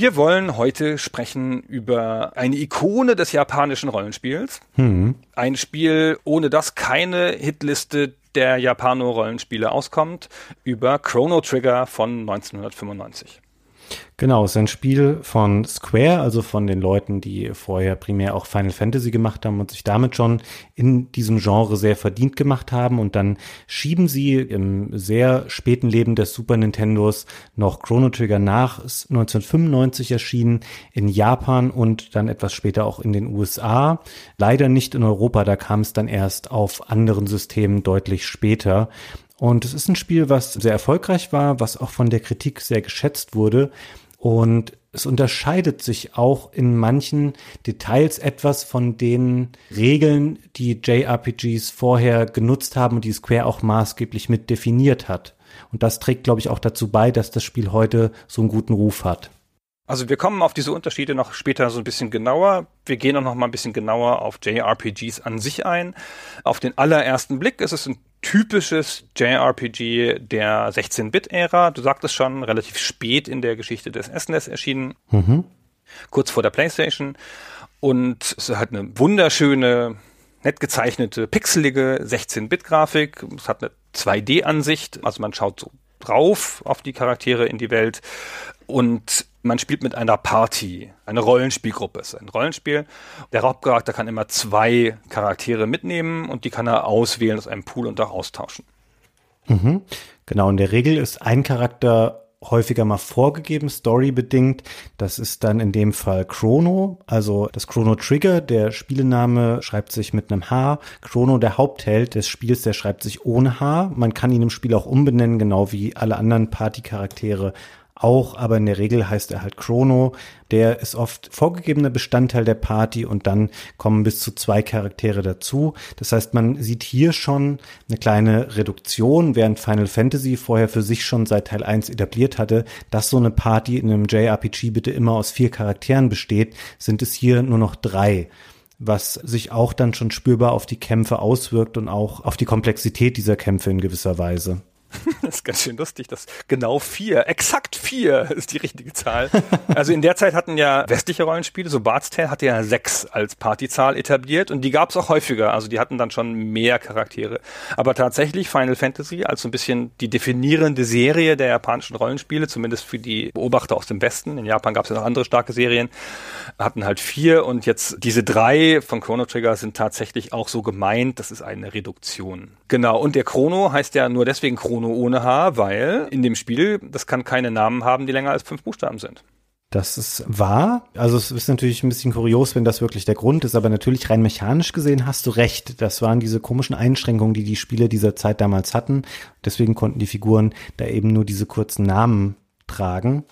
Wir wollen heute sprechen über eine Ikone des japanischen Rollenspiels. Hm. Ein Spiel, ohne das keine Hitliste der Japano-Rollenspiele auskommt, über Chrono Trigger von 1995. Genau, es ist ein Spiel von Square, also von den Leuten, die vorher primär auch Final Fantasy gemacht haben und sich damit schon in diesem Genre sehr verdient gemacht haben. Und dann schieben sie im sehr späten Leben des Super Nintendos noch Chrono Trigger nach, ist 1995 erschienen in Japan und dann etwas später auch in den USA. Leider nicht in Europa, da kam es dann erst auf anderen Systemen deutlich später. Und es ist ein Spiel, was sehr erfolgreich war, was auch von der Kritik sehr geschätzt wurde. Und es unterscheidet sich auch in manchen Details etwas von den Regeln, die JRPGs vorher genutzt haben und die Square auch maßgeblich mit definiert hat. Und das trägt, glaube ich, auch dazu bei, dass das Spiel heute so einen guten Ruf hat. Also wir kommen auf diese Unterschiede noch später so ein bisschen genauer. Wir gehen auch noch mal ein bisschen genauer auf JRPGs an sich ein. Auf den allerersten Blick ist es ein typisches JRPG der 16-Bit-Ära. Du sagtest schon, relativ spät in der Geschichte des SNES erschienen. Mhm. Kurz vor der PlayStation. Und es hat eine wunderschöne, nett gezeichnete, pixelige 16-Bit-Grafik. Es hat eine 2D-Ansicht. Also man schaut so drauf auf die Charaktere in die Welt. Und man spielt mit einer Party, eine Rollenspielgruppe ist ein Rollenspiel. Der Hauptcharakter kann immer zwei Charaktere mitnehmen und die kann er auswählen aus einem Pool und auch austauschen. Mhm. Genau, in der Regel ist ein Charakter häufiger mal vorgegeben, storybedingt. Das ist dann in dem Fall Chrono, also das Chrono Trigger. Der Spielename schreibt sich mit einem H. Chrono, der Hauptheld des Spiels, der schreibt sich ohne H. Man kann ihn im Spiel auch umbenennen, genau wie alle anderen Partycharaktere auch, aber in der Regel heißt er halt Chrono. Der ist oft vorgegebener Bestandteil der Party und dann kommen bis zu zwei Charaktere dazu. Das heißt, man sieht hier schon eine kleine Reduktion, während Final Fantasy vorher für sich schon seit Teil 1 etabliert hatte, dass so eine Party in einem JRPG bitte immer aus vier Charakteren besteht, sind es hier nur noch drei was sich auch dann schon spürbar auf die Kämpfe auswirkt und auch auf die Komplexität dieser Kämpfe in gewisser Weise. Das ist ganz schön lustig, dass genau vier, exakt vier ist die richtige Zahl. Also in der Zeit hatten ja westliche Rollenspiele, so Bart's Tale hatte ja sechs als Partyzahl etabliert und die gab es auch häufiger. Also die hatten dann schon mehr Charaktere. Aber tatsächlich Final Fantasy als so ein bisschen die definierende Serie der japanischen Rollenspiele, zumindest für die Beobachter aus dem Westen. In Japan gab es ja noch andere starke Serien, hatten halt vier und jetzt diese drei von Chrono Trigger sind tatsächlich auch so gemeint. Das ist eine Reduktion. Genau. Und der Chrono heißt ja nur deswegen Chrono Chrono ohne H, weil in dem Spiel, das kann keine Namen haben, die länger als fünf Buchstaben sind. Das ist wahr. Also es ist natürlich ein bisschen kurios, wenn das wirklich der Grund ist, aber natürlich rein mechanisch gesehen hast du recht. Das waren diese komischen Einschränkungen, die die Spiele dieser Zeit damals hatten. Deswegen konnten die Figuren da eben nur diese kurzen Namen tragen.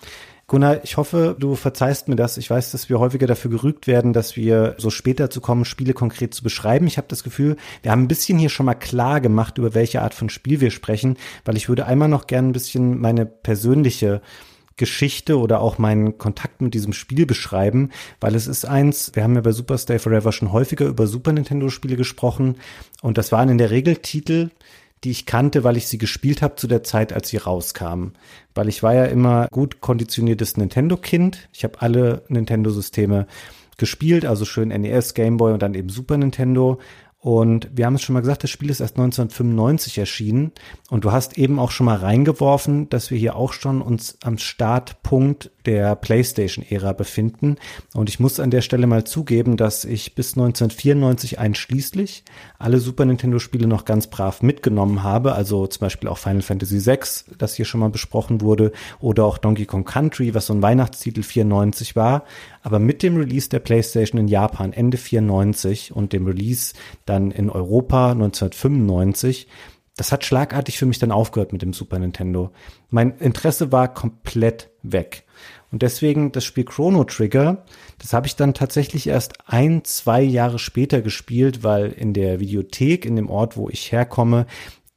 Gunnar, ich hoffe, du verzeihst mir das. Ich weiß, dass wir häufiger dafür gerügt werden, dass wir so später zu kommen, Spiele konkret zu beschreiben. Ich habe das Gefühl, wir haben ein bisschen hier schon mal klar gemacht, über welche Art von Spiel wir sprechen, weil ich würde einmal noch gerne ein bisschen meine persönliche Geschichte oder auch meinen Kontakt mit diesem Spiel beschreiben, weil es ist eins, wir haben ja bei Super Stay Forever schon häufiger über Super Nintendo Spiele gesprochen und das waren in der Regel Titel, die ich kannte, weil ich sie gespielt habe zu der Zeit, als sie rauskamen. Weil ich war ja immer gut konditioniertes Nintendo-Kind. Ich habe alle Nintendo-Systeme gespielt, also schön NES, Game Boy und dann eben Super Nintendo. Und wir haben es schon mal gesagt, das Spiel ist erst 1995 erschienen. Und du hast eben auch schon mal reingeworfen, dass wir hier auch schon uns am Startpunkt der PlayStation-Ära befinden. Und ich muss an der Stelle mal zugeben, dass ich bis 1994 einschließlich alle Super Nintendo-Spiele noch ganz brav mitgenommen habe. Also zum Beispiel auch Final Fantasy VI, das hier schon mal besprochen wurde, oder auch Donkey Kong Country, was so ein Weihnachtstitel 94 war. Aber mit dem Release der PlayStation in Japan Ende 94 und dem Release dann in Europa 1995 das hat schlagartig für mich dann aufgehört mit dem Super Nintendo. Mein Interesse war komplett weg. Und deswegen das Spiel Chrono Trigger, das habe ich dann tatsächlich erst ein, zwei Jahre später gespielt, weil in der Videothek, in dem Ort, wo ich herkomme,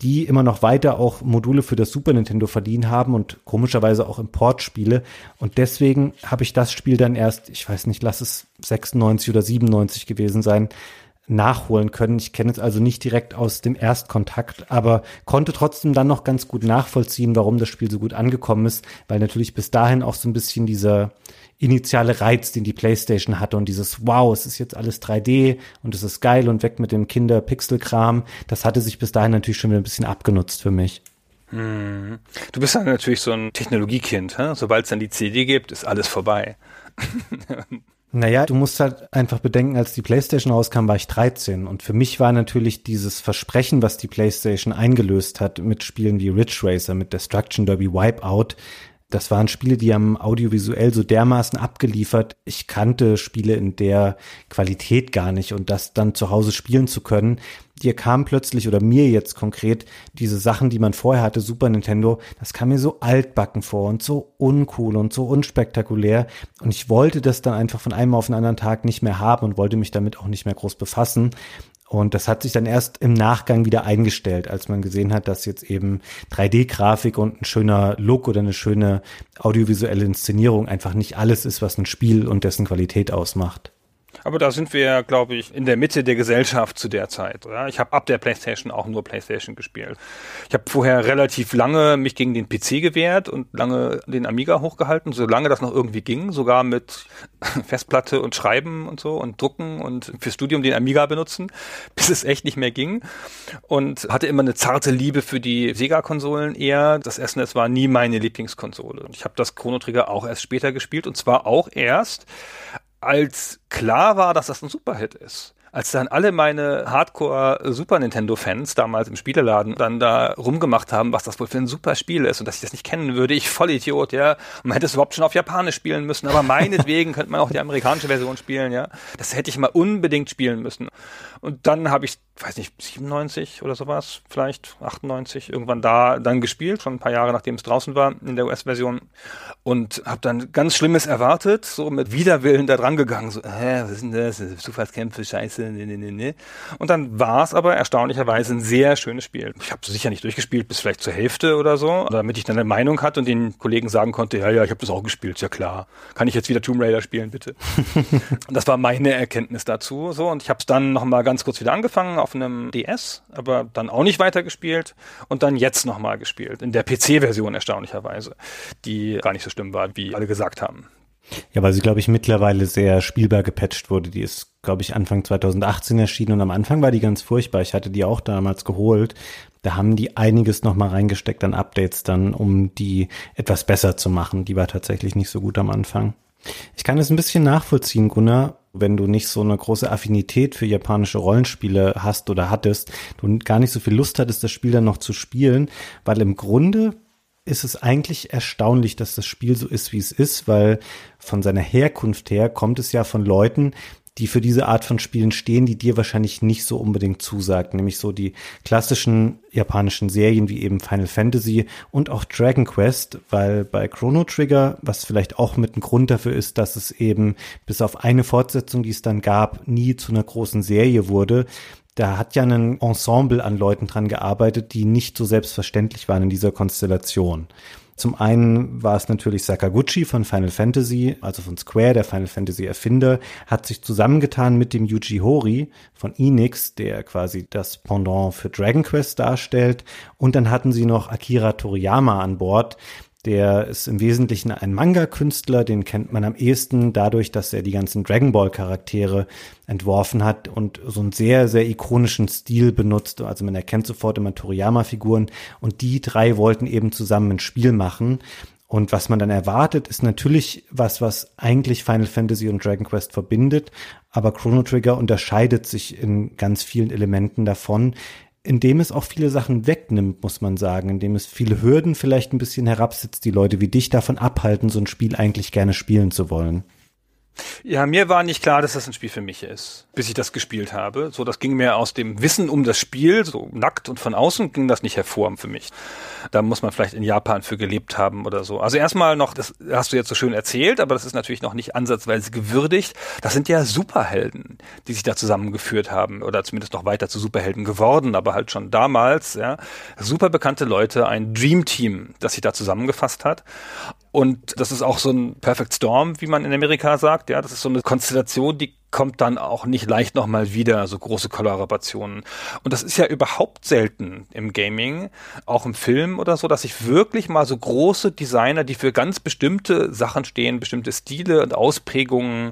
die immer noch weiter auch Module für das Super Nintendo verdient haben und komischerweise auch Importspiele. Und deswegen habe ich das Spiel dann erst, ich weiß nicht, lass es 96 oder 97 gewesen sein, nachholen können. Ich kenne es also nicht direkt aus dem Erstkontakt, aber konnte trotzdem dann noch ganz gut nachvollziehen, warum das Spiel so gut angekommen ist, weil natürlich bis dahin auch so ein bisschen dieser initiale Reiz, den die PlayStation hatte und dieses Wow, es ist jetzt alles 3D und es ist geil und weg mit dem Kinder-Pixel-Kram, das hatte sich bis dahin natürlich schon wieder ein bisschen abgenutzt für mich. Hm. Du bist dann natürlich so ein Technologiekind. Sobald es dann die CD gibt, ist alles vorbei. Naja, du musst halt einfach bedenken, als die PlayStation rauskam, war ich 13. Und für mich war natürlich dieses Versprechen, was die PlayStation eingelöst hat mit Spielen wie Ridge Racer, mit Destruction Derby Wipeout, das waren Spiele, die haben audiovisuell so dermaßen abgeliefert. Ich kannte Spiele in der Qualität gar nicht und das dann zu Hause spielen zu können. Dir kam plötzlich oder mir jetzt konkret diese Sachen, die man vorher hatte, Super Nintendo, das kam mir so altbacken vor und so uncool und so unspektakulär. Und ich wollte das dann einfach von einem auf den anderen Tag nicht mehr haben und wollte mich damit auch nicht mehr groß befassen. Und das hat sich dann erst im Nachgang wieder eingestellt, als man gesehen hat, dass jetzt eben 3D-Grafik und ein schöner Look oder eine schöne audiovisuelle Inszenierung einfach nicht alles ist, was ein Spiel und dessen Qualität ausmacht. Aber da sind wir, glaube ich, in der Mitte der Gesellschaft zu der Zeit. Oder? Ich habe ab der PlayStation auch nur PlayStation gespielt. Ich habe vorher relativ lange mich gegen den PC gewehrt und lange den Amiga hochgehalten, solange das noch irgendwie ging, sogar mit Festplatte und Schreiben und so und Drucken und fürs Studium den Amiga benutzen, bis es echt nicht mehr ging. Und hatte immer eine zarte Liebe für die Sega-Konsolen eher. Das SNES war nie meine Lieblingskonsole. Und ich habe das Chrono Trigger auch erst später gespielt und zwar auch erst, als klar war, dass das ein Superhit ist als dann alle meine Hardcore Super Nintendo Fans damals im Spieleladen dann da rumgemacht haben, was das wohl für ein super Spiel ist und dass ich das nicht kennen würde, ich voll Idiot, ja. Und man hätte es überhaupt schon auf Japanisch spielen müssen, aber meinetwegen könnte man auch die amerikanische Version spielen, ja. Das hätte ich mal unbedingt spielen müssen. Und dann habe ich, weiß nicht, 97 oder sowas, vielleicht 98, irgendwann da dann gespielt, schon ein paar Jahre nachdem es draußen war in der US-Version und habe dann ganz Schlimmes erwartet, so mit Widerwillen da dran gegangen, so, hä, was ist denn das? Zufallskämpfe, scheiße, ne, ne, ne, ne. Und dann war es aber erstaunlicherweise ein sehr schönes Spiel. Ich habe sicher nicht durchgespielt, bis vielleicht zur Hälfte oder so, damit ich dann eine Meinung hatte und den Kollegen sagen konnte, ja, ja, ich habe das auch gespielt, ja klar. Kann ich jetzt wieder Tomb Raider spielen, bitte? und das war meine Erkenntnis dazu, so. Und ich habe es dann nochmal ganz kurz wieder angefangen auf einem DS, aber dann auch nicht weitergespielt und dann jetzt nochmal gespielt, in der PC-Version erstaunlicherweise, die gar nicht so schlimm war, wie alle gesagt haben. Ja, weil sie, glaube ich, mittlerweile sehr spielbar gepatcht wurde. Die ist, glaube ich, Anfang 2018 erschienen und am Anfang war die ganz furchtbar. Ich hatte die auch damals geholt. Da haben die einiges nochmal reingesteckt an Updates dann, um die etwas besser zu machen. Die war tatsächlich nicht so gut am Anfang. Ich kann es ein bisschen nachvollziehen, Gunnar, wenn du nicht so eine große Affinität für japanische Rollenspiele hast oder hattest, du gar nicht so viel Lust hattest, das Spiel dann noch zu spielen, weil im Grunde ist es eigentlich erstaunlich, dass das Spiel so ist, wie es ist, weil von seiner Herkunft her kommt es ja von Leuten, die für diese Art von Spielen stehen, die dir wahrscheinlich nicht so unbedingt zusagt, nämlich so die klassischen japanischen Serien wie eben Final Fantasy und auch Dragon Quest, weil bei Chrono Trigger, was vielleicht auch mit ein Grund dafür ist, dass es eben bis auf eine Fortsetzung, die es dann gab, nie zu einer großen Serie wurde, da hat ja ein Ensemble an Leuten dran gearbeitet, die nicht so selbstverständlich waren in dieser Konstellation. Zum einen war es natürlich Sakaguchi von Final Fantasy, also von Square, der Final Fantasy Erfinder, hat sich zusammengetan mit dem Yuji Horii von Enix, der quasi das Pendant für Dragon Quest darstellt. Und dann hatten sie noch Akira Toriyama an Bord, der ist im Wesentlichen ein Manga-Künstler, den kennt man am ehesten dadurch, dass er die ganzen Dragon Ball-Charaktere entworfen hat und so einen sehr, sehr ikonischen Stil benutzt. Also man erkennt sofort immer Toriyama-Figuren und die drei wollten eben zusammen ein Spiel machen. Und was man dann erwartet, ist natürlich was, was eigentlich Final Fantasy und Dragon Quest verbindet, aber Chrono Trigger unterscheidet sich in ganz vielen Elementen davon indem es auch viele Sachen wegnimmt, muss man sagen, indem es viele Hürden vielleicht ein bisschen herabsetzt, die Leute wie dich davon abhalten, so ein Spiel eigentlich gerne spielen zu wollen. Ja, mir war nicht klar, dass das ein Spiel für mich ist, bis ich das gespielt habe. So, das ging mir aus dem Wissen um das Spiel, so nackt und von außen ging das nicht hervor für mich. Da muss man vielleicht in Japan für gelebt haben oder so. Also erstmal noch, das hast du jetzt so schön erzählt, aber das ist natürlich noch nicht ansatzweise gewürdigt. Das sind ja Superhelden, die sich da zusammengeführt haben oder zumindest noch weiter zu Superhelden geworden, aber halt schon damals, ja. Super bekannte Leute, ein Dream Team, das sich da zusammengefasst hat. Und das ist auch so ein Perfect Storm, wie man in Amerika sagt. Ja, das ist so eine Konstellation, die kommt dann auch nicht leicht nochmal wieder, so große Kollaborationen. Und das ist ja überhaupt selten im Gaming, auch im Film oder so, dass sich wirklich mal so große Designer, die für ganz bestimmte Sachen stehen, bestimmte Stile und Ausprägungen,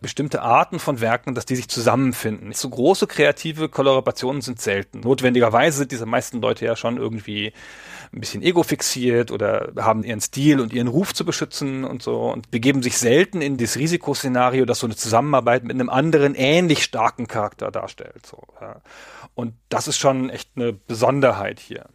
bestimmte Arten von Werken, dass die sich zusammenfinden. So große kreative Kollaborationen sind selten. Notwendigerweise sind diese meisten Leute ja schon irgendwie ein bisschen ego-fixiert oder haben ihren Stil und ihren Ruf zu beschützen und so und begeben sich selten in das Risikoszenario, dass so eine Zusammenarbeit mit einem anderen ähnlich starken Charakter darstellt. So, ja. Und das ist schon echt eine Besonderheit hier.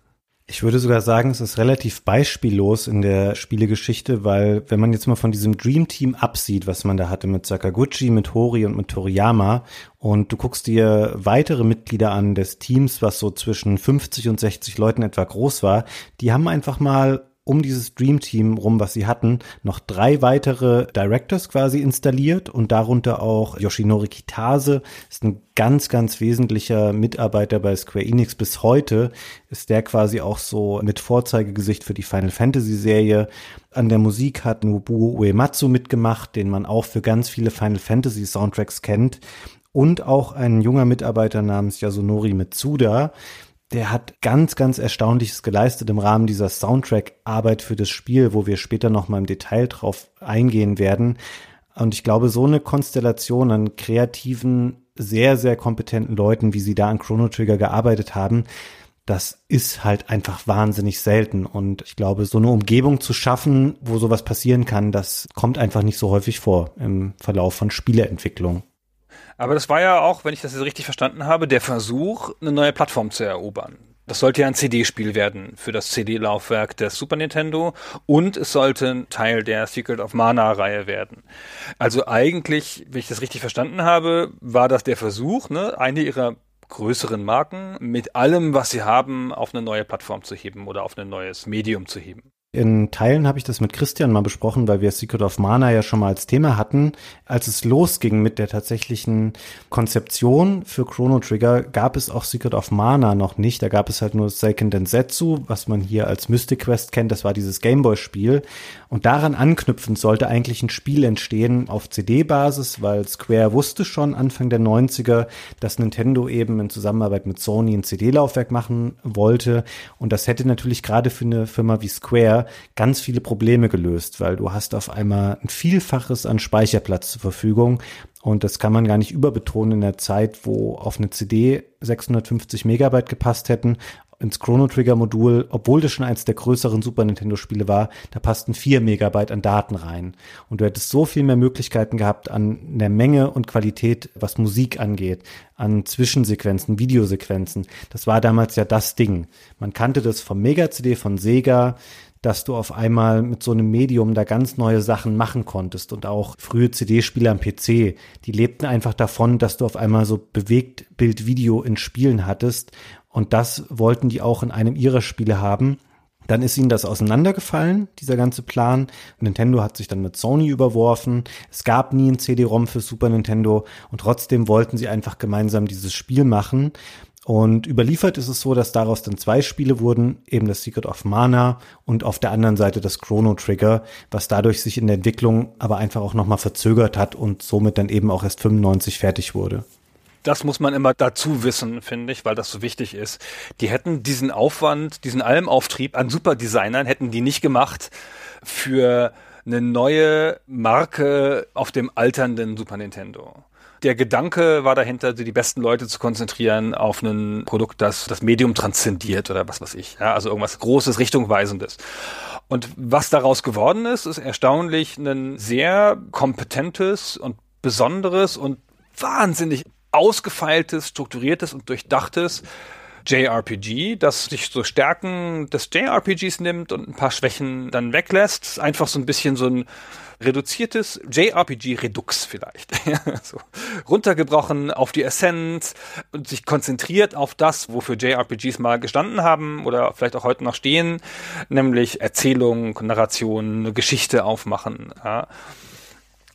Ich würde sogar sagen, es ist relativ beispiellos in der Spielegeschichte, weil wenn man jetzt mal von diesem Dream Team absieht, was man da hatte mit Sakaguchi, mit Hori und mit Toriyama und du guckst dir weitere Mitglieder an des Teams, was so zwischen 50 und 60 Leuten etwa groß war, die haben einfach mal um dieses Dream Team rum, was sie hatten, noch drei weitere Directors quasi installiert und darunter auch Yoshinori Kitase, ist ein ganz, ganz wesentlicher Mitarbeiter bei Square Enix bis heute, ist der quasi auch so mit Vorzeigegesicht für die Final Fantasy Serie. An der Musik hat Nobuo Uematsu mitgemacht, den man auch für ganz viele Final Fantasy Soundtracks kennt. Und auch ein junger Mitarbeiter namens Yasunori Mitsuda, der hat ganz, ganz Erstaunliches geleistet im Rahmen dieser Soundtrack-Arbeit für das Spiel, wo wir später noch mal im Detail drauf eingehen werden. Und ich glaube, so eine Konstellation an kreativen, sehr, sehr kompetenten Leuten, wie sie da an Chrono Trigger gearbeitet haben, das ist halt einfach wahnsinnig selten. Und ich glaube, so eine Umgebung zu schaffen, wo sowas passieren kann, das kommt einfach nicht so häufig vor im Verlauf von Spieleentwicklung. Aber das war ja auch, wenn ich das jetzt richtig verstanden habe, der Versuch, eine neue Plattform zu erobern. Das sollte ja ein CD-Spiel werden für das CD-Laufwerk des Super Nintendo und es sollte ein Teil der Secret of Mana-Reihe werden. Also eigentlich, wenn ich das richtig verstanden habe, war das der Versuch, ne, eine ihrer größeren Marken mit allem, was sie haben, auf eine neue Plattform zu heben oder auf ein neues Medium zu heben. In Teilen habe ich das mit Christian mal besprochen, weil wir Secret of Mana ja schon mal als Thema hatten. Als es losging mit der tatsächlichen Konzeption für Chrono Trigger, gab es auch Secret of Mana noch nicht. Da gab es halt nur Seiken Densetsu, was man hier als Mystic Quest kennt. Das war dieses Gameboy-Spiel. Und daran anknüpfend sollte eigentlich ein Spiel entstehen auf CD-Basis, weil Square wusste schon Anfang der 90er, dass Nintendo eben in Zusammenarbeit mit Sony ein CD-Laufwerk machen wollte. Und das hätte natürlich gerade für eine Firma wie Square ganz viele Probleme gelöst, weil du hast auf einmal ein Vielfaches an Speicherplatz zur Verfügung. Und das kann man gar nicht überbetonen in der Zeit, wo auf eine CD 650 Megabyte gepasst hätten ins Chrono Trigger Modul, obwohl das schon eins der größeren Super Nintendo Spiele war, da passten vier Megabyte an Daten rein. Und du hättest so viel mehr Möglichkeiten gehabt an der Menge und Qualität, was Musik angeht, an Zwischensequenzen, Videosequenzen. Das war damals ja das Ding. Man kannte das vom Mega CD von Sega dass du auf einmal mit so einem Medium da ganz neue Sachen machen konntest und auch frühe CD-Spieler am PC, die lebten einfach davon, dass du auf einmal so bewegt Bild-Video in Spielen hattest und das wollten die auch in einem ihrer Spiele haben. Dann ist ihnen das auseinandergefallen, dieser ganze Plan. Nintendo hat sich dann mit Sony überworfen. Es gab nie ein CD-ROM für Super Nintendo und trotzdem wollten sie einfach gemeinsam dieses Spiel machen. Und überliefert ist es so, dass daraus dann zwei Spiele wurden, eben das Secret of Mana und auf der anderen Seite das Chrono Trigger, was dadurch sich in der Entwicklung aber einfach auch nochmal verzögert hat und somit dann eben auch erst 95 fertig wurde. Das muss man immer dazu wissen, finde ich, weil das so wichtig ist. Die hätten diesen Aufwand, diesen Almauftrieb an Superdesignern hätten die nicht gemacht für eine neue Marke auf dem alternden Super Nintendo der Gedanke war dahinter, die besten Leute zu konzentrieren auf ein Produkt, das das Medium transzendiert oder was weiß ich. Ja, also irgendwas Großes, Richtungweisendes. Und was daraus geworden ist, ist erstaunlich ein sehr kompetentes und besonderes und wahnsinnig ausgefeiltes, strukturiertes und durchdachtes JRPG, das sich so Stärken des JRPGs nimmt und ein paar Schwächen dann weglässt. Einfach so ein bisschen so ein reduziertes JRPG-Redux vielleicht. so runtergebrochen auf die Essenz und sich konzentriert auf das, wofür JRPGs mal gestanden haben oder vielleicht auch heute noch stehen, nämlich Erzählung, Narration, Geschichte aufmachen. Ja.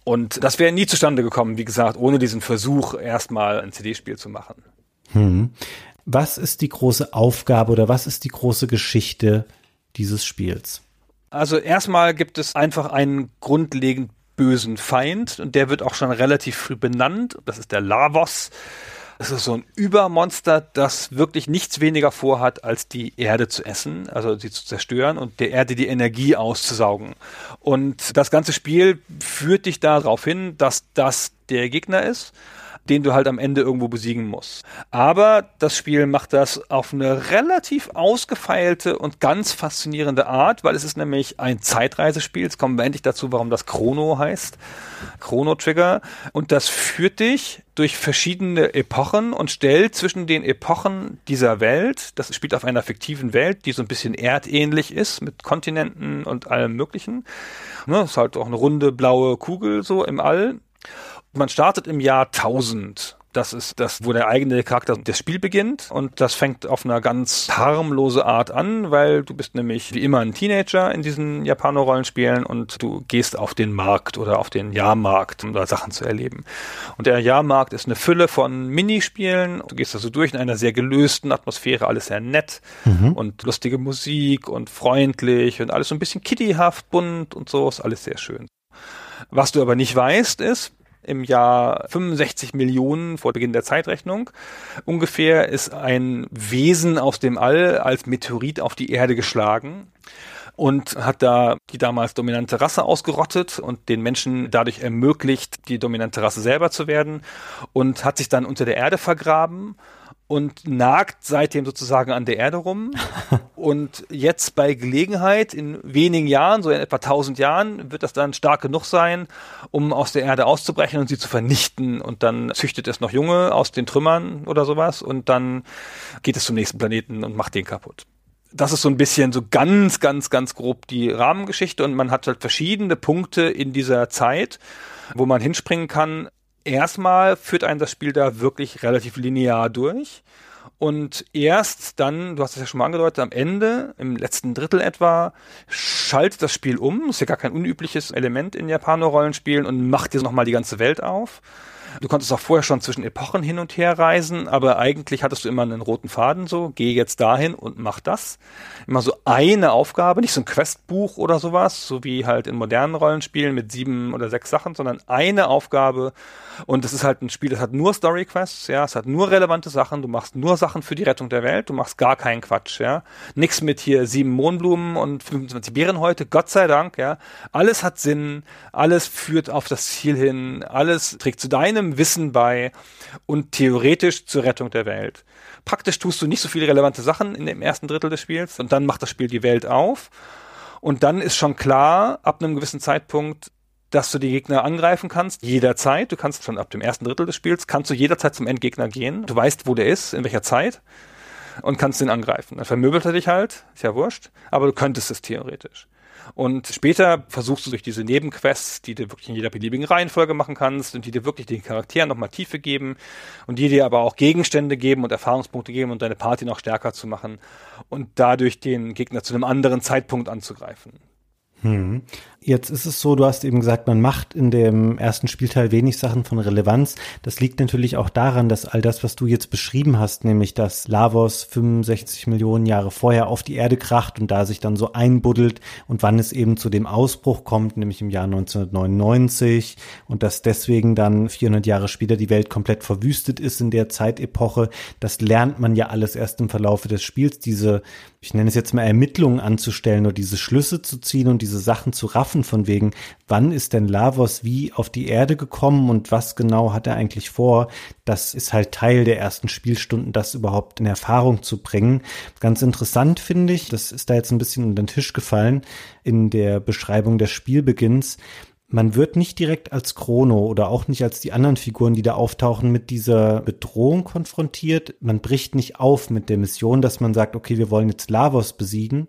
Und das wäre nie zustande gekommen, wie gesagt, ohne diesen Versuch, erstmal ein CD-Spiel zu machen. Hm. Was ist die große Aufgabe oder was ist die große Geschichte dieses Spiels? Also erstmal gibt es einfach einen grundlegend bösen Feind und der wird auch schon relativ früh benannt. Das ist der Lavos. Das ist so ein Übermonster, das wirklich nichts weniger vorhat, als die Erde zu essen, also sie zu zerstören und der Erde die Energie auszusaugen. Und das ganze Spiel führt dich darauf hin, dass das der Gegner ist den du halt am Ende irgendwo besiegen musst. Aber das Spiel macht das auf eine relativ ausgefeilte und ganz faszinierende Art, weil es ist nämlich ein Zeitreisespiel. Jetzt kommen wir endlich dazu, warum das Chrono heißt. Chrono Trigger. Und das führt dich durch verschiedene Epochen und stellt zwischen den Epochen dieser Welt, das spielt auf einer fiktiven Welt, die so ein bisschen erdähnlich ist, mit Kontinenten und allem möglichen. Ne, ist halt auch eine runde blaue Kugel so im All. Man startet im Jahr 1000. Das ist das, wo der eigene Charakter des Spiel beginnt. Und das fängt auf einer ganz harmlose Art an, weil du bist nämlich wie immer ein Teenager in diesen Japaner-Rollenspielen und du gehst auf den Markt oder auf den Jahrmarkt, um da Sachen zu erleben. Und der Jahrmarkt ist eine Fülle von Minispielen. Du gehst also durch in einer sehr gelösten Atmosphäre, alles sehr nett mhm. und lustige Musik und freundlich und alles so ein bisschen kittyhaft, bunt und so, ist alles sehr schön. Was du aber nicht weißt, ist, im Jahr 65 Millionen vor Beginn der Zeitrechnung. Ungefähr ist ein Wesen aus dem All als Meteorit auf die Erde geschlagen und hat da die damals dominante Rasse ausgerottet und den Menschen dadurch ermöglicht, die dominante Rasse selber zu werden und hat sich dann unter der Erde vergraben und nagt seitdem sozusagen an der Erde rum. und jetzt bei Gelegenheit, in wenigen Jahren, so in etwa 1000 Jahren, wird das dann stark genug sein, um aus der Erde auszubrechen und sie zu vernichten. Und dann züchtet es noch Junge aus den Trümmern oder sowas und dann geht es zum nächsten Planeten und macht den kaputt. Das ist so ein bisschen so ganz, ganz, ganz grob die Rahmengeschichte und man hat halt verschiedene Punkte in dieser Zeit, wo man hinspringen kann erstmal führt einen das Spiel da wirklich relativ linear durch. Und erst dann, du hast es ja schon mal angedeutet, am Ende, im letzten Drittel etwa, schaltet das Spiel um. Ist ja gar kein unübliches Element in Japaner-Rollenspielen und macht dir nochmal die ganze Welt auf. Du konntest auch vorher schon zwischen Epochen hin und her reisen, aber eigentlich hattest du immer einen roten Faden so, geh jetzt dahin und mach das. Immer so eine Aufgabe, nicht so ein Questbuch oder sowas, so wie halt in modernen Rollenspielen mit sieben oder sechs Sachen, sondern eine Aufgabe. Und es ist halt ein Spiel, das hat nur Story Quests, ja, es hat nur relevante Sachen, du machst nur Sachen für die Rettung der Welt, du machst gar keinen Quatsch, ja. Nix mit hier sieben Mohnblumen und 25 Beeren heute, Gott sei Dank, ja. Alles hat Sinn, alles führt auf das Ziel hin, alles trägt zu deinem deinem Wissen bei und theoretisch zur Rettung der Welt. Praktisch tust du nicht so viele relevante Sachen in dem ersten Drittel des Spiels und dann macht das Spiel die Welt auf. Und dann ist schon klar, ab einem gewissen Zeitpunkt, dass du die Gegner angreifen kannst, jederzeit. Du kannst schon ab dem ersten Drittel des Spiels, kannst du jederzeit zum Endgegner gehen. Du weißt, wo der ist, in welcher Zeit und kannst den angreifen. Dann vermöbelt er dich halt, ist ja wurscht, aber du könntest es theoretisch. Und später versuchst du durch diese Nebenquests, die du wirklich in jeder beliebigen Reihenfolge machen kannst und die dir wirklich den Charakteren nochmal Tiefe geben und die dir aber auch Gegenstände geben und Erfahrungspunkte geben und deine Party noch stärker zu machen und dadurch den Gegner zu einem anderen Zeitpunkt anzugreifen. Hm. Jetzt ist es so, du hast eben gesagt, man macht in dem ersten Spielteil wenig Sachen von Relevanz. Das liegt natürlich auch daran, dass all das, was du jetzt beschrieben hast, nämlich dass Lavos 65 Millionen Jahre vorher auf die Erde kracht und da sich dann so einbuddelt und wann es eben zu dem Ausbruch kommt, nämlich im Jahr 1999 und dass deswegen dann 400 Jahre später die Welt komplett verwüstet ist in der Zeitepoche. Das lernt man ja alles erst im Verlaufe des Spiels, diese, ich nenne es jetzt mal Ermittlungen anzustellen oder diese Schlüsse zu ziehen und diese Sachen zu raffen Waffen von wegen, wann ist denn Lavos wie auf die Erde gekommen und was genau hat er eigentlich vor? Das ist halt Teil der ersten Spielstunden, das überhaupt in Erfahrung zu bringen. Ganz interessant finde ich, das ist da jetzt ein bisschen unter den Tisch gefallen in der Beschreibung des Spielbeginns, man wird nicht direkt als Chrono oder auch nicht als die anderen Figuren, die da auftauchen, mit dieser Bedrohung konfrontiert. Man bricht nicht auf mit der Mission, dass man sagt, okay, wir wollen jetzt Lavos besiegen,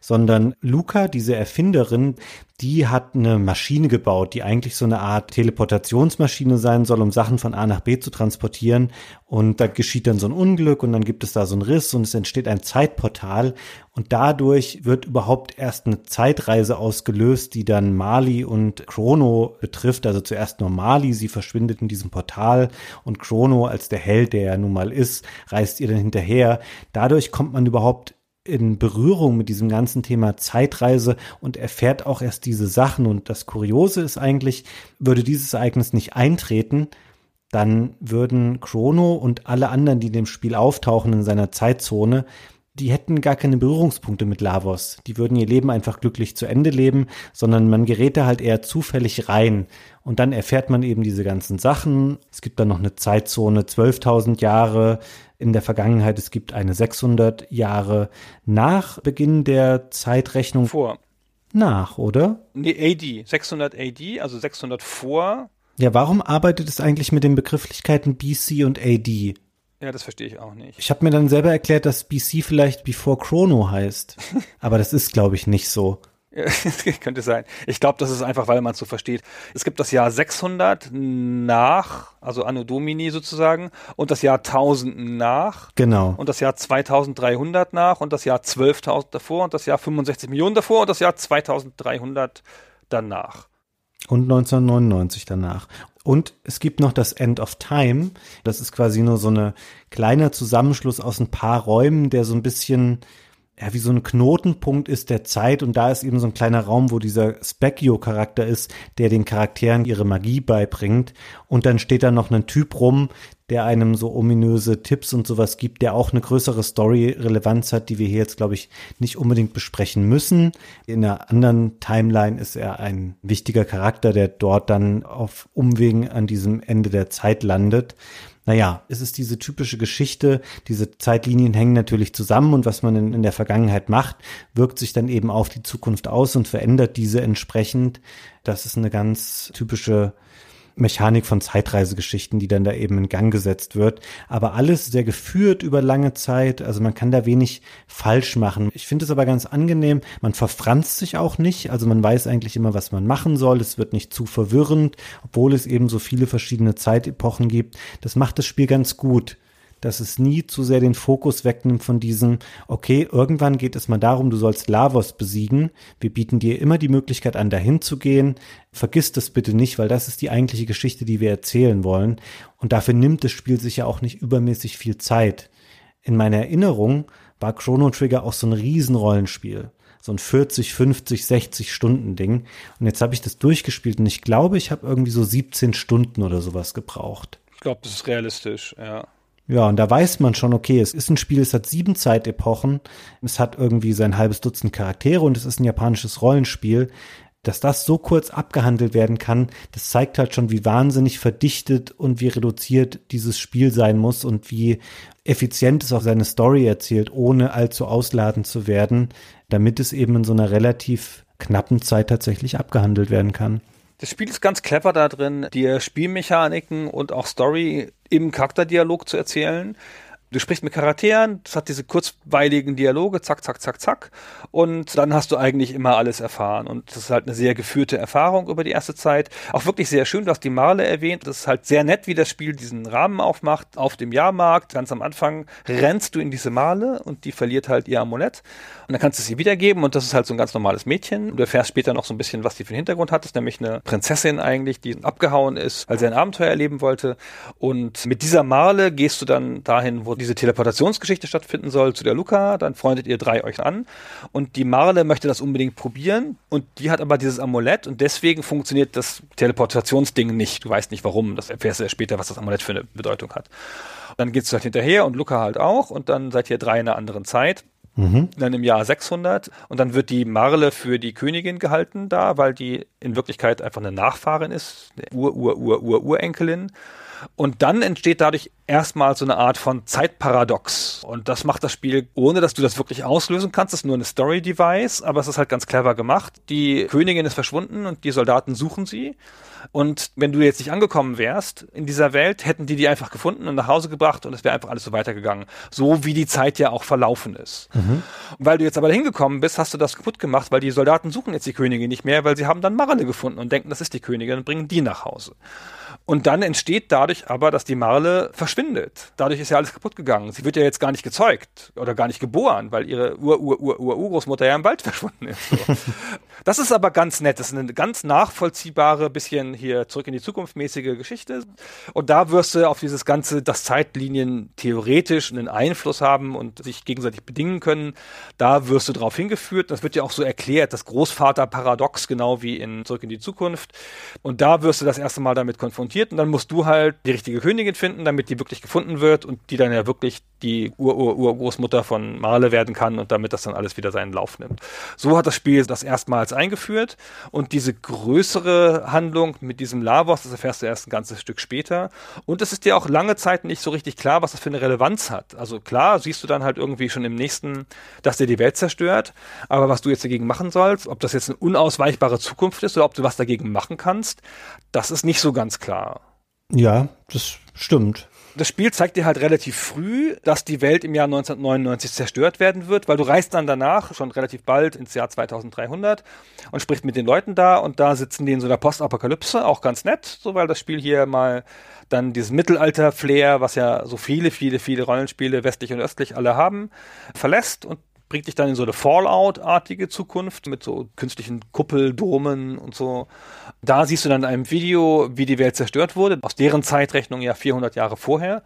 sondern Luca, diese Erfinderin, die hat eine Maschine gebaut, die eigentlich so eine Art Teleportationsmaschine sein soll, um Sachen von A nach B zu transportieren. Und da geschieht dann so ein Unglück und dann gibt es da so einen Riss und es entsteht ein Zeitportal. Und dadurch wird überhaupt erst eine Zeitreise ausgelöst, die dann Mali und Chrono betrifft. Also zuerst nur Mali, sie verschwindet in diesem Portal und Chrono als der Held, der er nun mal ist, reist ihr dann hinterher. Dadurch kommt man überhaupt in Berührung mit diesem ganzen Thema Zeitreise und erfährt auch erst diese Sachen. Und das Kuriose ist eigentlich, würde dieses Ereignis nicht eintreten, dann würden Chrono und alle anderen, die in dem Spiel auftauchen in seiner Zeitzone, die hätten gar keine Berührungspunkte mit Lavos. Die würden ihr Leben einfach glücklich zu Ende leben, sondern man gerät da halt eher zufällig rein. Und dann erfährt man eben diese ganzen Sachen. Es gibt dann noch eine Zeitzone 12.000 Jahre in der Vergangenheit. Es gibt eine 600 Jahre nach Beginn der Zeitrechnung. Vor. Nach, oder? Nee, AD. 600 AD, also 600 vor. Ja, warum arbeitet es eigentlich mit den Begrifflichkeiten BC und AD? Ja, das verstehe ich auch nicht. Ich habe mir dann selber erklärt, dass BC vielleicht Before Chrono heißt. Aber das ist, glaube ich, nicht so. Könnte sein. Ich glaube, das ist einfach, weil man es so versteht. Es gibt das Jahr 600 nach, also Anno Domini sozusagen, und das Jahr 1000 nach. Genau. Und das Jahr 2300 nach und das Jahr 12.000 davor und das Jahr 65 Millionen davor und das Jahr 2300 danach. Und 1999 danach. Und es gibt noch das End of Time. Das ist quasi nur so eine kleiner Zusammenschluss aus ein paar Räumen, der so ein bisschen ja, wie so ein Knotenpunkt ist der Zeit. Und da ist eben so ein kleiner Raum, wo dieser Specchio-Charakter ist, der den Charakteren ihre Magie beibringt. Und dann steht da noch ein Typ rum, der einem so ominöse Tipps und sowas gibt, der auch eine größere Story-Relevanz hat, die wir hier jetzt, glaube ich, nicht unbedingt besprechen müssen. In einer anderen Timeline ist er ein wichtiger Charakter, der dort dann auf Umwegen an diesem Ende der Zeit landet naja, es ist diese typische Geschichte, diese Zeitlinien hängen natürlich zusammen und was man in, in, der Vergangenheit macht, wirkt sich dann eben auf die Zukunft aus und verändert diese entsprechend. Das ist eine ganz typische Mechanik von Zeitreisegeschichten, die dann da eben in Gang gesetzt wird. Aber alles sehr geführt über lange Zeit. Also man kann da wenig falsch machen. Ich finde es aber ganz angenehm. Man verfranst sich auch nicht. Also man weiß eigentlich immer, was man machen soll. Es wird nicht zu verwirrend, obwohl es eben so viele verschiedene Zeitepochen gibt. Das macht das Spiel ganz gut dass es nie zu sehr den Fokus wegnimmt von diesem, okay, irgendwann geht es mal darum, du sollst Lavos besiegen. Wir bieten dir immer die Möglichkeit an, dahin zu gehen. Vergiss das bitte nicht, weil das ist die eigentliche Geschichte, die wir erzählen wollen. Und dafür nimmt das Spiel sich ja auch nicht übermäßig viel Zeit. In meiner Erinnerung war Chrono Trigger auch so ein Riesenrollenspiel so ein 40, 50, 60 Stunden Ding. Und jetzt habe ich das durchgespielt und ich glaube, ich habe irgendwie so 17 Stunden oder sowas gebraucht. Ich glaube, das ist realistisch, ja. Ja, und da weiß man schon, okay, es ist ein Spiel, es hat sieben Zeitepochen, es hat irgendwie sein halbes Dutzend Charaktere und es ist ein japanisches Rollenspiel. Dass das so kurz abgehandelt werden kann, das zeigt halt schon, wie wahnsinnig verdichtet und wie reduziert dieses Spiel sein muss und wie effizient es auch seine Story erzählt, ohne allzu ausladend zu werden, damit es eben in so einer relativ knappen Zeit tatsächlich abgehandelt werden kann. Das Spiel ist ganz clever da drin, dir Spielmechaniken und auch Story im Charakterdialog zu erzählen. Du sprichst mit Charakteren, das hat diese kurzweiligen Dialoge, zack, zack, zack, zack. Und dann hast du eigentlich immer alles erfahren. Und das ist halt eine sehr geführte Erfahrung über die erste Zeit. Auch wirklich sehr schön, du hast die Marle erwähnt. Das ist halt sehr nett, wie das Spiel diesen Rahmen aufmacht. Auf dem Jahrmarkt, ganz am Anfang, rennst du in diese Marle und die verliert halt ihr Amulett. Und dann kannst du sie wiedergeben und das ist halt so ein ganz normales Mädchen. Du erfährst später noch so ein bisschen, was die für einen Hintergrund hat. Das ist nämlich eine Prinzessin eigentlich, die abgehauen ist, weil sie ein Abenteuer erleben wollte. Und mit dieser Marle gehst du dann dahin, wo diese Teleportationsgeschichte stattfinden soll zu der Luca, dann freundet ihr drei euch an und die Marle möchte das unbedingt probieren und die hat aber dieses Amulett und deswegen funktioniert das Teleportationsding nicht. Du weißt nicht warum, das erfährst du ja später, was das Amulett für eine Bedeutung hat. Dann geht's halt hinterher und Luca halt auch und dann seid ihr drei in einer anderen Zeit. Mhm. Dann im Jahr 600 und dann wird die Marle für die Königin gehalten da, weil die in Wirklichkeit einfach eine Nachfahrin ist, eine Ur-Ur-Ur-Ur-Urenkelin. Und dann entsteht dadurch erstmal so eine Art von Zeitparadox. Und das macht das Spiel, ohne dass du das wirklich auslösen kannst. Das ist nur eine Story-Device, aber es ist halt ganz clever gemacht. Die Königin ist verschwunden und die Soldaten suchen sie. Und wenn du jetzt nicht angekommen wärst in dieser Welt, hätten die die einfach gefunden und nach Hause gebracht und es wäre einfach alles so weitergegangen. So wie die Zeit ja auch verlaufen ist. Mhm. Weil du jetzt aber dahin gekommen bist, hast du das kaputt gemacht, weil die Soldaten suchen jetzt die Königin nicht mehr, weil sie haben dann Marle gefunden und denken, das ist die Königin und bringen die nach Hause. Und dann entsteht dadurch aber, dass die Marle verschwindet. Dadurch ist ja alles kaputt gegangen. Sie wird ja jetzt gar nicht gezeugt oder gar nicht geboren, weil ihre Ur-Ur-Ur-Urgroßmutter ja im Wald verschwunden ist. So. das ist aber ganz nett. Das ist eine ganz nachvollziehbare, bisschen hier zurück in die Zukunft mäßige Geschichte. Und da wirst du auf dieses ganze, dass Zeitlinien theoretisch einen Einfluss haben und sich gegenseitig bedingen können. Da wirst du drauf hingeführt. Das wird ja auch so erklärt, das Großvaterparadox, genau wie in Zurück in die Zukunft. Und da wirst du das erste Mal damit konfrontiert konfrontiert und dann musst du halt die richtige Königin finden, damit die wirklich gefunden wird und die dann ja wirklich die Ur-Ur-Urgroßmutter von Marle werden kann und damit das dann alles wieder seinen Lauf nimmt. So hat das Spiel das erstmals eingeführt und diese größere Handlung mit diesem Lavos, das erfährst du erst ein ganzes Stück später und es ist dir auch lange Zeit nicht so richtig klar, was das für eine Relevanz hat. Also klar, siehst du dann halt irgendwie schon im nächsten, dass der die Welt zerstört, aber was du jetzt dagegen machen sollst, ob das jetzt eine unausweichbare Zukunft ist oder ob du was dagegen machen kannst, das ist nicht so ganz klar. Ja, das stimmt. Das Spiel zeigt dir halt relativ früh, dass die Welt im Jahr 1999 zerstört werden wird, weil du reist dann danach schon relativ bald ins Jahr 2300 und sprichst mit den Leuten da und da sitzen die in so einer Postapokalypse, auch ganz nett, so weil das Spiel hier mal dann dieses Mittelalter-Flair, was ja so viele, viele, viele Rollenspiele westlich und östlich alle haben, verlässt und bringt dich dann in so eine Fallout-artige Zukunft mit so künstlichen Kuppeldomen und so. Da siehst du dann in einem Video, wie die Welt zerstört wurde, aus deren Zeitrechnung ja 400 Jahre vorher.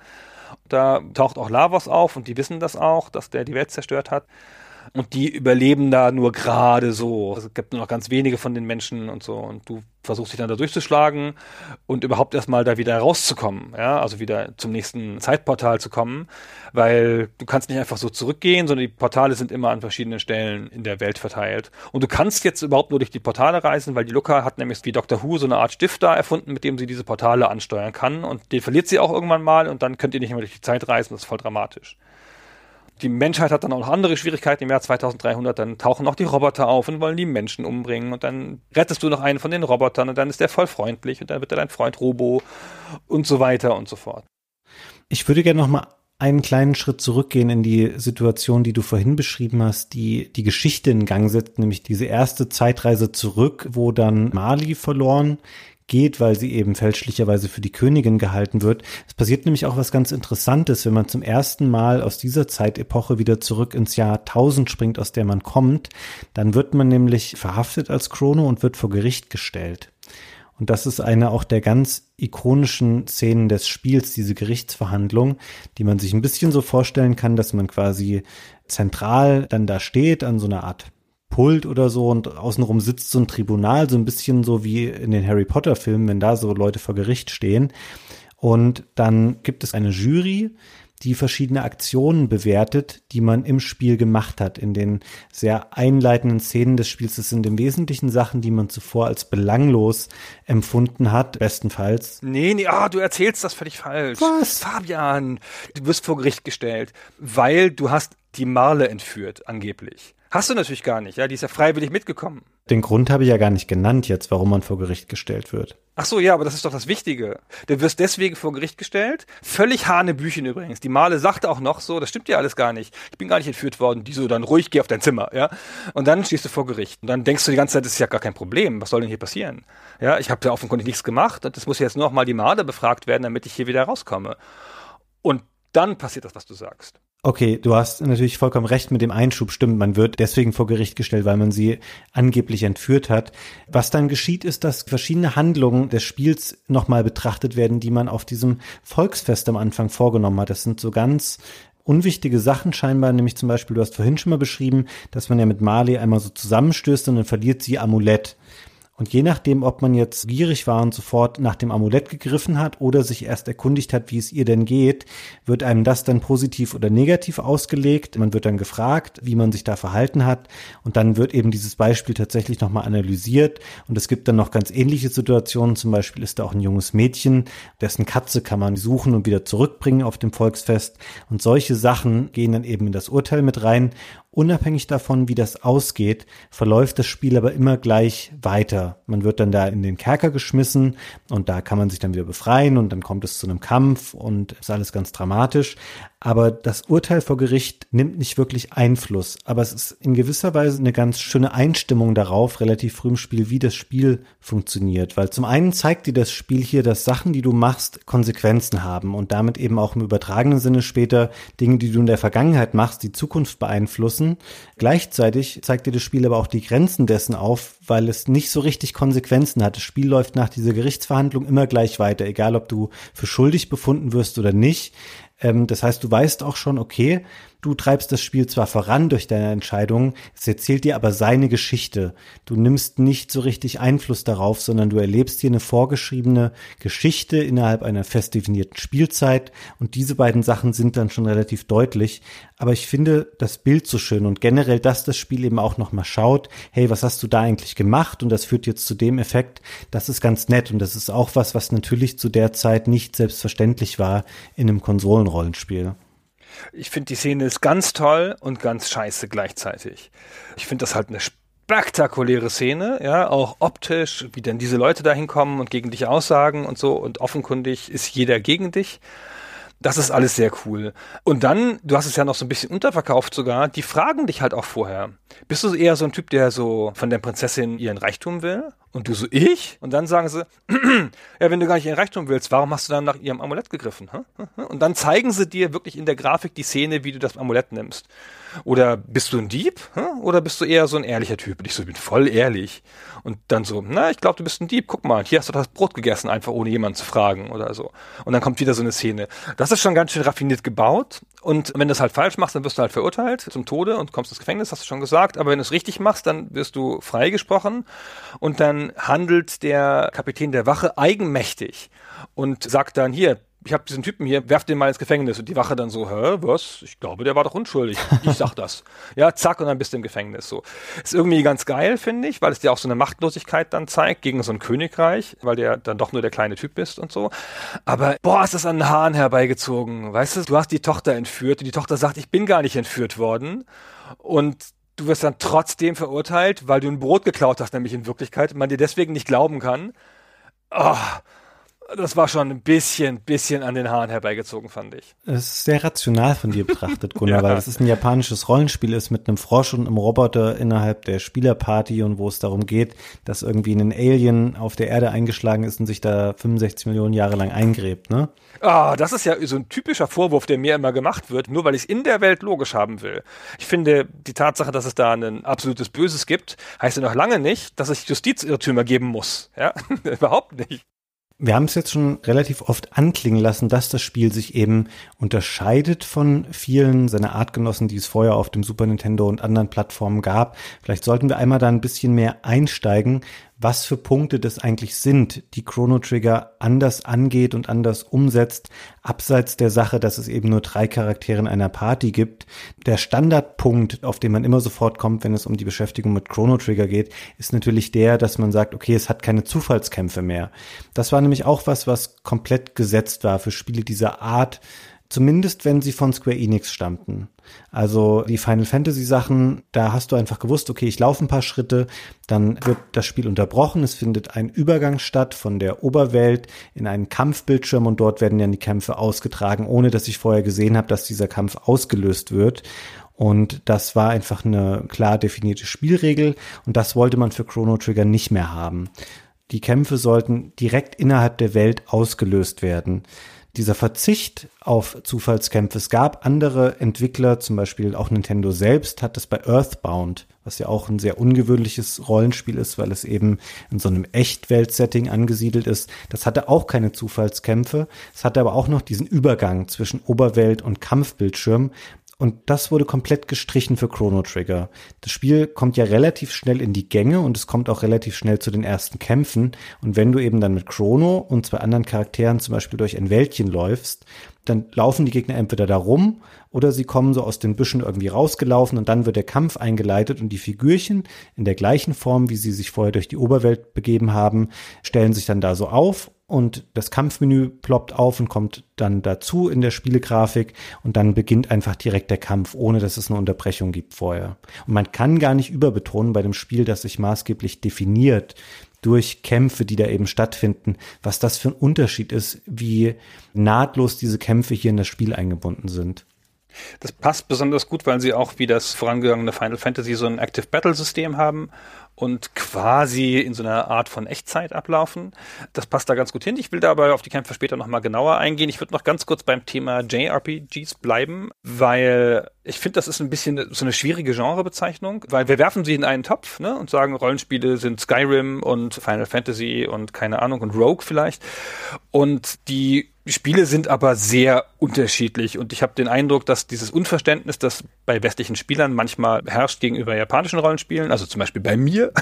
Da taucht auch Lavos auf und die wissen das auch, dass der die Welt zerstört hat und die überleben da nur gerade so. Es gibt nur noch ganz wenige von den Menschen und so und du versuchst dich dann da durchzuschlagen und überhaupt erstmal da wieder rauszukommen, ja, also wieder zum nächsten Zeitportal zu kommen, weil du kannst nicht einfach so zurückgehen, sondern die Portale sind immer an verschiedenen Stellen in der Welt verteilt. Und du kannst jetzt überhaupt nur durch die Portale reisen, weil die Luca hat nämlich wie Dr. Who so eine Art Stift da erfunden, mit dem sie diese Portale ansteuern kann und den verliert sie auch irgendwann mal und dann könnt ihr nicht mehr durch die Zeit reisen, das ist voll dramatisch die Menschheit hat dann auch noch andere Schwierigkeiten im Jahr 2300, dann tauchen auch die Roboter auf und wollen die Menschen umbringen und dann rettest du noch einen von den Robotern und dann ist der voll freundlich und dann wird er dein Freund Robo und so weiter und so fort. Ich würde gerne noch mal einen kleinen Schritt zurückgehen in die Situation, die du vorhin beschrieben hast, die die Geschichte in Gang setzt, nämlich diese erste Zeitreise zurück, wo dann Mali verloren geht, weil sie eben fälschlicherweise für die Königin gehalten wird. Es passiert nämlich auch was ganz Interessantes, wenn man zum ersten Mal aus dieser Zeitepoche wieder zurück ins Jahr 1000 springt, aus der man kommt, dann wird man nämlich verhaftet als Chrono und wird vor Gericht gestellt. Und das ist eine auch der ganz ikonischen Szenen des Spiels, diese Gerichtsverhandlung, die man sich ein bisschen so vorstellen kann, dass man quasi zentral dann da steht an so einer Art Pult oder so und außenrum sitzt so ein Tribunal, so ein bisschen so wie in den Harry Potter Filmen, wenn da so Leute vor Gericht stehen. Und dann gibt es eine Jury, die verschiedene Aktionen bewertet, die man im Spiel gemacht hat. In den sehr einleitenden Szenen des Spiels. Das sind im Wesentlichen Sachen, die man zuvor als belanglos empfunden hat, bestenfalls. Nee, nee, ah, du erzählst das völlig falsch. Was? Fabian, du wirst vor Gericht gestellt, weil du hast die Marle entführt, angeblich. Hast du natürlich gar nicht, ja, die ist ja freiwillig mitgekommen. Den Grund habe ich ja gar nicht genannt jetzt, warum man vor Gericht gestellt wird. Ach so, ja, aber das ist doch das Wichtige. Du wirst deswegen vor Gericht gestellt. Völlig Hanebüchen übrigens. Die Male sagte auch noch so, das stimmt ja alles gar nicht. Ich bin gar nicht entführt worden. Die so, dann ruhig, geh auf dein Zimmer, ja. Und dann stehst du vor Gericht. Und dann denkst du die ganze Zeit, das ist ja gar kein Problem. Was soll denn hier passieren? Ja, ich habe ja offenkundig nichts gemacht und es muss jetzt nur noch mal die Male befragt werden, damit ich hier wieder rauskomme. Und dann passiert das, was du sagst. Okay, du hast natürlich vollkommen recht mit dem Einschub. Stimmt, man wird deswegen vor Gericht gestellt, weil man sie angeblich entführt hat. Was dann geschieht, ist, dass verschiedene Handlungen des Spiels nochmal betrachtet werden, die man auf diesem Volksfest am Anfang vorgenommen hat. Das sind so ganz unwichtige Sachen scheinbar, nämlich zum Beispiel, du hast vorhin schon mal beschrieben, dass man ja mit Marley einmal so zusammenstößt und dann verliert sie Amulett. Und je nachdem, ob man jetzt gierig war und sofort nach dem Amulett gegriffen hat oder sich erst erkundigt hat, wie es ihr denn geht, wird einem das dann positiv oder negativ ausgelegt. Man wird dann gefragt, wie man sich da verhalten hat. Und dann wird eben dieses Beispiel tatsächlich nochmal analysiert. Und es gibt dann noch ganz ähnliche Situationen. Zum Beispiel ist da auch ein junges Mädchen, dessen Katze kann man suchen und wieder zurückbringen auf dem Volksfest. Und solche Sachen gehen dann eben in das Urteil mit rein. Unabhängig davon, wie das ausgeht, verläuft das Spiel aber immer gleich weiter. Man wird dann da in den Kerker geschmissen und da kann man sich dann wieder befreien und dann kommt es zu einem Kampf und ist alles ganz dramatisch. Aber das Urteil vor Gericht nimmt nicht wirklich Einfluss. Aber es ist in gewisser Weise eine ganz schöne Einstimmung darauf, relativ früh im Spiel, wie das Spiel funktioniert. Weil zum einen zeigt dir das Spiel hier, dass Sachen, die du machst, Konsequenzen haben und damit eben auch im übertragenen Sinne später Dinge, die du in der Vergangenheit machst, die Zukunft beeinflussen. Gleichzeitig zeigt dir das Spiel aber auch die Grenzen dessen auf, weil es nicht so richtig Konsequenzen hat. Das Spiel läuft nach dieser Gerichtsverhandlung immer gleich weiter, egal ob du für schuldig befunden wirst oder nicht. Ähm, das heißt, du weißt auch schon, okay, Du treibst das Spiel zwar voran durch deine Entscheidungen, es erzählt dir aber seine Geschichte. Du nimmst nicht so richtig Einfluss darauf, sondern du erlebst hier eine vorgeschriebene Geschichte innerhalb einer fest definierten Spielzeit und diese beiden Sachen sind dann schon relativ deutlich. Aber ich finde das Bild so schön und generell, dass das Spiel eben auch nochmal schaut, hey, was hast du da eigentlich gemacht? Und das führt jetzt zu dem Effekt, das ist ganz nett und das ist auch was, was natürlich zu der Zeit nicht selbstverständlich war in einem Konsolenrollenspiel. Ich finde, die Szene ist ganz toll und ganz scheiße gleichzeitig. Ich finde das halt eine spektakuläre Szene, ja, auch optisch, wie denn diese Leute da hinkommen und gegen dich aussagen und so und offenkundig ist jeder gegen dich. Das ist alles sehr cool. Und dann, du hast es ja noch so ein bisschen unterverkauft sogar, die fragen dich halt auch vorher. Bist du eher so ein Typ, der so von der Prinzessin ihren Reichtum will? Und du so, ich? Und dann sagen sie, ja, wenn du gar nicht ihren Reichtum willst, warum hast du dann nach ihrem Amulett gegriffen? Und dann zeigen sie dir wirklich in der Grafik die Szene, wie du das Amulett nimmst. Oder bist du ein Dieb? Oder bist du eher so ein ehrlicher Typ? Und ich so, ich bin voll ehrlich. Und dann so, na, ich glaube, du bist ein Dieb. Guck mal, hier hast du das Brot gegessen, einfach ohne jemanden zu fragen oder so. Und dann kommt wieder so eine Szene. Das ist schon ganz schön raffiniert gebaut. Und wenn du es halt falsch machst, dann wirst du halt verurteilt zum Tode und kommst ins Gefängnis, hast du schon gesagt. Aber wenn du es richtig machst, dann wirst du freigesprochen. Und dann handelt der Kapitän der Wache eigenmächtig und sagt dann hier, ich habe diesen Typen hier, werft den mal ins Gefängnis. Und die Wache dann so, hä, was? Ich glaube, der war doch unschuldig. Ich sag das. ja, zack, und dann bist du im Gefängnis. So. Ist irgendwie ganz geil, finde ich, weil es dir auch so eine Machtlosigkeit dann zeigt gegen so ein Königreich, weil der dann doch nur der kleine Typ bist und so. Aber, boah, ist das an den Haaren herbeigezogen. Weißt du, du hast die Tochter entführt und die Tochter sagt, ich bin gar nicht entführt worden. Und du wirst dann trotzdem verurteilt, weil du ein Brot geklaut hast, nämlich in Wirklichkeit, man dir deswegen nicht glauben kann. Oh, das war schon ein bisschen, bisschen an den Haaren herbeigezogen, fand ich. Es ist sehr rational von dir betrachtet, Gunnar, ja. weil es ist ein japanisches Rollenspiel ist mit einem Frosch und einem Roboter innerhalb der Spielerparty und wo es darum geht, dass irgendwie ein Alien auf der Erde eingeschlagen ist und sich da 65 Millionen Jahre lang eingräbt, ne? Ah, das ist ja so ein typischer Vorwurf, der mir immer gemacht wird, nur weil ich es in der Welt logisch haben will. Ich finde, die Tatsache, dass es da ein absolutes Böses gibt, heißt ja noch lange nicht, dass es Justizirrtümer geben muss. Ja, überhaupt nicht. Wir haben es jetzt schon relativ oft anklingen lassen, dass das Spiel sich eben unterscheidet von vielen seiner Artgenossen, die es vorher auf dem Super Nintendo und anderen Plattformen gab. Vielleicht sollten wir einmal da ein bisschen mehr einsteigen, was für Punkte das eigentlich sind, die Chrono Trigger anders angeht und anders umsetzt, abseits der Sache, dass es eben nur drei Charaktere in einer Party gibt. Der Standardpunkt, auf den man immer sofort kommt, wenn es um die Beschäftigung mit Chrono Trigger geht, ist natürlich der, dass man sagt, okay, es hat keine Zufallskämpfe mehr. Das war nämlich auch was, was komplett gesetzt war für Spiele dieser Art, Zumindest wenn sie von Square Enix stammten. Also die Final Fantasy Sachen, da hast du einfach gewusst, okay, ich laufe ein paar Schritte, dann wird das Spiel unterbrochen, es findet ein Übergang statt von der Oberwelt in einen Kampfbildschirm und dort werden dann die Kämpfe ausgetragen, ohne dass ich vorher gesehen habe, dass dieser Kampf ausgelöst wird. Und das war einfach eine klar definierte Spielregel und das wollte man für Chrono Trigger nicht mehr haben. Die Kämpfe sollten direkt innerhalb der Welt ausgelöst werden dieser Verzicht auf Zufallskämpfe. Es gab andere Entwickler, zum Beispiel auch Nintendo selbst, hat das bei Earthbound, was ja auch ein sehr ungewöhnliches Rollenspiel ist, weil es eben in so einem Echtwelt-Setting angesiedelt ist. Das hatte auch keine Zufallskämpfe. Es hatte aber auch noch diesen Übergang zwischen Oberwelt und Kampfbildschirm. Und das wurde komplett gestrichen für Chrono Trigger. Das Spiel kommt ja relativ schnell in die Gänge und es kommt auch relativ schnell zu den ersten Kämpfen. Und wenn du eben dann mit Chrono und zwei anderen Charakteren zum Beispiel durch ein Wäldchen läufst, dann laufen die Gegner entweder da rum oder sie kommen so aus den Büschen irgendwie rausgelaufen und dann wird der Kampf eingeleitet und die Figürchen in der gleichen Form, wie sie sich vorher durch die Oberwelt begeben haben, stellen sich dann da so auf und das Kampfmenü ploppt auf und kommt dann dazu in der Spielegrafik und dann beginnt einfach direkt der Kampf, ohne dass es eine Unterbrechung gibt vorher. Und man kann gar nicht überbetonen bei dem Spiel, das sich maßgeblich definiert durch Kämpfe, die da eben stattfinden, was das für ein Unterschied ist, wie nahtlos diese Kämpfe hier in das Spiel eingebunden sind. Das passt besonders gut, weil sie auch wie das vorangegangene Final Fantasy so ein Active Battle System haben und quasi in so einer Art von Echtzeit ablaufen. Das passt da ganz gut hin. Ich will da aber auf die Kämpfe später nochmal genauer eingehen. Ich würde noch ganz kurz beim Thema JRPGs bleiben, weil ich finde, das ist ein bisschen so eine schwierige Genrebezeichnung, weil wir werfen sie in einen Topf ne, und sagen, Rollenspiele sind Skyrim und Final Fantasy und keine Ahnung und Rogue vielleicht. Und die Spiele sind aber sehr unterschiedlich und ich habe den Eindruck, dass dieses Unverständnis, das bei westlichen Spielern manchmal herrscht gegenüber japanischen Rollenspielen, also zum Beispiel bei mir,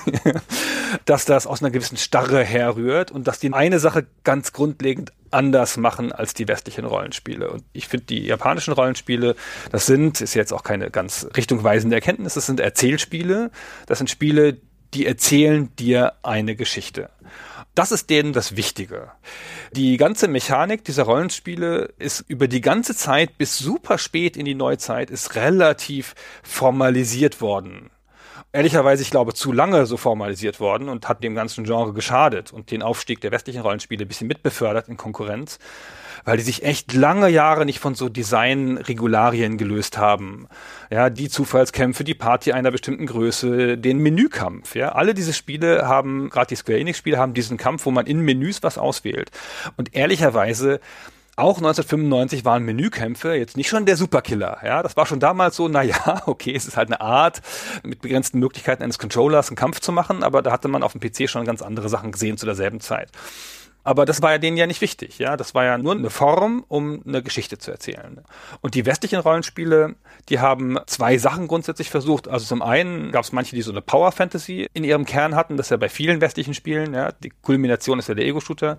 dass das aus einer gewissen Starre herrührt und dass die eine Sache ganz grundlegend anders machen als die westlichen Rollenspiele. Und ich finde, die japanischen Rollenspiele, das sind, ist jetzt auch keine ganz richtungweisende Erkenntnis, das sind Erzählspiele, das sind Spiele, die erzählen dir eine Geschichte. Das ist denen das Wichtige. Die ganze Mechanik dieser Rollenspiele ist über die ganze Zeit bis super spät in die Neuzeit ist relativ formalisiert worden. Ehrlicherweise, ich glaube, zu lange so formalisiert worden und hat dem ganzen Genre geschadet und den Aufstieg der westlichen Rollenspiele ein bisschen mitbefördert in Konkurrenz weil die sich echt lange Jahre nicht von so Designregularien gelöst haben. Ja, die Zufallskämpfe, die Party einer bestimmten Größe, den Menükampf. Ja, alle diese Spiele haben, gerade die Square Enix Spiele haben diesen Kampf, wo man in Menüs was auswählt. Und ehrlicherweise auch 1995 waren Menükämpfe jetzt nicht schon der Superkiller. Ja, das war schon damals so, na ja, okay, es ist halt eine Art, mit begrenzten Möglichkeiten eines Controllers einen Kampf zu machen, aber da hatte man auf dem PC schon ganz andere Sachen gesehen zu derselben Zeit. Aber das war ja denen ja nicht wichtig, ja. Das war ja nur eine Form, um eine Geschichte zu erzählen. Und die westlichen Rollenspiele, die haben zwei Sachen grundsätzlich versucht. Also zum einen gab es manche, die so eine Power Fantasy in ihrem Kern hatten. Das ist ja bei vielen westlichen Spielen, ja. Die Kulmination ist ja der Ego-Shooter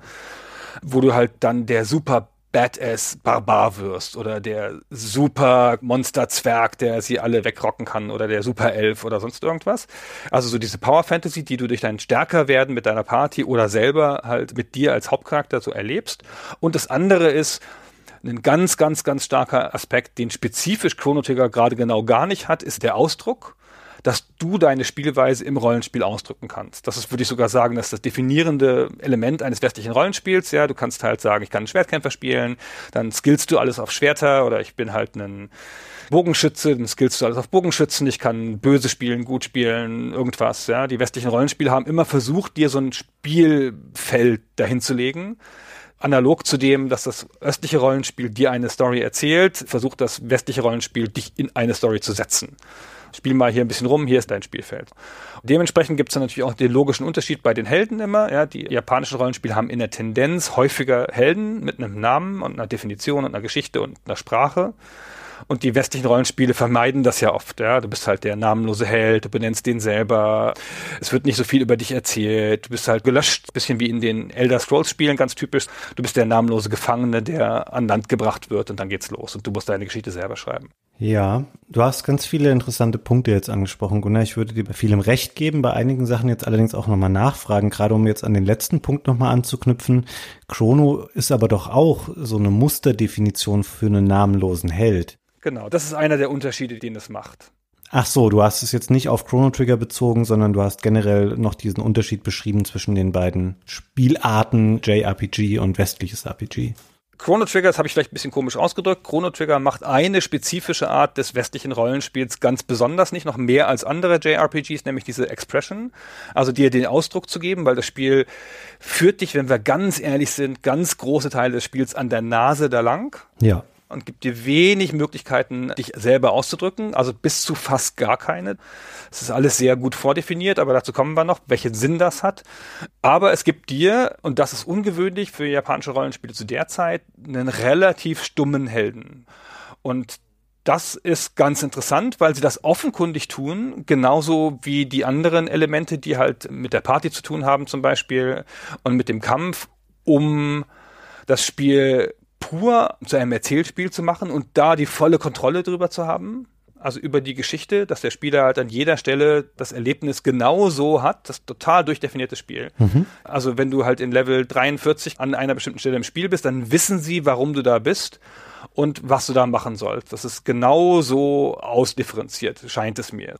wo du halt dann der super Badass Barbar wirst oder der super Monster-Zwerg, der sie alle wegrocken kann oder der Super Elf oder sonst irgendwas. Also so diese Power Fantasy, die du durch dein Stärkerwerden mit deiner Party oder selber halt mit dir als Hauptcharakter so erlebst. Und das andere ist, ein ganz, ganz, ganz starker Aspekt, den spezifisch Chrono Trigger gerade genau gar nicht hat, ist der Ausdruck dass du deine Spielweise im Rollenspiel ausdrücken kannst. Das ist, würde ich sogar sagen, das ist das definierende Element eines westlichen Rollenspiels. Ja, du kannst halt sagen, ich kann einen Schwertkämpfer spielen, dann skillst du alles auf Schwerter oder ich bin halt ein Bogenschütze, dann skillst du alles auf Bogenschützen, ich kann böse spielen, gut spielen, irgendwas. Ja, die westlichen Rollenspiele haben immer versucht, dir so ein Spielfeld dahin zu legen analog zu dem, dass das östliche Rollenspiel dir eine Story erzählt, versucht das westliche Rollenspiel dich in eine Story zu setzen spiel mal hier ein bisschen rum, hier ist dein Spielfeld. Dementsprechend gibt es dann natürlich auch den logischen Unterschied bei den Helden immer. Ja, die japanischen Rollenspiele haben in der Tendenz häufiger Helden mit einem Namen und einer Definition und einer Geschichte und einer Sprache. Und die westlichen Rollenspiele vermeiden das ja oft. Ja? Du bist halt der namenlose Held, du benennst den selber. Es wird nicht so viel über dich erzählt. Du bist halt gelöscht, bisschen wie in den Elder Scrolls Spielen, ganz typisch. Du bist der namenlose Gefangene, der an Land gebracht wird und dann geht's los und du musst deine Geschichte selber schreiben. Ja, du hast ganz viele interessante Punkte jetzt angesprochen, Gunnar. Ich würde dir bei vielem Recht geben, bei einigen Sachen jetzt allerdings auch nochmal nachfragen, gerade um jetzt an den letzten Punkt nochmal anzuknüpfen. Chrono ist aber doch auch so eine Musterdefinition für einen namenlosen Held. Genau, das ist einer der Unterschiede, den es macht. Ach so, du hast es jetzt nicht auf Chrono Trigger bezogen, sondern du hast generell noch diesen Unterschied beschrieben zwischen den beiden Spielarten JRPG und westliches RPG. Chrono Trigger, das habe ich vielleicht ein bisschen komisch ausgedrückt. Chrono Trigger macht eine spezifische Art des westlichen Rollenspiels ganz besonders nicht, noch mehr als andere JRPGs, nämlich diese Expression, also dir den Ausdruck zu geben, weil das Spiel führt dich, wenn wir ganz ehrlich sind, ganz große Teile des Spiels an der Nase da lang. Ja und gibt dir wenig Möglichkeiten, dich selber auszudrücken, also bis zu fast gar keine. Es ist alles sehr gut vordefiniert, aber dazu kommen wir noch, welchen Sinn das hat. Aber es gibt dir, und das ist ungewöhnlich für japanische Rollenspiele zu der Zeit, einen relativ stummen Helden. Und das ist ganz interessant, weil sie das offenkundig tun, genauso wie die anderen Elemente, die halt mit der Party zu tun haben zum Beispiel und mit dem Kampf, um das Spiel pur zu einem Erzählspiel zu machen und da die volle Kontrolle drüber zu haben. Also über die Geschichte, dass der Spieler halt an jeder Stelle das Erlebnis genau so hat, das total durchdefinierte Spiel. Mhm. Also wenn du halt in Level 43 an einer bestimmten Stelle im Spiel bist, dann wissen sie, warum du da bist und was du da machen sollst. Das ist genau so ausdifferenziert, scheint es mir.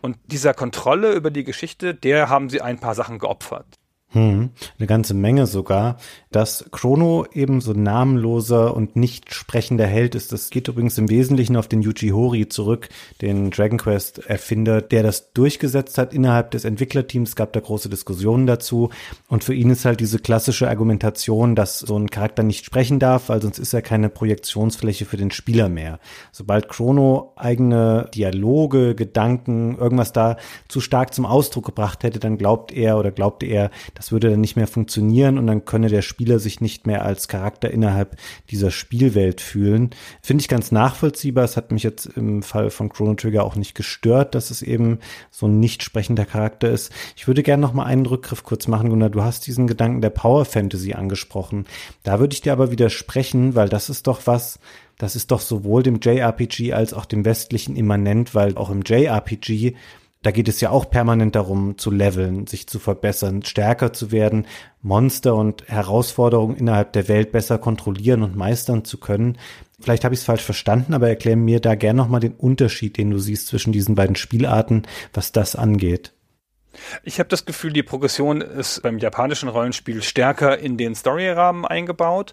Und dieser Kontrolle über die Geschichte, der haben sie ein paar Sachen geopfert. Hm, eine ganze Menge sogar. Dass Chrono eben so namenloser und nicht sprechender Held ist, das geht übrigens im Wesentlichen auf den Yuji Horii zurück, den Dragon Quest Erfinder, der das durchgesetzt hat innerhalb des Entwicklerteams, gab da große Diskussionen dazu. Und für ihn ist halt diese klassische Argumentation, dass so ein Charakter nicht sprechen darf, weil sonst ist er keine Projektionsfläche für den Spieler mehr. Sobald Chrono eigene Dialoge, Gedanken, irgendwas da zu stark zum Ausdruck gebracht hätte, dann glaubt er oder glaubte er, das würde dann nicht mehr funktionieren und dann könne der Spieler sich nicht mehr als Charakter innerhalb dieser Spielwelt fühlen. Finde ich ganz nachvollziehbar. Es hat mich jetzt im Fall von Chrono Trigger auch nicht gestört, dass es eben so ein nicht sprechender Charakter ist. Ich würde gerne noch mal einen Rückgriff kurz machen, Gunnar. Du hast diesen Gedanken der Power Fantasy angesprochen. Da würde ich dir aber widersprechen, weil das ist doch was, das ist doch sowohl dem JRPG als auch dem westlichen immanent, weil auch im JRPG da geht es ja auch permanent darum, zu leveln, sich zu verbessern, stärker zu werden, Monster und Herausforderungen innerhalb der Welt besser kontrollieren und meistern zu können. Vielleicht habe ich es falsch verstanden, aber erklär mir da gerne nochmal den Unterschied, den du siehst zwischen diesen beiden Spielarten, was das angeht. Ich habe das Gefühl, die Progression ist beim japanischen Rollenspiel stärker in den Storyrahmen eingebaut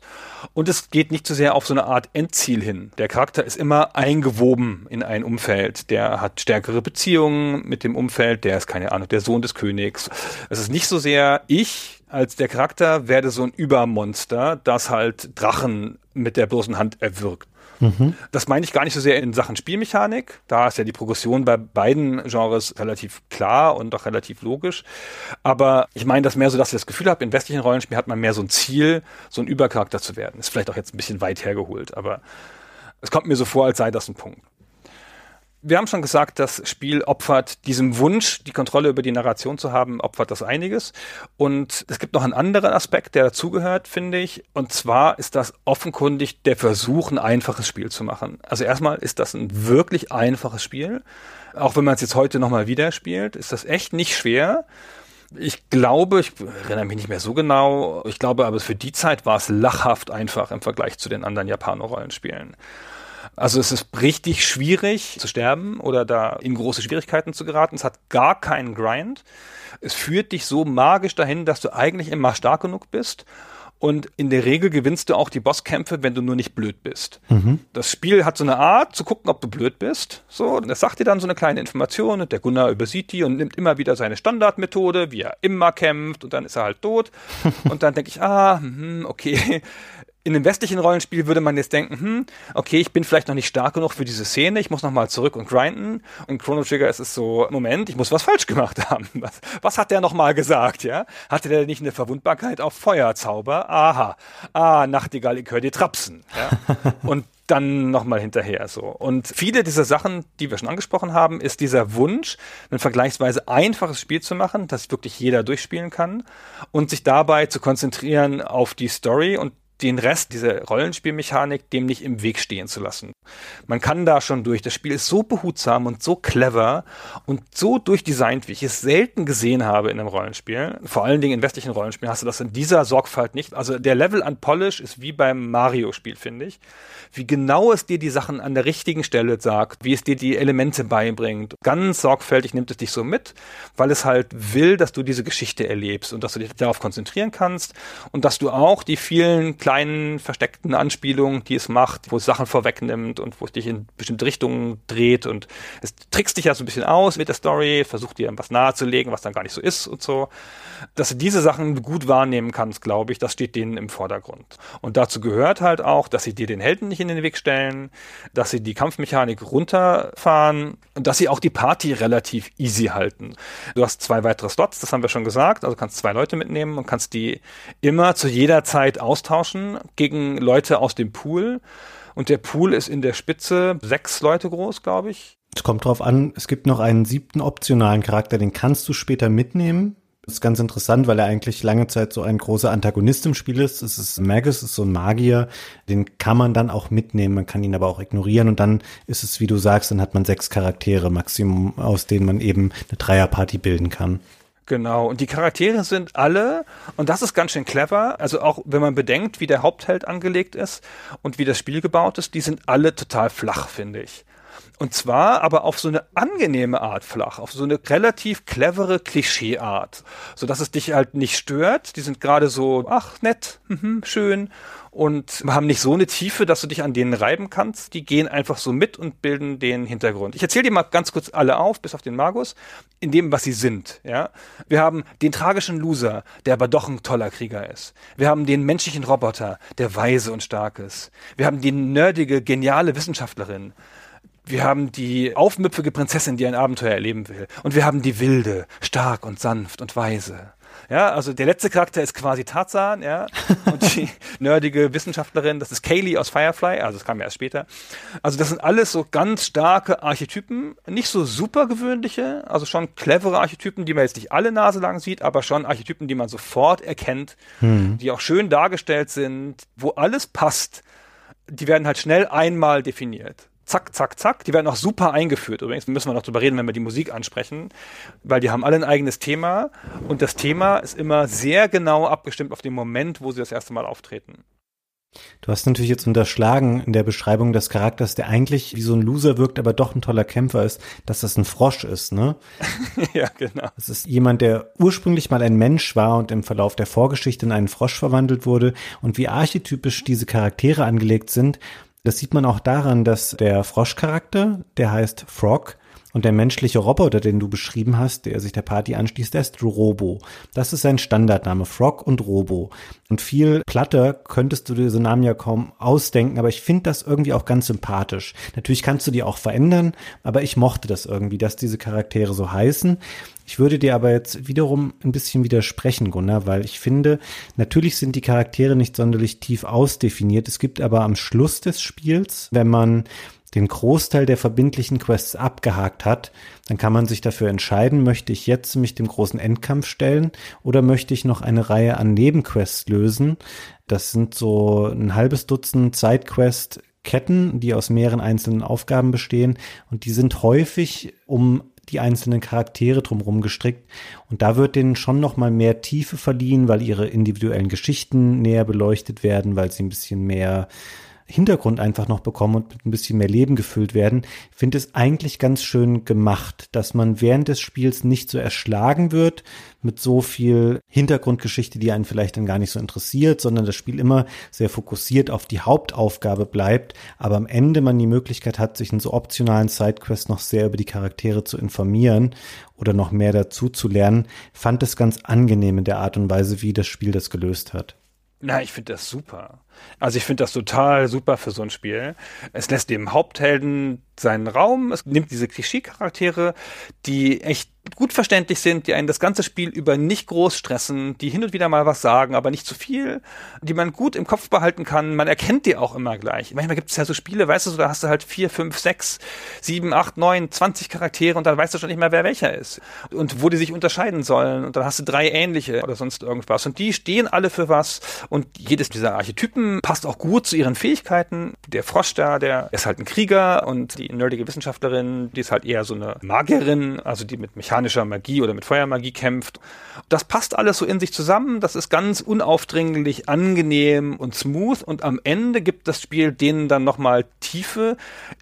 und es geht nicht so sehr auf so eine Art Endziel hin. Der Charakter ist immer eingewoben in ein Umfeld. Der hat stärkere Beziehungen mit dem Umfeld, der ist keine Ahnung, der Sohn des Königs. Es ist nicht so sehr ich als der Charakter werde so ein Übermonster, das halt Drachen mit der bloßen Hand erwürgt. Mhm. Das meine ich gar nicht so sehr in Sachen Spielmechanik. Da ist ja die Progression bei beiden Genres relativ klar und auch relativ logisch. Aber ich meine das mehr so, dass ich das Gefühl habe, in westlichen Rollenspielen hat man mehr so ein Ziel, so ein Übercharakter zu werden. Ist vielleicht auch jetzt ein bisschen weit hergeholt, aber es kommt mir so vor, als sei das ein Punkt wir haben schon gesagt, das Spiel opfert diesem Wunsch, die Kontrolle über die Narration zu haben, opfert das einiges. Und es gibt noch einen anderen Aspekt, der dazugehört, finde ich. Und zwar ist das offenkundig der Versuch, ein einfaches Spiel zu machen. Also erstmal ist das ein wirklich einfaches Spiel. Auch wenn man es jetzt heute nochmal wieder spielt, ist das echt nicht schwer. Ich glaube, ich erinnere mich nicht mehr so genau, ich glaube aber für die Zeit war es lachhaft einfach im Vergleich zu den anderen Japano-Rollenspielen. Also es ist richtig schwierig zu sterben oder da in große Schwierigkeiten zu geraten. Es hat gar keinen Grind. Es führt dich so magisch dahin, dass du eigentlich immer stark genug bist. Und in der Regel gewinnst du auch die Bosskämpfe, wenn du nur nicht blöd bist. Mhm. Das Spiel hat so eine Art, zu gucken, ob du blöd bist. So, und das sagt dir dann so eine kleine Information und der Gunnar übersieht die und nimmt immer wieder seine Standardmethode, wie er immer kämpft und dann ist er halt tot. und dann denke ich, ah, hm, okay, in einem westlichen Rollenspiel würde man jetzt denken, hm, okay, ich bin vielleicht noch nicht stark genug für diese Szene, ich muss noch mal zurück und grinden. Und Chrono Trigger ist es so, Moment, ich muss was falsch gemacht haben. Was, was hat der noch mal gesagt, ja? Hatte der nicht eine Verwundbarkeit auf Feuerzauber? Aha. Ah, Nachtigall, ich höre die Trapsen. Ja? und dann nochmal hinterher so. Und viele dieser Sachen, die wir schon angesprochen haben, ist dieser Wunsch, ein vergleichsweise einfaches Spiel zu machen, das wirklich jeder durchspielen kann und sich dabei zu konzentrieren auf die Story und den Rest, diese Rollenspielmechanik, dem nicht im Weg stehen zu lassen. Man kann da schon durch. Das Spiel ist so behutsam und so clever und so durchdesignt, wie ich es selten gesehen habe in einem Rollenspiel. Vor allen Dingen in westlichen Rollenspielen hast du das in dieser Sorgfalt nicht. Also der Level an Polish ist wie beim Mario-Spiel, finde ich. Wie genau es dir die Sachen an der richtigen Stelle sagt, wie es dir die Elemente beibringt. Ganz sorgfältig nimmt es dich so mit, weil es halt will, dass du diese Geschichte erlebst und dass du dich darauf konzentrieren kannst und dass du auch die vielen kleinen versteckten Anspielungen, die es macht, wo es Sachen vorwegnimmt und wo es dich in bestimmte Richtungen dreht und es trickst dich ja so ein bisschen aus mit der Story, versucht dir was nahezulegen, was dann gar nicht so ist und so. Dass du diese Sachen gut wahrnehmen kannst, glaube ich, das steht denen im Vordergrund. Und dazu gehört halt auch, dass sie dir den Helden nicht in den Weg stellen, dass sie die Kampfmechanik runterfahren und dass sie auch die Party relativ easy halten. Du hast zwei weitere Slots, das haben wir schon gesagt, also kannst zwei Leute mitnehmen und kannst die immer zu jeder Zeit austauschen gegen Leute aus dem Pool. Und der Pool ist in der Spitze sechs Leute groß, glaube ich. Es kommt drauf an, es gibt noch einen siebten optionalen Charakter, den kannst du später mitnehmen. Das ist ganz interessant, weil er eigentlich lange Zeit so ein großer Antagonist im Spiel ist. Es ist Magus, ist so ein Magier. Den kann man dann auch mitnehmen, man kann ihn aber auch ignorieren und dann ist es, wie du sagst, dann hat man sechs Charaktere Maximum, aus denen man eben eine Dreierparty bilden kann. Genau, und die Charaktere sind alle, und das ist ganz schön clever, also auch wenn man bedenkt, wie der Hauptheld angelegt ist und wie das Spiel gebaut ist, die sind alle total flach, finde ich. Und zwar aber auf so eine angenehme Art flach, auf so eine relativ clevere Klischeeart, so dass es dich halt nicht stört. Die sind gerade so, ach nett, mhm, schön und haben nicht so eine Tiefe, dass du dich an denen reiben kannst. Die gehen einfach so mit und bilden den Hintergrund. Ich erzähle dir mal ganz kurz alle auf, bis auf den Magus, in dem, was sie sind. Ja, wir haben den tragischen Loser, der aber doch ein toller Krieger ist. Wir haben den menschlichen Roboter, der weise und stark ist. Wir haben die nerdige, geniale Wissenschaftlerin. Wir haben die aufmüpfige Prinzessin, die ein Abenteuer erleben will. Und wir haben die wilde, stark und sanft und weise. Ja, also der letzte Charakter ist quasi Tarzan, ja. Und die nerdige Wissenschaftlerin, das ist Kaylee aus Firefly, also das kam ja erst später. Also das sind alles so ganz starke Archetypen, nicht so super gewöhnliche, also schon clevere Archetypen, die man jetzt nicht alle Nase lang sieht, aber schon Archetypen, die man sofort erkennt, hm. die auch schön dargestellt sind, wo alles passt. Die werden halt schnell einmal definiert zack, zack, zack. Die werden auch super eingeführt. Übrigens müssen wir noch drüber reden, wenn wir die Musik ansprechen, weil die haben alle ein eigenes Thema und das Thema ist immer sehr genau abgestimmt auf den Moment, wo sie das erste Mal auftreten. Du hast natürlich jetzt unterschlagen in der Beschreibung des Charakters, der eigentlich wie so ein Loser wirkt, aber doch ein toller Kämpfer ist, dass das ein Frosch ist, ne? ja, genau. Es ist jemand, der ursprünglich mal ein Mensch war und im Verlauf der Vorgeschichte in einen Frosch verwandelt wurde und wie archetypisch diese Charaktere angelegt sind, das sieht man auch daran, dass der Froschcharakter, der heißt Frog, und der menschliche Roboter, den du beschrieben hast, der sich der Party anschließt, der ist Robo. Das ist sein Standardname, Frog und Robo. Und viel platter könntest du diese Namen ja kaum ausdenken, aber ich finde das irgendwie auch ganz sympathisch. Natürlich kannst du die auch verändern, aber ich mochte das irgendwie, dass diese Charaktere so heißen. Ich würde dir aber jetzt wiederum ein bisschen widersprechen, Gunnar, weil ich finde, natürlich sind die Charaktere nicht sonderlich tief ausdefiniert. Es gibt aber am Schluss des Spiels, wenn man den Großteil der verbindlichen Quests abgehakt hat, dann kann man sich dafür entscheiden, möchte ich jetzt mich dem großen Endkampf stellen oder möchte ich noch eine Reihe an Nebenquests lösen. Das sind so ein halbes Dutzend Sidequest Ketten, die aus mehreren einzelnen Aufgaben bestehen und die sind häufig um die einzelnen Charaktere drumherum gestrickt. Und da wird denen schon noch mal mehr Tiefe verliehen, weil ihre individuellen Geschichten näher beleuchtet werden, weil sie ein bisschen mehr Hintergrund einfach noch bekommen und mit ein bisschen mehr Leben gefüllt werden, finde es eigentlich ganz schön gemacht, dass man während des Spiels nicht so erschlagen wird mit so viel Hintergrundgeschichte, die einen vielleicht dann gar nicht so interessiert, sondern das Spiel immer sehr fokussiert auf die Hauptaufgabe bleibt, aber am Ende man die Möglichkeit hat, sich in so optionalen Sidequests noch sehr über die Charaktere zu informieren oder noch mehr dazu zu lernen, fand es ganz angenehm in der Art und Weise, wie das Spiel das gelöst hat. Na, ich finde das super. Also ich finde das total super für so ein Spiel. Es lässt dem Haupthelden seinen Raum, es nimmt diese Klischee-Charaktere, die echt gut verständlich sind, die einen das ganze Spiel über nicht groß stressen, die hin und wieder mal was sagen, aber nicht zu viel, die man gut im Kopf behalten kann. Man erkennt die auch immer gleich. Manchmal gibt es ja so Spiele, weißt du, da hast du halt vier, fünf, sechs, sieben, acht, neun, zwanzig Charaktere und dann weißt du schon nicht mehr, wer welcher ist und wo die sich unterscheiden sollen. Und dann hast du drei ähnliche oder sonst irgendwas. Und die stehen alle für was und jedes dieser Archetypen passt auch gut zu ihren Fähigkeiten. Der Frosch da, der ist halt ein Krieger und die nerdige Wissenschaftlerin, die ist halt eher so eine Magierin, also die mit mechanischer Magie oder mit Feuermagie kämpft. Das passt alles so in sich zusammen. Das ist ganz unaufdringlich, angenehm und smooth. Und am Ende gibt das Spiel denen dann nochmal Tiefe,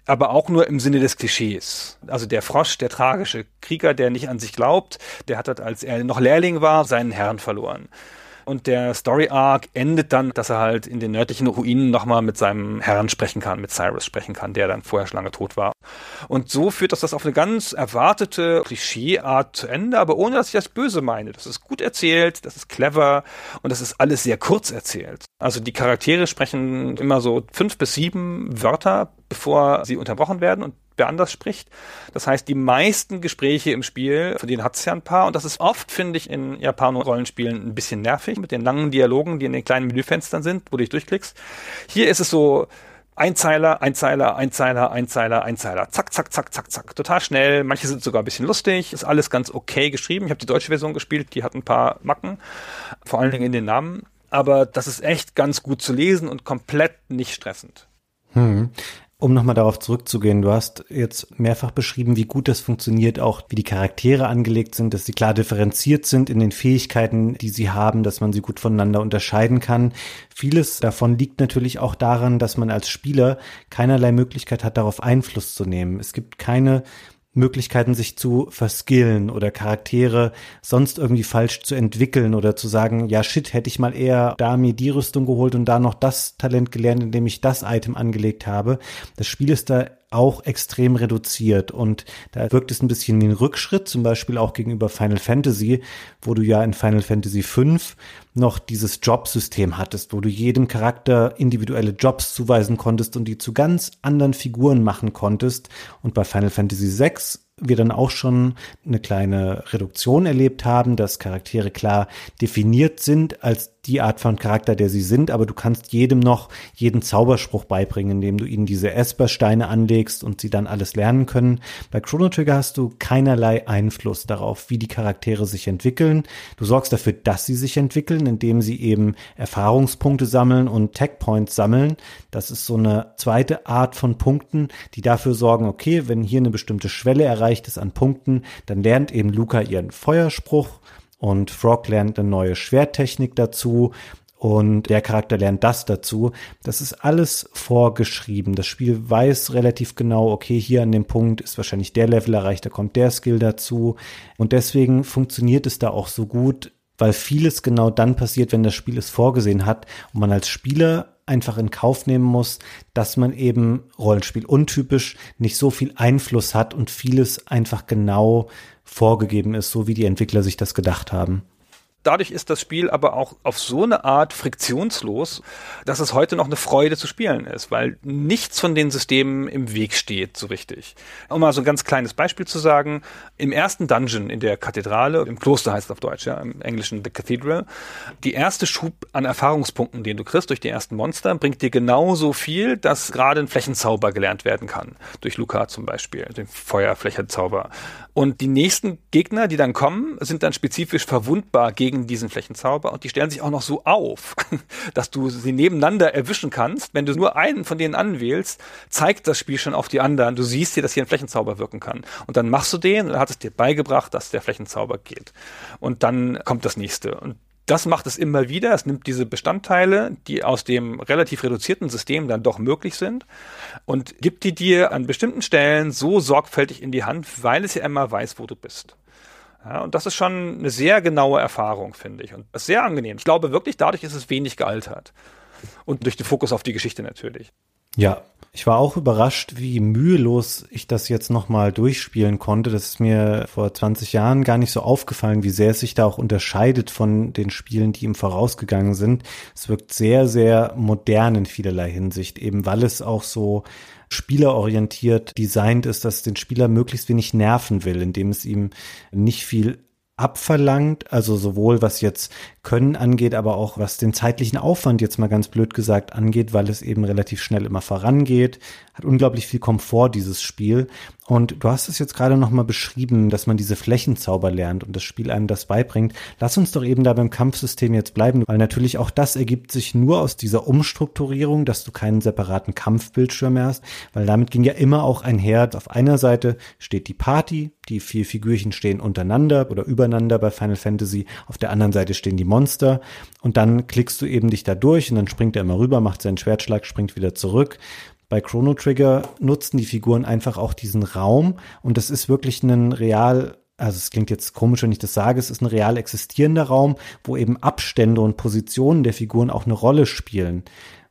aber auch nur im Sinne des Klischees. Also der Frosch, der tragische Krieger, der nicht an sich glaubt, der hat halt, als er noch Lehrling war, seinen Herrn verloren. Und der Story Arc endet dann, dass er halt in den nördlichen Ruinen nochmal mit seinem Herrn sprechen kann, mit Cyrus sprechen kann, der dann vorher schon lange tot war. Und so führt das das auf eine ganz erwartete Klischeeart zu Ende, aber ohne dass ich das böse meine. Das ist gut erzählt, das ist clever und das ist alles sehr kurz erzählt. Also die Charaktere sprechen immer so fünf bis sieben Wörter, bevor sie unterbrochen werden und wer anders spricht. Das heißt, die meisten Gespräche im Spiel, für den hat es ja ein paar und das ist oft, finde ich, in Japan-Rollenspielen ein bisschen nervig mit den langen Dialogen, die in den kleinen Menüfenstern sind, wo du dich durchklickst. Hier ist es so Einzeiler, Einzeiler, Einzeiler, Einzeiler, Einzeiler. Zack, zack, zack, zack, zack. Total schnell. Manche sind sogar ein bisschen lustig. Ist alles ganz okay geschrieben. Ich habe die deutsche Version gespielt, die hat ein paar Macken. Vor allen Dingen in den Namen. Aber das ist echt ganz gut zu lesen und komplett nicht stressend. Hm. Um nochmal darauf zurückzugehen, du hast jetzt mehrfach beschrieben, wie gut das funktioniert, auch wie die Charaktere angelegt sind, dass sie klar differenziert sind in den Fähigkeiten, die sie haben, dass man sie gut voneinander unterscheiden kann. Vieles davon liegt natürlich auch daran, dass man als Spieler keinerlei Möglichkeit hat, darauf Einfluss zu nehmen. Es gibt keine Möglichkeiten, sich zu verskillen oder Charaktere sonst irgendwie falsch zu entwickeln oder zu sagen, ja shit, hätte ich mal eher da mir die Rüstung geholt und da noch das Talent gelernt, indem ich das Item angelegt habe. Das Spiel ist da auch extrem reduziert und da wirkt es ein bisschen wie ein Rückschritt, zum Beispiel auch gegenüber Final Fantasy, wo du ja in Final Fantasy V noch dieses Jobsystem hattest, wo du jedem Charakter individuelle Jobs zuweisen konntest und die zu ganz anderen Figuren machen konntest. Und bei Final Fantasy VI wir dann auch schon eine kleine Reduktion erlebt haben, dass Charaktere klar definiert sind als die Art von Charakter, der sie sind, aber du kannst jedem noch jeden Zauberspruch beibringen, indem du ihnen diese Espersteine anlegst und sie dann alles lernen können. Bei Chrono Trigger hast du keinerlei Einfluss darauf, wie die Charaktere sich entwickeln. Du sorgst dafür, dass sie sich entwickeln, indem sie eben Erfahrungspunkte sammeln und Tech Points sammeln. Das ist so eine zweite Art von Punkten, die dafür sorgen, okay, wenn hier eine bestimmte Schwelle erreicht ist an Punkten, dann lernt eben Luca ihren Feuerspruch und Frog lernt eine neue Schwerttechnik dazu und der Charakter lernt das dazu. Das ist alles vorgeschrieben. Das Spiel weiß relativ genau, okay, hier an dem Punkt ist wahrscheinlich der Level erreicht, da kommt der Skill dazu. Und deswegen funktioniert es da auch so gut, weil vieles genau dann passiert, wenn das Spiel es vorgesehen hat und man als Spieler einfach in Kauf nehmen muss, dass man eben Rollenspiel untypisch nicht so viel Einfluss hat und vieles einfach genau vorgegeben ist, so wie die Entwickler sich das gedacht haben. Dadurch ist das Spiel aber auch auf so eine Art friktionslos, dass es heute noch eine Freude zu spielen ist, weil nichts von den Systemen im Weg steht so richtig. Um mal so ein ganz kleines Beispiel zu sagen, im ersten Dungeon in der Kathedrale, im Kloster heißt es auf Deutsch, ja, im Englischen The Cathedral, die erste Schub an Erfahrungspunkten, den du kriegst durch die ersten Monster, bringt dir genauso viel, dass gerade ein Flächenzauber gelernt werden kann. Durch Luca zum Beispiel, den Feuerflächenzauber. Und die nächsten Gegner, die dann kommen, sind dann spezifisch verwundbar gegen diesen Flächenzauber und die stellen sich auch noch so auf, dass du sie nebeneinander erwischen kannst. Wenn du nur einen von denen anwählst, zeigt das Spiel schon auf die anderen. Du siehst dir, dass hier ein Flächenzauber wirken kann. Und dann machst du den und hat es dir beigebracht, dass der Flächenzauber geht. Und dann kommt das nächste. Und das macht es immer wieder. Es nimmt diese Bestandteile, die aus dem relativ reduzierten System dann doch möglich sind und gibt die dir an bestimmten Stellen so sorgfältig in die Hand, weil es ja immer weiß, wo du bist. Ja, und das ist schon eine sehr genaue Erfahrung, finde ich. Und sehr angenehm. Ich glaube wirklich, dadurch ist es wenig gealtert. Und durch den Fokus auf die Geschichte natürlich. Ja, ich war auch überrascht, wie mühelos ich das jetzt nochmal durchspielen konnte. Das ist mir vor 20 Jahren gar nicht so aufgefallen, wie sehr es sich da auch unterscheidet von den Spielen, die ihm vorausgegangen sind. Es wirkt sehr, sehr modern in vielerlei Hinsicht, eben weil es auch so spielerorientiert designt ist, dass den Spieler möglichst wenig nerven will, indem es ihm nicht viel abverlangt, also sowohl was jetzt Können angeht, aber auch was den zeitlichen Aufwand jetzt mal ganz blöd gesagt angeht, weil es eben relativ schnell immer vorangeht, hat unglaublich viel Komfort dieses Spiel und du hast es jetzt gerade nochmal beschrieben, dass man diese Flächenzauber lernt und das Spiel einem das beibringt. Lass uns doch eben da beim Kampfsystem jetzt bleiben, weil natürlich auch das ergibt sich nur aus dieser Umstrukturierung, dass du keinen separaten Kampfbildschirm mehr hast, weil damit ging ja immer auch einher. Auf einer Seite steht die Party, die vier Figürchen stehen untereinander oder übereinander bei Final Fantasy. Auf der anderen Seite stehen die Monster und dann klickst du eben dich da durch und dann springt er immer rüber, macht seinen Schwertschlag, springt wieder zurück bei Chrono Trigger nutzen die Figuren einfach auch diesen Raum und das ist wirklich ein real also es klingt jetzt komisch, wenn ich das sage, es ist ein real existierender Raum, wo eben Abstände und Positionen der Figuren auch eine Rolle spielen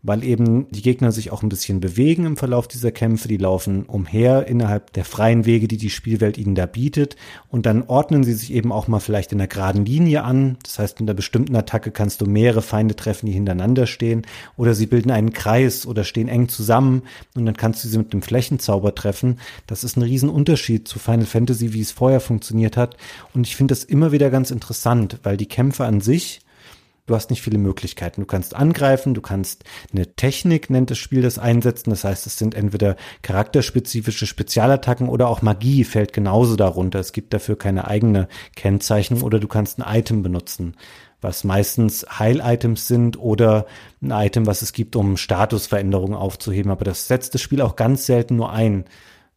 weil eben die Gegner sich auch ein bisschen bewegen im Verlauf dieser Kämpfe. Die laufen umher innerhalb der freien Wege, die die Spielwelt ihnen da bietet. Und dann ordnen sie sich eben auch mal vielleicht in einer geraden Linie an. Das heißt, in einer bestimmten Attacke kannst du mehrere Feinde treffen, die hintereinander stehen. Oder sie bilden einen Kreis oder stehen eng zusammen. Und dann kannst du sie mit einem Flächenzauber treffen. Das ist ein Riesenunterschied zu Final Fantasy, wie es vorher funktioniert hat. Und ich finde das immer wieder ganz interessant, weil die Kämpfe an sich du hast nicht viele Möglichkeiten. Du kannst angreifen, du kannst eine Technik, nennt das Spiel das, einsetzen. Das heißt, es sind entweder charakterspezifische Spezialattacken oder auch Magie fällt genauso darunter. Es gibt dafür keine eigene Kennzeichnung oder du kannst ein Item benutzen was meistens Heil-Items sind oder ein Item, was es gibt, um Statusveränderungen aufzuheben. Aber das setzt das Spiel auch ganz selten nur ein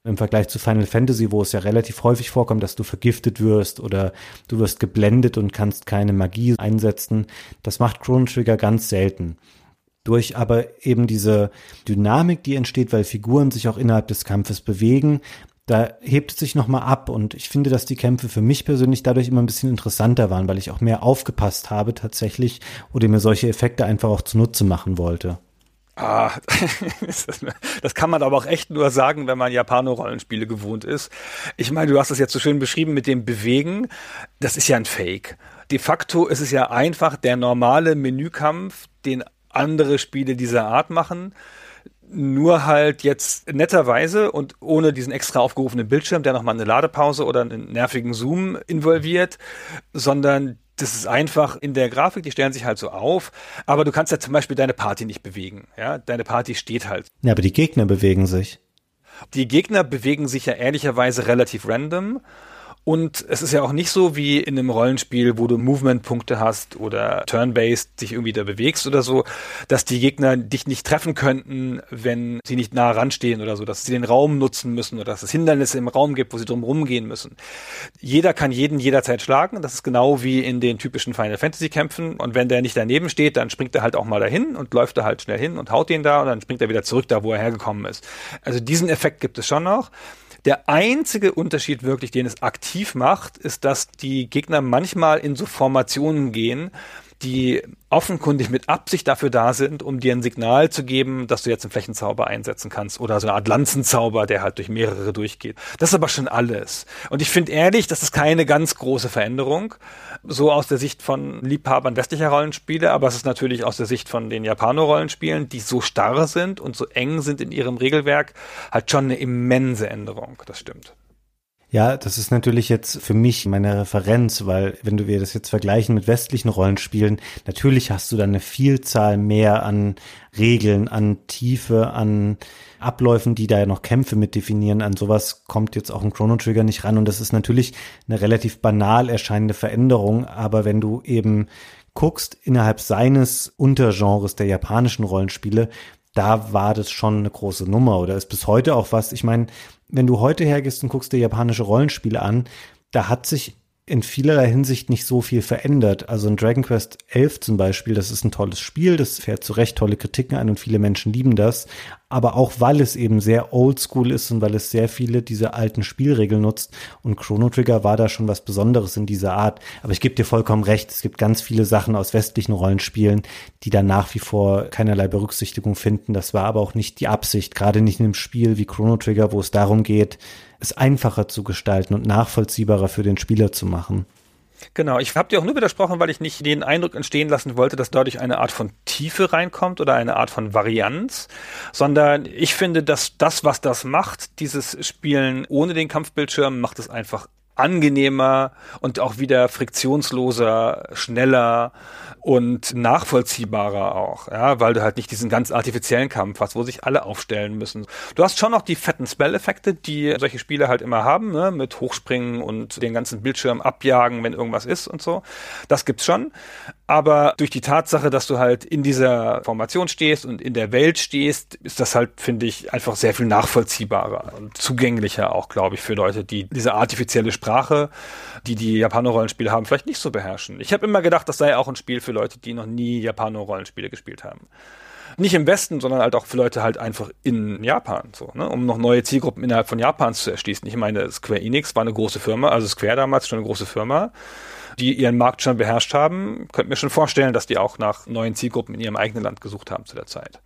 im Vergleich zu Final Fantasy, wo es ja relativ häufig vorkommt, dass du vergiftet wirst oder du wirst geblendet und kannst keine Magie einsetzen. Das macht Chrono Trigger ganz selten. Durch aber eben diese Dynamik, die entsteht, weil Figuren sich auch innerhalb des Kampfes bewegen, da hebt es sich nochmal ab und ich finde, dass die Kämpfe für mich persönlich dadurch immer ein bisschen interessanter waren, weil ich auch mehr aufgepasst habe tatsächlich oder mir solche Effekte einfach auch zunutze machen wollte. Ah, das kann man aber auch echt nur sagen, wenn man Japano-Rollenspiele gewohnt ist. Ich meine, du hast es jetzt so schön beschrieben mit dem Bewegen. Das ist ja ein Fake. De facto ist es ja einfach der normale Menükampf, den andere Spiele dieser Art machen. Nur halt jetzt netterweise und ohne diesen extra aufgerufenen Bildschirm, der nochmal eine Ladepause oder einen nervigen Zoom involviert, sondern das ist einfach in der Grafik, die stellen sich halt so auf, aber du kannst ja zum Beispiel deine Party nicht bewegen. Ja, deine Party steht halt. Ja, aber die Gegner bewegen sich. Die Gegner bewegen sich ja ehrlicherweise relativ random und es ist ja auch nicht so wie in einem Rollenspiel, wo du Movement-Punkte hast oder Turn-Based dich irgendwie da bewegst oder so, dass die Gegner dich nicht treffen könnten, wenn sie nicht nah ranstehen oder so, dass sie den Raum nutzen müssen oder dass es Hindernisse im Raum gibt, wo sie drum rumgehen müssen. Jeder kann jeden jederzeit schlagen. Das ist genau wie in den typischen Final Fantasy Kämpfen. Und wenn der nicht daneben steht, dann springt er halt auch mal dahin und läuft da halt schnell hin und haut den da und dann springt er wieder zurück da, wo er hergekommen ist. Also diesen Effekt gibt es schon noch. Der einzige Unterschied wirklich, den es aktiv macht, ist, dass die Gegner manchmal in so Formationen gehen, die offenkundig mit Absicht dafür da sind, um dir ein Signal zu geben, dass du jetzt einen Flächenzauber einsetzen kannst oder so eine Art Lanzenzauber, der halt durch mehrere durchgeht. Das ist aber schon alles. Und ich finde ehrlich, das ist keine ganz große Veränderung, so aus der Sicht von Liebhabern westlicher Rollenspiele, aber es ist natürlich aus der Sicht von den Japano-Rollenspielen, die so starr sind und so eng sind in ihrem Regelwerk, halt schon eine immense Änderung. Das stimmt. Ja, das ist natürlich jetzt für mich meine Referenz, weil wenn du wir das jetzt vergleichen mit westlichen Rollenspielen, natürlich hast du dann eine Vielzahl mehr an Regeln, an Tiefe, an Abläufen, die da ja noch Kämpfe mit definieren. An sowas kommt jetzt auch ein Chrono Trigger nicht ran und das ist natürlich eine relativ banal erscheinende Veränderung, aber wenn du eben guckst innerhalb seines Untergenres der japanischen Rollenspiele, da war das schon eine große Nummer oder ist bis heute auch was. Ich meine, wenn du heute hergehst und guckst dir japanische Rollenspiele an, da hat sich in vielerlei Hinsicht nicht so viel verändert. Also in Dragon Quest 11 zum Beispiel, das ist ein tolles Spiel, das fährt zu Recht tolle Kritiken ein und viele Menschen lieben das. Aber auch weil es eben sehr oldschool ist und weil es sehr viele dieser alten Spielregeln nutzt und Chrono Trigger war da schon was Besonderes in dieser Art. Aber ich gebe dir vollkommen recht, es gibt ganz viele Sachen aus westlichen Rollenspielen, die da nach wie vor keinerlei Berücksichtigung finden. Das war aber auch nicht die Absicht, gerade nicht in einem Spiel wie Chrono Trigger, wo es darum geht, es einfacher zu gestalten und nachvollziehbarer für den Spieler zu machen. Genau, ich habe dir auch nur widersprochen, weil ich nicht den Eindruck entstehen lassen wollte, dass dadurch eine Art von Tiefe reinkommt oder eine Art von Varianz, sondern ich finde, dass das, was das macht, dieses Spielen ohne den Kampfbildschirm, macht es einfach angenehmer und auch wieder friktionsloser, schneller und nachvollziehbarer auch, ja, weil du halt nicht diesen ganz artifiziellen Kampf hast, wo sich alle aufstellen müssen. Du hast schon noch die fetten Spell-Effekte, die solche Spiele halt immer haben, ne, mit Hochspringen und den ganzen Bildschirm abjagen, wenn irgendwas ist und so. Das gibt's schon. Aber durch die Tatsache, dass du halt in dieser Formation stehst und in der Welt stehst, ist das halt, finde ich, einfach sehr viel nachvollziehbarer und zugänglicher auch, glaube ich, für Leute, die diese artifizielle Sprache, die die Japano-Rollenspiele haben, vielleicht nicht so beherrschen. Ich habe immer gedacht, das sei auch ein Spiel für Leute, die noch nie Japano-Rollenspiele gespielt haben. Nicht im Westen, sondern halt auch für Leute halt einfach in Japan, so, ne, um noch neue Zielgruppen innerhalb von Japans zu erschließen. Ich meine, Square Enix war eine große Firma, also Square damals schon eine große Firma, die ihren Markt schon beherrscht haben. Könnt mir schon vorstellen, dass die auch nach neuen Zielgruppen in ihrem eigenen Land gesucht haben zu der Zeit.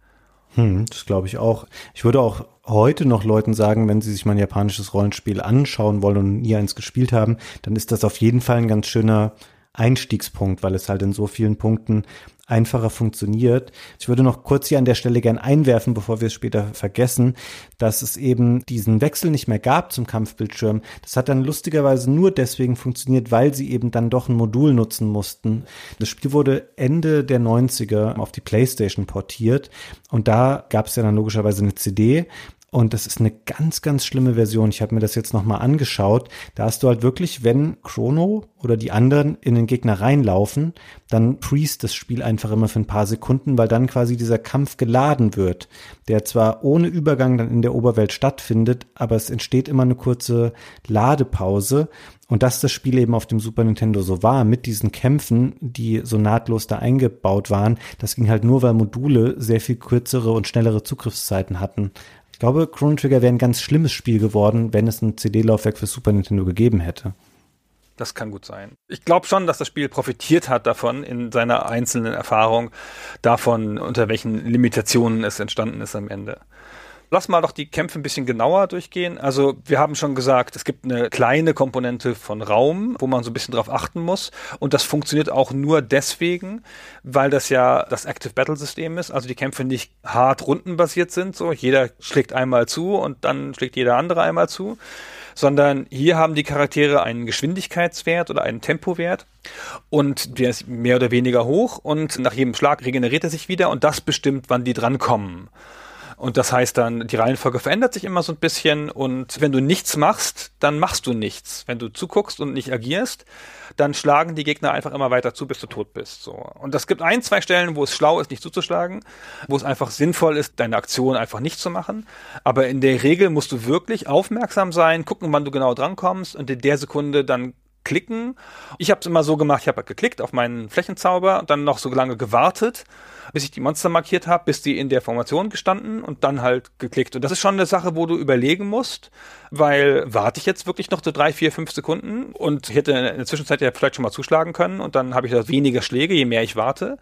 Hm, das glaube ich auch. Ich würde auch heute noch Leuten sagen, wenn sie sich mal ein japanisches Rollenspiel anschauen wollen und nie eins gespielt haben, dann ist das auf jeden Fall ein ganz schöner Einstiegspunkt, weil es halt in so vielen Punkten einfacher funktioniert. Ich würde noch kurz hier an der Stelle gern einwerfen, bevor wir es später vergessen, dass es eben diesen Wechsel nicht mehr gab zum Kampfbildschirm. Das hat dann lustigerweise nur deswegen funktioniert, weil sie eben dann doch ein Modul nutzen mussten. Das Spiel wurde Ende der 90er auf die PlayStation portiert und da gab es ja dann logischerweise eine CD und das ist eine ganz, ganz schlimme Version. Ich habe mir das jetzt nochmal angeschaut. Da hast du halt wirklich, wenn Chrono oder die anderen in den Gegner reinlaufen, dann freeze das Spiel einfach immer für ein paar Sekunden, weil dann quasi dieser Kampf geladen wird, der zwar ohne Übergang dann in der Oberwelt stattfindet, aber es entsteht immer eine kurze Ladepause. Und dass das Spiel eben auf dem Super Nintendo so war, mit diesen Kämpfen, die so nahtlos da eingebaut waren, das ging halt nur, weil Module sehr viel kürzere und schnellere Zugriffszeiten hatten. Ich glaube, Chrono Trigger wäre ein ganz schlimmes Spiel geworden, wenn es ein CD-Laufwerk für Super Nintendo gegeben hätte. Das kann gut sein. Ich glaube schon, dass das Spiel profitiert hat davon in seiner einzelnen Erfahrung, davon, unter welchen Limitationen es entstanden ist am Ende. Lass mal doch die Kämpfe ein bisschen genauer durchgehen. Also wir haben schon gesagt, es gibt eine kleine Komponente von Raum, wo man so ein bisschen drauf achten muss. Und das funktioniert auch nur deswegen, weil das ja das Active Battle System ist. Also die Kämpfe nicht hart rundenbasiert sind. So jeder schlägt einmal zu und dann schlägt jeder andere einmal zu. Sondern hier haben die Charaktere einen Geschwindigkeitswert oder einen Tempowert und der ist mehr oder weniger hoch und nach jedem Schlag regeneriert er sich wieder und das bestimmt, wann die drankommen. Und das heißt dann, die Reihenfolge verändert sich immer so ein bisschen und wenn du nichts machst, dann machst du nichts. Wenn du zuguckst und nicht agierst, dann schlagen die Gegner einfach immer weiter zu, bis du tot bist. So. Und es gibt ein, zwei Stellen, wo es schlau ist, nicht zuzuschlagen, wo es einfach sinnvoll ist, deine Aktion einfach nicht zu machen. Aber in der Regel musst du wirklich aufmerksam sein, gucken, wann du genau drankommst und in der Sekunde dann klicken. Ich habe es immer so gemacht, ich habe halt geklickt auf meinen Flächenzauber und dann noch so lange gewartet, bis ich die Monster markiert habe, bis die in der Formation gestanden und dann halt geklickt. Und das ist schon eine Sache, wo du überlegen musst, weil warte ich jetzt wirklich noch so drei, vier, fünf Sekunden und ich hätte in der Zwischenzeit ja vielleicht schon mal zuschlagen können und dann habe ich da weniger Schläge, je mehr ich warte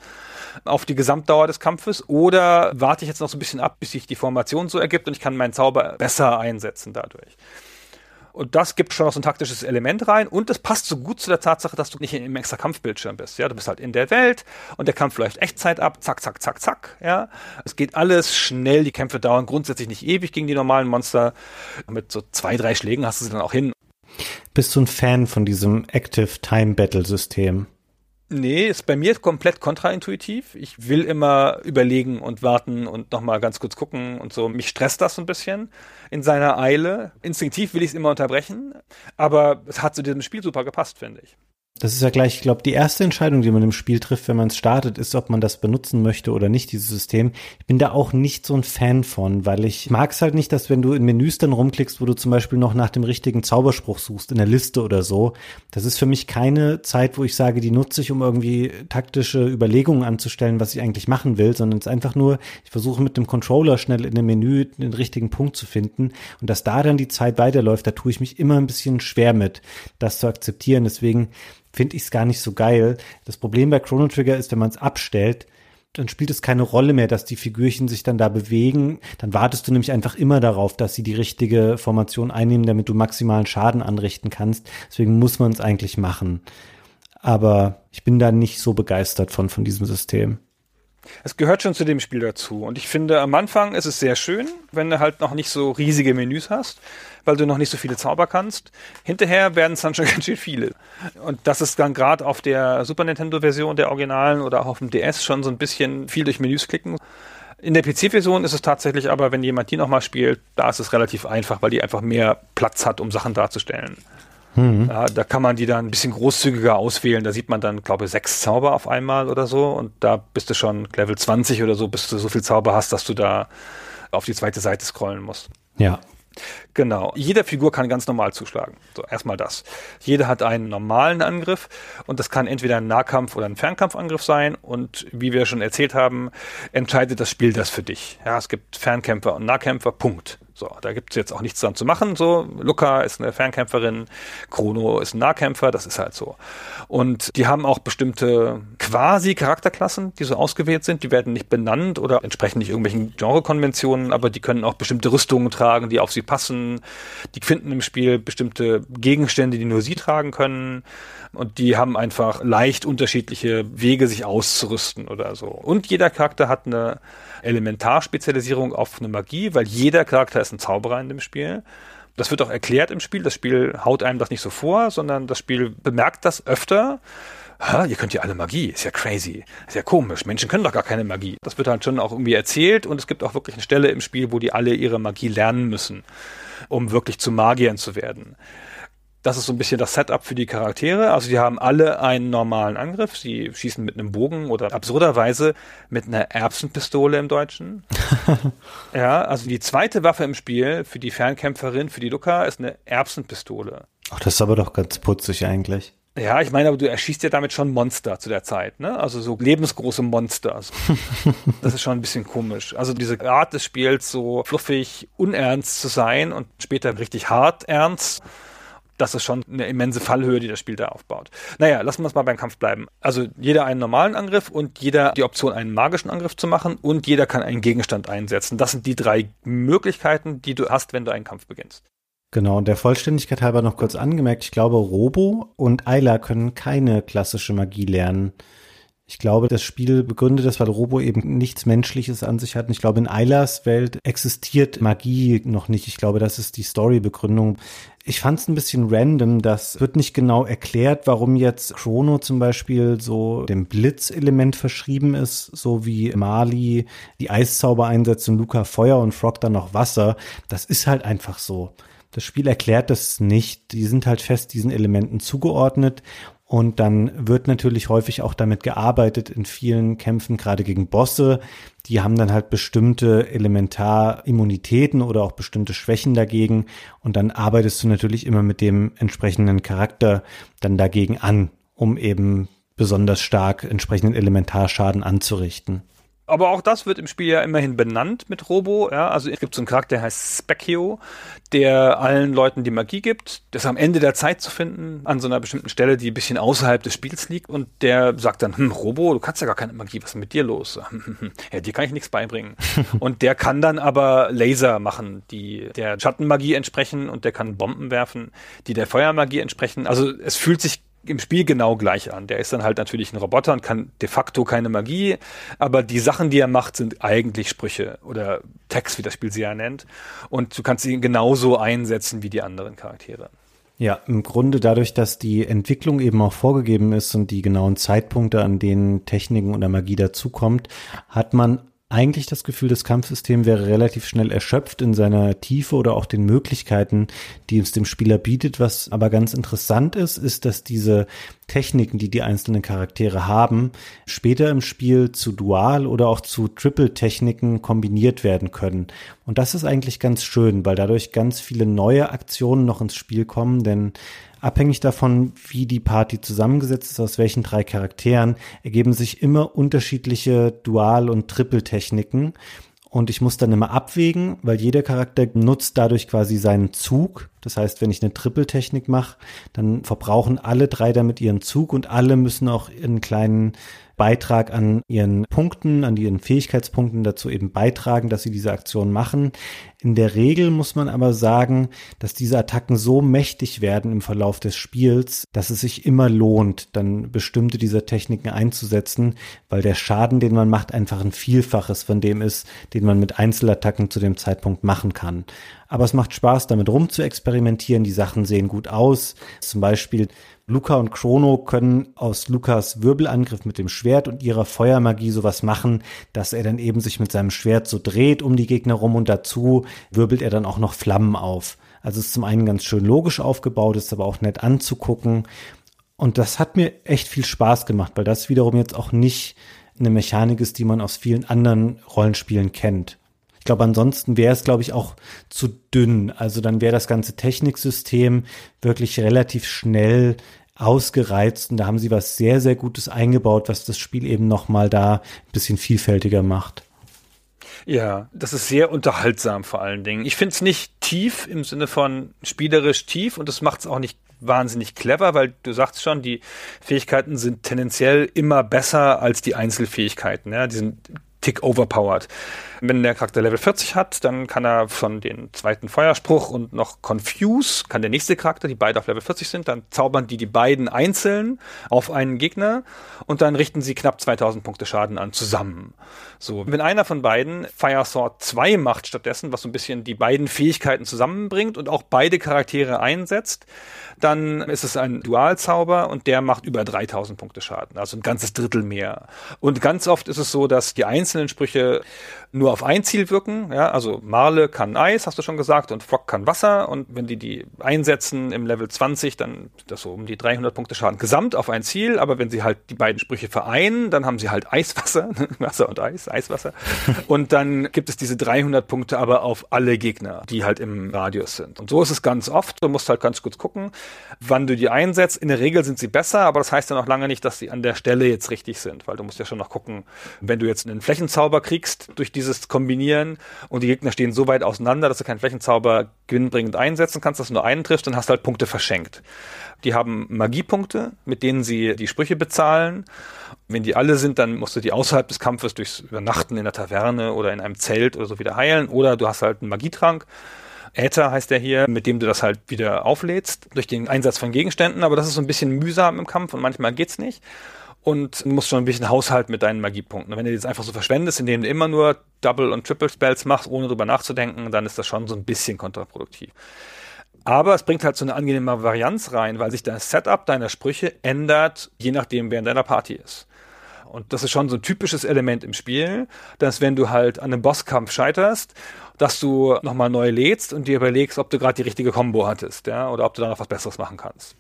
auf die Gesamtdauer des Kampfes oder warte ich jetzt noch so ein bisschen ab, bis sich die Formation so ergibt und ich kann meinen Zauber besser einsetzen dadurch. Und das gibt schon noch so ein taktisches Element rein. Und es passt so gut zu der Tatsache, dass du nicht im extra Kampfbildschirm bist. Ja, du bist halt in der Welt und der Kampf läuft Echtzeit ab. Zack, zack, zack, zack. Ja, es geht alles schnell. Die Kämpfe dauern grundsätzlich nicht ewig gegen die normalen Monster. Mit so zwei, drei Schlägen hast du sie dann auch hin. Bist du ein Fan von diesem Active Time Battle System? Nee, ist bei mir komplett kontraintuitiv. Ich will immer überlegen und warten und nochmal ganz kurz gucken und so. Mich stresst das so ein bisschen in seiner Eile. Instinktiv will ich es immer unterbrechen, aber es hat zu diesem Spiel super gepasst, finde ich. Das ist ja gleich, ich glaube, die erste Entscheidung, die man im Spiel trifft, wenn man es startet, ist, ob man das benutzen möchte oder nicht, dieses System. Ich bin da auch nicht so ein Fan von, weil ich mag es halt nicht, dass wenn du in Menüs dann rumklickst, wo du zum Beispiel noch nach dem richtigen Zauberspruch suchst, in der Liste oder so, das ist für mich keine Zeit, wo ich sage, die nutze ich, um irgendwie taktische Überlegungen anzustellen, was ich eigentlich machen will, sondern es ist einfach nur, ich versuche mit dem Controller schnell in dem Menü den richtigen Punkt zu finden und dass da dann die Zeit weiterläuft, da tue ich mich immer ein bisschen schwer mit, das zu akzeptieren. Deswegen finde ich es gar nicht so geil. Das Problem bei Chrono Trigger ist, wenn man es abstellt, dann spielt es keine Rolle mehr, dass die Figürchen sich dann da bewegen. Dann wartest du nämlich einfach immer darauf, dass sie die richtige Formation einnehmen, damit du maximalen Schaden anrichten kannst. Deswegen muss man es eigentlich machen. Aber ich bin da nicht so begeistert von, von diesem System. Es gehört schon zu dem Spiel dazu. Und ich finde, am Anfang ist es sehr schön, wenn du halt noch nicht so riesige Menüs hast, weil du noch nicht so viele Zauber kannst. Hinterher werden es dann schon ganz schön viele. Und das ist dann gerade auf der Super Nintendo-Version der Originalen oder auch auf dem DS schon so ein bisschen viel durch Menüs klicken. In der PC-Version ist es tatsächlich aber, wenn jemand die nochmal spielt, da ist es relativ einfach, weil die einfach mehr Platz hat, um Sachen darzustellen. Mhm. Ja, da kann man die dann ein bisschen großzügiger auswählen. Da sieht man dann, glaube ich, sechs Zauber auf einmal oder so. Und da bist du schon Level 20 oder so, bis du so viel Zauber hast, dass du da auf die zweite Seite scrollen musst. Ja. Genau. Jeder Figur kann ganz normal zuschlagen. So, erstmal das. Jeder hat einen normalen Angriff und das kann entweder ein Nahkampf oder ein Fernkampfangriff sein und wie wir schon erzählt haben, entscheidet das Spiel das für dich. Ja, es gibt Fernkämpfer und Nahkämpfer, Punkt. So, da gibt's jetzt auch nichts dran zu machen. So, Luca ist eine Fernkämpferin, Chrono ist ein Nahkämpfer, das ist halt so. Und die haben auch bestimmte quasi Charakterklassen, die so ausgewählt sind. Die werden nicht benannt oder entsprechen nicht irgendwelchen Genrekonventionen, aber die können auch bestimmte Rüstungen tragen, die auf sie passen. Die finden im Spiel bestimmte Gegenstände, die nur sie tragen können. Und die haben einfach leicht unterschiedliche Wege, sich auszurüsten oder so. Und jeder Charakter hat eine Elementarspezialisierung auf eine Magie, weil jeder Charakter ist ein Zauberer in dem Spiel. Das wird auch erklärt im Spiel. Das Spiel haut einem das nicht so vor, sondern das Spiel bemerkt das öfter. Ha, ihr könnt ja alle Magie, ist ja crazy, ist ja komisch. Menschen können doch gar keine Magie. Das wird halt schon auch irgendwie erzählt und es gibt auch wirklich eine Stelle im Spiel, wo die alle ihre Magie lernen müssen, um wirklich zu Magiern zu werden. Das ist so ein bisschen das Setup für die Charaktere. Also die haben alle einen normalen Angriff. Sie schießen mit einem Bogen oder absurderweise mit einer Erbsenpistole im Deutschen. ja, also die zweite Waffe im Spiel für die Fernkämpferin, für die Luca, ist eine Erbsenpistole. Ach, das ist aber doch ganz putzig eigentlich. Ja, ich meine, aber du erschießt ja damit schon Monster zu der Zeit, ne? Also so lebensgroße Monster. das ist schon ein bisschen komisch. Also diese Art des Spiels, so fluffig, unernst zu sein und später richtig hart ernst das ist schon eine immense Fallhöhe, die das Spiel da aufbaut. Naja, lassen wir uns mal beim Kampf bleiben. Also jeder einen normalen Angriff und jeder die Option, einen magischen Angriff zu machen und jeder kann einen Gegenstand einsetzen. Das sind die drei Möglichkeiten, die du hast, wenn du einen Kampf beginnst. Genau, und der Vollständigkeit halber noch kurz angemerkt, ich glaube, Robo und Ayla können keine klassische Magie lernen. Ich glaube, das Spiel begründet das, weil Robo eben nichts Menschliches an sich hat. Und ich glaube, in Aylas Welt existiert Magie noch nicht. Ich glaube, das ist die Storybegründung. Ich fand es ein bisschen random, das wird nicht genau erklärt, warum jetzt Chrono zum Beispiel so dem Blitzelement verschrieben ist, so wie Mali die Eiszauber einsetzt und Luca Feuer und Frog dann noch Wasser. Das ist halt einfach so. Das Spiel erklärt das nicht. Die sind halt fest diesen Elementen zugeordnet und dann wird natürlich häufig auch damit gearbeitet in vielen Kämpfen, gerade gegen Bosse. Die haben dann halt bestimmte Elementarimmunitäten oder auch bestimmte Schwächen dagegen. Und dann arbeitest du natürlich immer mit dem entsprechenden Charakter dann dagegen an, um eben besonders stark entsprechenden Elementarschaden anzurichten. Aber auch das wird im Spiel ja immerhin benannt mit Robo. Ja? Also es gibt so einen Charakter, der heißt Specchio, der allen Leuten die Magie gibt. Das ist am Ende der Zeit zu finden, an so einer bestimmten Stelle, die ein bisschen außerhalb des Spiels liegt. Und der sagt dann, hm, Robo, du kannst ja gar keine Magie, was ist mit dir los? ja, dir kann ich nichts beibringen. und der kann dann aber Laser machen, die der Schattenmagie entsprechen und der kann Bomben werfen, die der Feuermagie entsprechen. Also es fühlt sich im Spiel genau gleich an. Der ist dann halt natürlich ein Roboter und kann de facto keine Magie, aber die Sachen, die er macht, sind eigentlich Sprüche oder Text, wie das Spiel sie ja nennt. Und du kannst ihn genauso einsetzen wie die anderen Charaktere. Ja, im Grunde dadurch, dass die Entwicklung eben auch vorgegeben ist und die genauen Zeitpunkte, an denen Techniken oder Magie dazukommt, hat man eigentlich das Gefühl, das Kampfsystem wäre relativ schnell erschöpft in seiner Tiefe oder auch den Möglichkeiten, die es dem Spieler bietet. Was aber ganz interessant ist, ist, dass diese Techniken, die die einzelnen Charaktere haben, später im Spiel zu Dual- oder auch zu Triple-Techniken kombiniert werden können. Und das ist eigentlich ganz schön, weil dadurch ganz viele neue Aktionen noch ins Spiel kommen, denn Abhängig davon, wie die Party zusammengesetzt ist, aus welchen drei Charakteren, ergeben sich immer unterschiedliche Dual- und Triple-Techniken. Und ich muss dann immer abwägen, weil jeder Charakter nutzt dadurch quasi seinen Zug. Das heißt, wenn ich eine Triple-Technik mache, dann verbrauchen alle drei damit ihren Zug und alle müssen auch einen kleinen Beitrag an ihren Punkten, an ihren Fähigkeitspunkten dazu eben beitragen, dass sie diese Aktion machen. In der Regel muss man aber sagen, dass diese Attacken so mächtig werden im Verlauf des Spiels, dass es sich immer lohnt, dann bestimmte dieser Techniken einzusetzen, weil der Schaden, den man macht, einfach ein Vielfaches von dem ist, den man mit Einzelattacken zu dem Zeitpunkt machen kann. Aber es macht Spaß, damit rum zu experimentieren. Die Sachen sehen gut aus. Zum Beispiel Luca und Chrono können aus Lukas Wirbelangriff mit dem Schwert und ihrer Feuermagie sowas machen, dass er dann eben sich mit seinem Schwert so dreht um die Gegner rum und dazu wirbelt er dann auch noch Flammen auf. Also ist zum einen ganz schön logisch aufgebaut, ist aber auch nett anzugucken. Und das hat mir echt viel Spaß gemacht, weil das wiederum jetzt auch nicht eine Mechanik ist, die man aus vielen anderen Rollenspielen kennt. Glaube, ansonsten wäre es, glaube ich, auch zu dünn. Also dann wäre das ganze Techniksystem wirklich relativ schnell ausgereizt und da haben sie was sehr, sehr Gutes eingebaut, was das Spiel eben nochmal da ein bisschen vielfältiger macht. Ja, das ist sehr unterhaltsam vor allen Dingen. Ich finde es nicht tief im Sinne von spielerisch tief und das macht es auch nicht wahnsinnig clever, weil du sagst schon, die Fähigkeiten sind tendenziell immer besser als die Einzelfähigkeiten. Ja? Die sind tick overpowered. Wenn der Charakter Level 40 hat, dann kann er von den zweiten Feuerspruch und noch Confuse, kann der nächste Charakter, die beide auf Level 40 sind, dann zaubern die die beiden einzeln auf einen Gegner und dann richten sie knapp 2000 Punkte Schaden an zusammen. So, wenn einer von beiden Fire Sword 2 macht stattdessen, was so ein bisschen die beiden Fähigkeiten zusammenbringt und auch beide Charaktere einsetzt, dann ist es ein Dualzauber und der macht über 3000 Punkte Schaden, also ein ganzes Drittel mehr. Und ganz oft ist es so, dass die einzelnen Sprüche nur auf ein Ziel wirken. Ja, also Marle kann Eis, hast du schon gesagt, und Frog kann Wasser. Und wenn die die einsetzen im Level 20, dann das so um die 300 Punkte Schaden gesamt auf ein Ziel. Aber wenn sie halt die beiden Sprüche vereinen, dann haben sie halt Eiswasser, Wasser und Eis, Eiswasser. und dann gibt es diese 300 Punkte aber auf alle Gegner, die halt im Radius sind. Und so ist es ganz oft. Du musst halt ganz kurz gucken, wann du die einsetzt. In der Regel sind sie besser, aber das heißt ja noch lange nicht, dass sie an der Stelle jetzt richtig sind, weil du musst ja schon noch gucken, wenn du jetzt einen Flächenzauber kriegst durch dieses Kombinieren und die Gegner stehen so weit auseinander, dass du keinen Flächenzauber gewinnbringend einsetzen kannst, dass du nur einen triffst, dann hast du halt Punkte verschenkt. Die haben Magiepunkte, mit denen sie die Sprüche bezahlen. Wenn die alle sind, dann musst du die außerhalb des Kampfes durchs Übernachten in der Taverne oder in einem Zelt oder so wieder heilen. Oder du hast halt einen Magietrank. Äther heißt der hier, mit dem du das halt wieder auflädst durch den Einsatz von Gegenständen. Aber das ist so ein bisschen mühsam im Kampf und manchmal geht's nicht und musst schon ein bisschen haushalten mit deinen Magiepunkten. Wenn du jetzt einfach so verschwendest, indem du immer nur Double- und Triple-Spells machst, ohne drüber nachzudenken, dann ist das schon so ein bisschen kontraproduktiv. Aber es bringt halt so eine angenehme Varianz rein, weil sich das Setup deiner Sprüche ändert, je nachdem, wer in deiner Party ist. Und das ist schon so ein typisches Element im Spiel, dass wenn du halt an einem Bosskampf scheiterst, dass du nochmal neu lädst und dir überlegst, ob du gerade die richtige Combo hattest, ja, oder ob du da noch was Besseres machen kannst.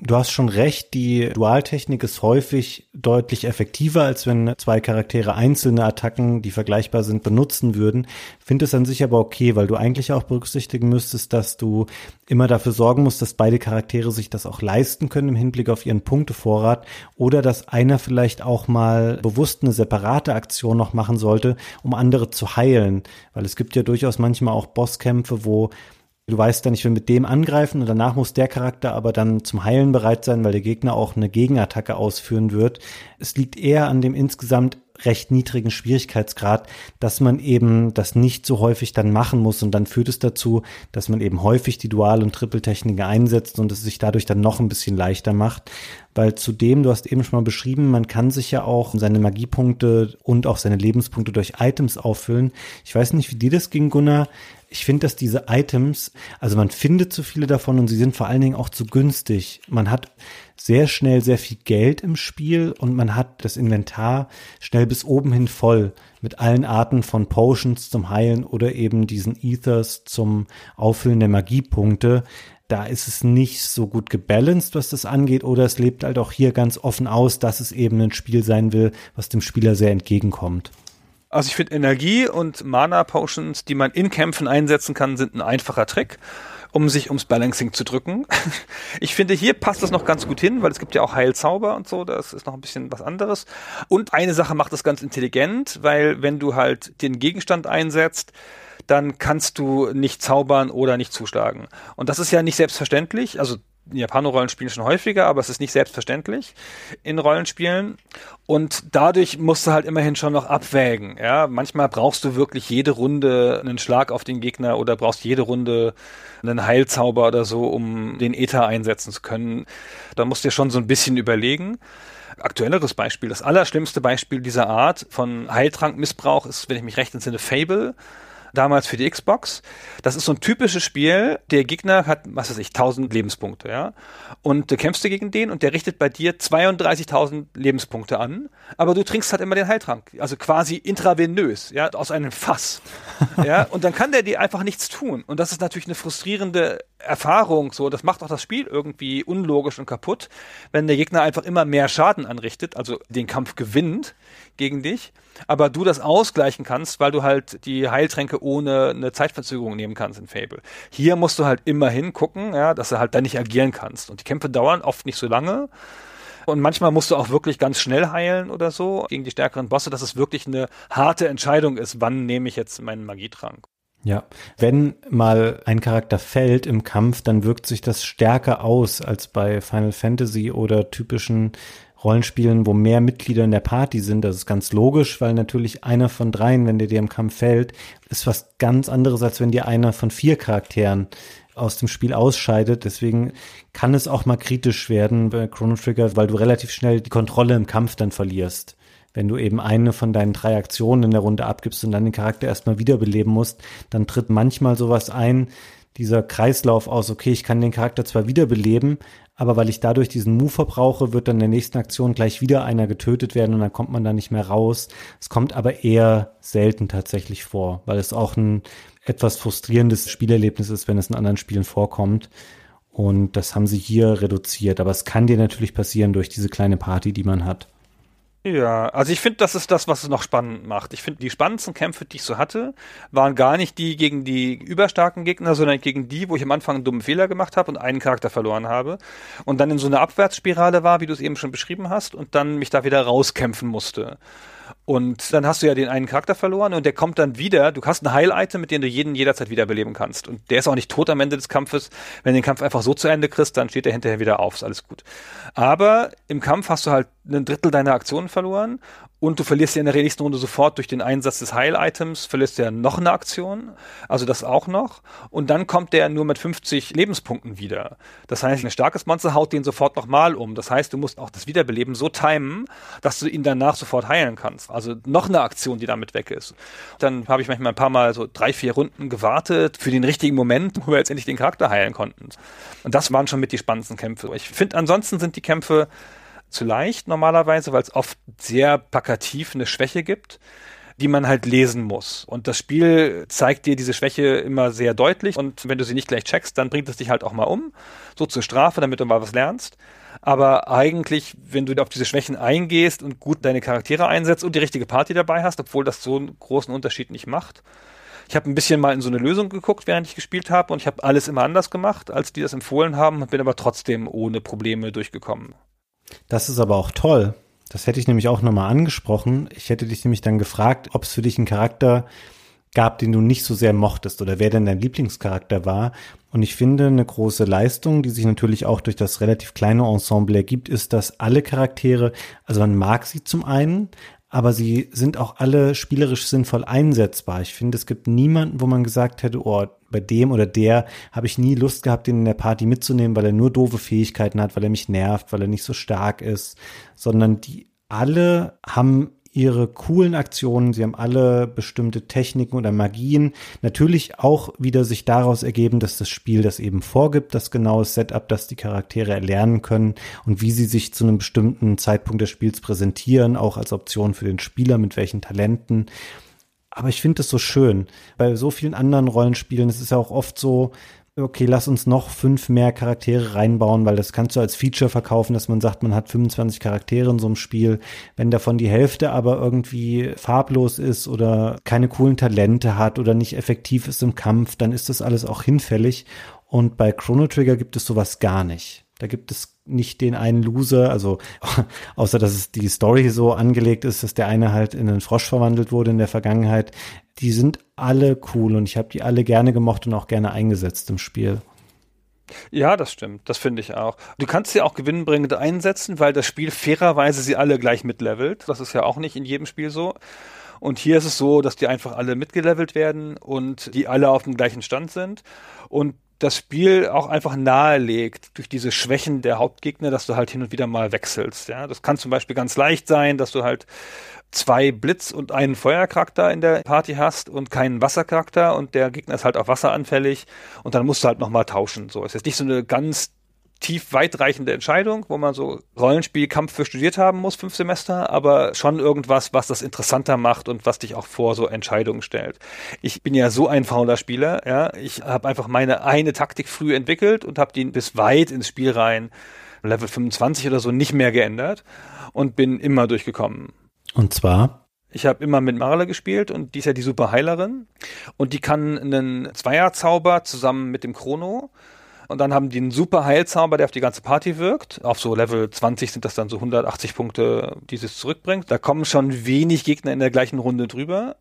Du hast schon recht, die Dualtechnik ist häufig deutlich effektiver, als wenn zwei Charaktere einzelne Attacken, die vergleichbar sind, benutzen würden. Finde es an sich aber okay, weil du eigentlich auch berücksichtigen müsstest, dass du immer dafür sorgen musst, dass beide Charaktere sich das auch leisten können im Hinblick auf ihren Punktevorrat oder dass einer vielleicht auch mal bewusst eine separate Aktion noch machen sollte, um andere zu heilen. Weil es gibt ja durchaus manchmal auch Bosskämpfe, wo Du weißt dann, ich will mit dem angreifen und danach muss der Charakter aber dann zum Heilen bereit sein, weil der Gegner auch eine Gegenattacke ausführen wird. Es liegt eher an dem insgesamt recht niedrigen Schwierigkeitsgrad, dass man eben das nicht so häufig dann machen muss und dann führt es dazu, dass man eben häufig die Dual- und Triple-Techniken einsetzt und es sich dadurch dann noch ein bisschen leichter macht, weil zudem, du hast eben schon mal beschrieben, man kann sich ja auch seine Magiepunkte und auch seine Lebenspunkte durch Items auffüllen. Ich weiß nicht, wie dir das ging, Gunnar ich finde, dass diese Items, also man findet zu viele davon und sie sind vor allen Dingen auch zu günstig. Man hat sehr schnell sehr viel Geld im Spiel und man hat das Inventar schnell bis oben hin voll mit allen Arten von Potions zum Heilen oder eben diesen Ethers zum Auffüllen der Magiepunkte. Da ist es nicht so gut gebalanced, was das angeht, oder es lebt halt auch hier ganz offen aus, dass es eben ein Spiel sein will, was dem Spieler sehr entgegenkommt. Also ich finde Energie und Mana Potions, die man in Kämpfen einsetzen kann, sind ein einfacher Trick, um sich ums Balancing zu drücken. Ich finde, hier passt das noch ganz gut hin, weil es gibt ja auch Heilzauber und so, das ist noch ein bisschen was anderes. Und eine Sache macht das ganz intelligent, weil wenn du halt den Gegenstand einsetzt, dann kannst du nicht zaubern oder nicht zuschlagen. Und das ist ja nicht selbstverständlich. Also Japano-Rollenspielen schon häufiger, aber es ist nicht selbstverständlich in Rollenspielen. Und dadurch musst du halt immerhin schon noch abwägen. Ja, manchmal brauchst du wirklich jede Runde einen Schlag auf den Gegner oder brauchst jede Runde einen Heilzauber oder so, um den Ether einsetzen zu können. Da musst du dir schon so ein bisschen überlegen. Aktuelleres Beispiel, das allerschlimmste Beispiel dieser Art von Heiltrankmissbrauch ist, wenn ich mich recht entsinne, Fable damals für die Xbox. Das ist so ein typisches Spiel. Der Gegner hat, was weiß ich, 1000 Lebenspunkte, ja. Und du kämpfst du gegen den und der richtet bei dir 32.000 Lebenspunkte an. Aber du trinkst halt immer den Heiltrank. Also quasi intravenös, ja, aus einem Fass. ja. Und dann kann der dir einfach nichts tun. Und das ist natürlich eine frustrierende Erfahrung, so. Das macht auch das Spiel irgendwie unlogisch und kaputt, wenn der Gegner einfach immer mehr Schaden anrichtet, also den Kampf gewinnt gegen dich aber du das ausgleichen kannst, weil du halt die Heiltränke ohne eine Zeitverzögerung nehmen kannst in Fable. Hier musst du halt immer hingucken, ja, dass du halt da nicht agieren kannst. Und die Kämpfe dauern oft nicht so lange. Und manchmal musst du auch wirklich ganz schnell heilen oder so gegen die stärkeren Bosse, dass es wirklich eine harte Entscheidung ist, wann nehme ich jetzt meinen Magietrank. Ja, wenn mal ein Charakter fällt im Kampf, dann wirkt sich das stärker aus als bei Final Fantasy oder typischen Rollenspielen, wo mehr Mitglieder in der Party sind. Das ist ganz logisch, weil natürlich einer von dreien, wenn der dir im Kampf fällt, ist was ganz anderes, als wenn dir einer von vier Charakteren aus dem Spiel ausscheidet. Deswegen kann es auch mal kritisch werden bei Chrono Trigger, weil du relativ schnell die Kontrolle im Kampf dann verlierst. Wenn du eben eine von deinen drei Aktionen in der Runde abgibst und dann den Charakter erstmal wiederbeleben musst, dann tritt manchmal sowas ein, dieser Kreislauf aus, okay, ich kann den Charakter zwar wiederbeleben, aber weil ich dadurch diesen Move verbrauche, wird dann in der nächsten Aktion gleich wieder einer getötet werden und dann kommt man da nicht mehr raus. Es kommt aber eher selten tatsächlich vor, weil es auch ein etwas frustrierendes Spielerlebnis ist, wenn es in anderen Spielen vorkommt. Und das haben sie hier reduziert. Aber es kann dir natürlich passieren durch diese kleine Party, die man hat. Ja, also ich finde, das ist das, was es noch spannend macht. Ich finde, die spannendsten Kämpfe, die ich so hatte, waren gar nicht die gegen die überstarken Gegner, sondern gegen die, wo ich am Anfang einen dummen Fehler gemacht habe und einen Charakter verloren habe und dann in so einer Abwärtsspirale war, wie du es eben schon beschrieben hast, und dann mich da wieder rauskämpfen musste. Und dann hast du ja den einen Charakter verloren und der kommt dann wieder. Du hast ein Heil-Item, mit dem du jeden jederzeit wiederbeleben kannst. Und der ist auch nicht tot am Ende des Kampfes. Wenn du den Kampf einfach so zu Ende kriegst, dann steht er hinterher wieder auf. Ist alles gut. Aber im Kampf hast du halt ein Drittel deiner Aktionen verloren und du verlierst ja in der nächsten Runde sofort durch den Einsatz des Heil-Items, verlierst ja noch eine Aktion, also das auch noch. Und dann kommt der nur mit 50 Lebenspunkten wieder. Das heißt, ein starkes Monster haut den sofort nochmal um. Das heißt, du musst auch das Wiederbeleben so timen, dass du ihn danach sofort heilen kannst. Also noch eine Aktion, die damit weg ist. Dann habe ich manchmal ein paar Mal so drei, vier Runden gewartet für den richtigen Moment, wo wir jetzt endlich den Charakter heilen konnten. Und das waren schon mit die spannendsten Kämpfe. Ich finde, ansonsten sind die Kämpfe zu leicht normalerweise, weil es oft sehr plakativ eine Schwäche gibt, die man halt lesen muss. Und das Spiel zeigt dir diese Schwäche immer sehr deutlich und wenn du sie nicht gleich checkst, dann bringt es dich halt auch mal um, so zur Strafe, damit du mal was lernst. Aber eigentlich, wenn du auf diese Schwächen eingehst und gut deine Charaktere einsetzt und die richtige Party dabei hast, obwohl das so einen großen Unterschied nicht macht, ich habe ein bisschen mal in so eine Lösung geguckt, während ich gespielt habe und ich habe alles immer anders gemacht, als die das empfohlen haben, bin aber trotzdem ohne Probleme durchgekommen. Das ist aber auch toll. Das hätte ich nämlich auch nochmal angesprochen. Ich hätte dich nämlich dann gefragt, ob es für dich einen Charakter gab, den du nicht so sehr mochtest oder wer denn dein Lieblingscharakter war. Und ich finde, eine große Leistung, die sich natürlich auch durch das relativ kleine Ensemble ergibt, ist, dass alle Charaktere, also man mag sie zum einen, aber sie sind auch alle spielerisch sinnvoll einsetzbar. Ich finde, es gibt niemanden, wo man gesagt hätte, oh, bei dem oder der habe ich nie Lust gehabt, den in der Party mitzunehmen, weil er nur doofe Fähigkeiten hat, weil er mich nervt, weil er nicht so stark ist, sondern die alle haben ihre coolen Aktionen, sie haben alle bestimmte Techniken oder Magien. Natürlich auch wieder sich daraus ergeben, dass das Spiel das eben vorgibt, das genaue Setup, das die Charaktere erlernen können und wie sie sich zu einem bestimmten Zeitpunkt des Spiels präsentieren, auch als Option für den Spieler, mit welchen Talenten. Aber ich finde es so schön. Bei so vielen anderen Rollenspielen, es ist ja auch oft so, okay, lass uns noch fünf mehr Charaktere reinbauen, weil das kannst du als Feature verkaufen, dass man sagt, man hat 25 Charaktere in so einem Spiel. Wenn davon die Hälfte aber irgendwie farblos ist oder keine coolen Talente hat oder nicht effektiv ist im Kampf, dann ist das alles auch hinfällig. Und bei Chrono Trigger gibt es sowas gar nicht. Da gibt es nicht den einen Loser, also außer dass es die Story so angelegt ist, dass der eine halt in einen Frosch verwandelt wurde in der Vergangenheit. Die sind alle cool und ich habe die alle gerne gemocht und auch gerne eingesetzt im Spiel. Ja, das stimmt. Das finde ich auch. Du kannst sie auch gewinnbringend einsetzen, weil das Spiel fairerweise sie alle gleich mitlevelt. Das ist ja auch nicht in jedem Spiel so. Und hier ist es so, dass die einfach alle mitgelevelt werden und die alle auf dem gleichen Stand sind. Und das Spiel auch einfach nahelegt durch diese Schwächen der Hauptgegner, dass du halt hin und wieder mal wechselst. Ja, das kann zum Beispiel ganz leicht sein, dass du halt zwei Blitz- und einen Feuercharakter in der Party hast und keinen Wassercharakter und der Gegner ist halt auf Wasser anfällig und dann musst du halt nochmal tauschen. So ist jetzt nicht so eine ganz tief weitreichende Entscheidung, wo man so Rollenspielkampf für studiert haben muss, fünf Semester, aber schon irgendwas, was das interessanter macht und was dich auch vor so Entscheidungen stellt. Ich bin ja so ein fauler Spieler, ja. Ich habe einfach meine eine Taktik früh entwickelt und habe die bis weit ins Spiel rein, Level 25 oder so, nicht mehr geändert und bin immer durchgekommen. Und zwar? Ich habe immer mit Marle gespielt und die ist ja die Superheilerin und die kann einen Zweierzauber zusammen mit dem Chrono Und dann haben die einen super Heilzauber, der auf die ganze Party wirkt. Auf so Level 20 sind das dann so 180 Punkte, die es zurückbringt. Da kommen schon wenig Gegner in der gleichen Runde drüber.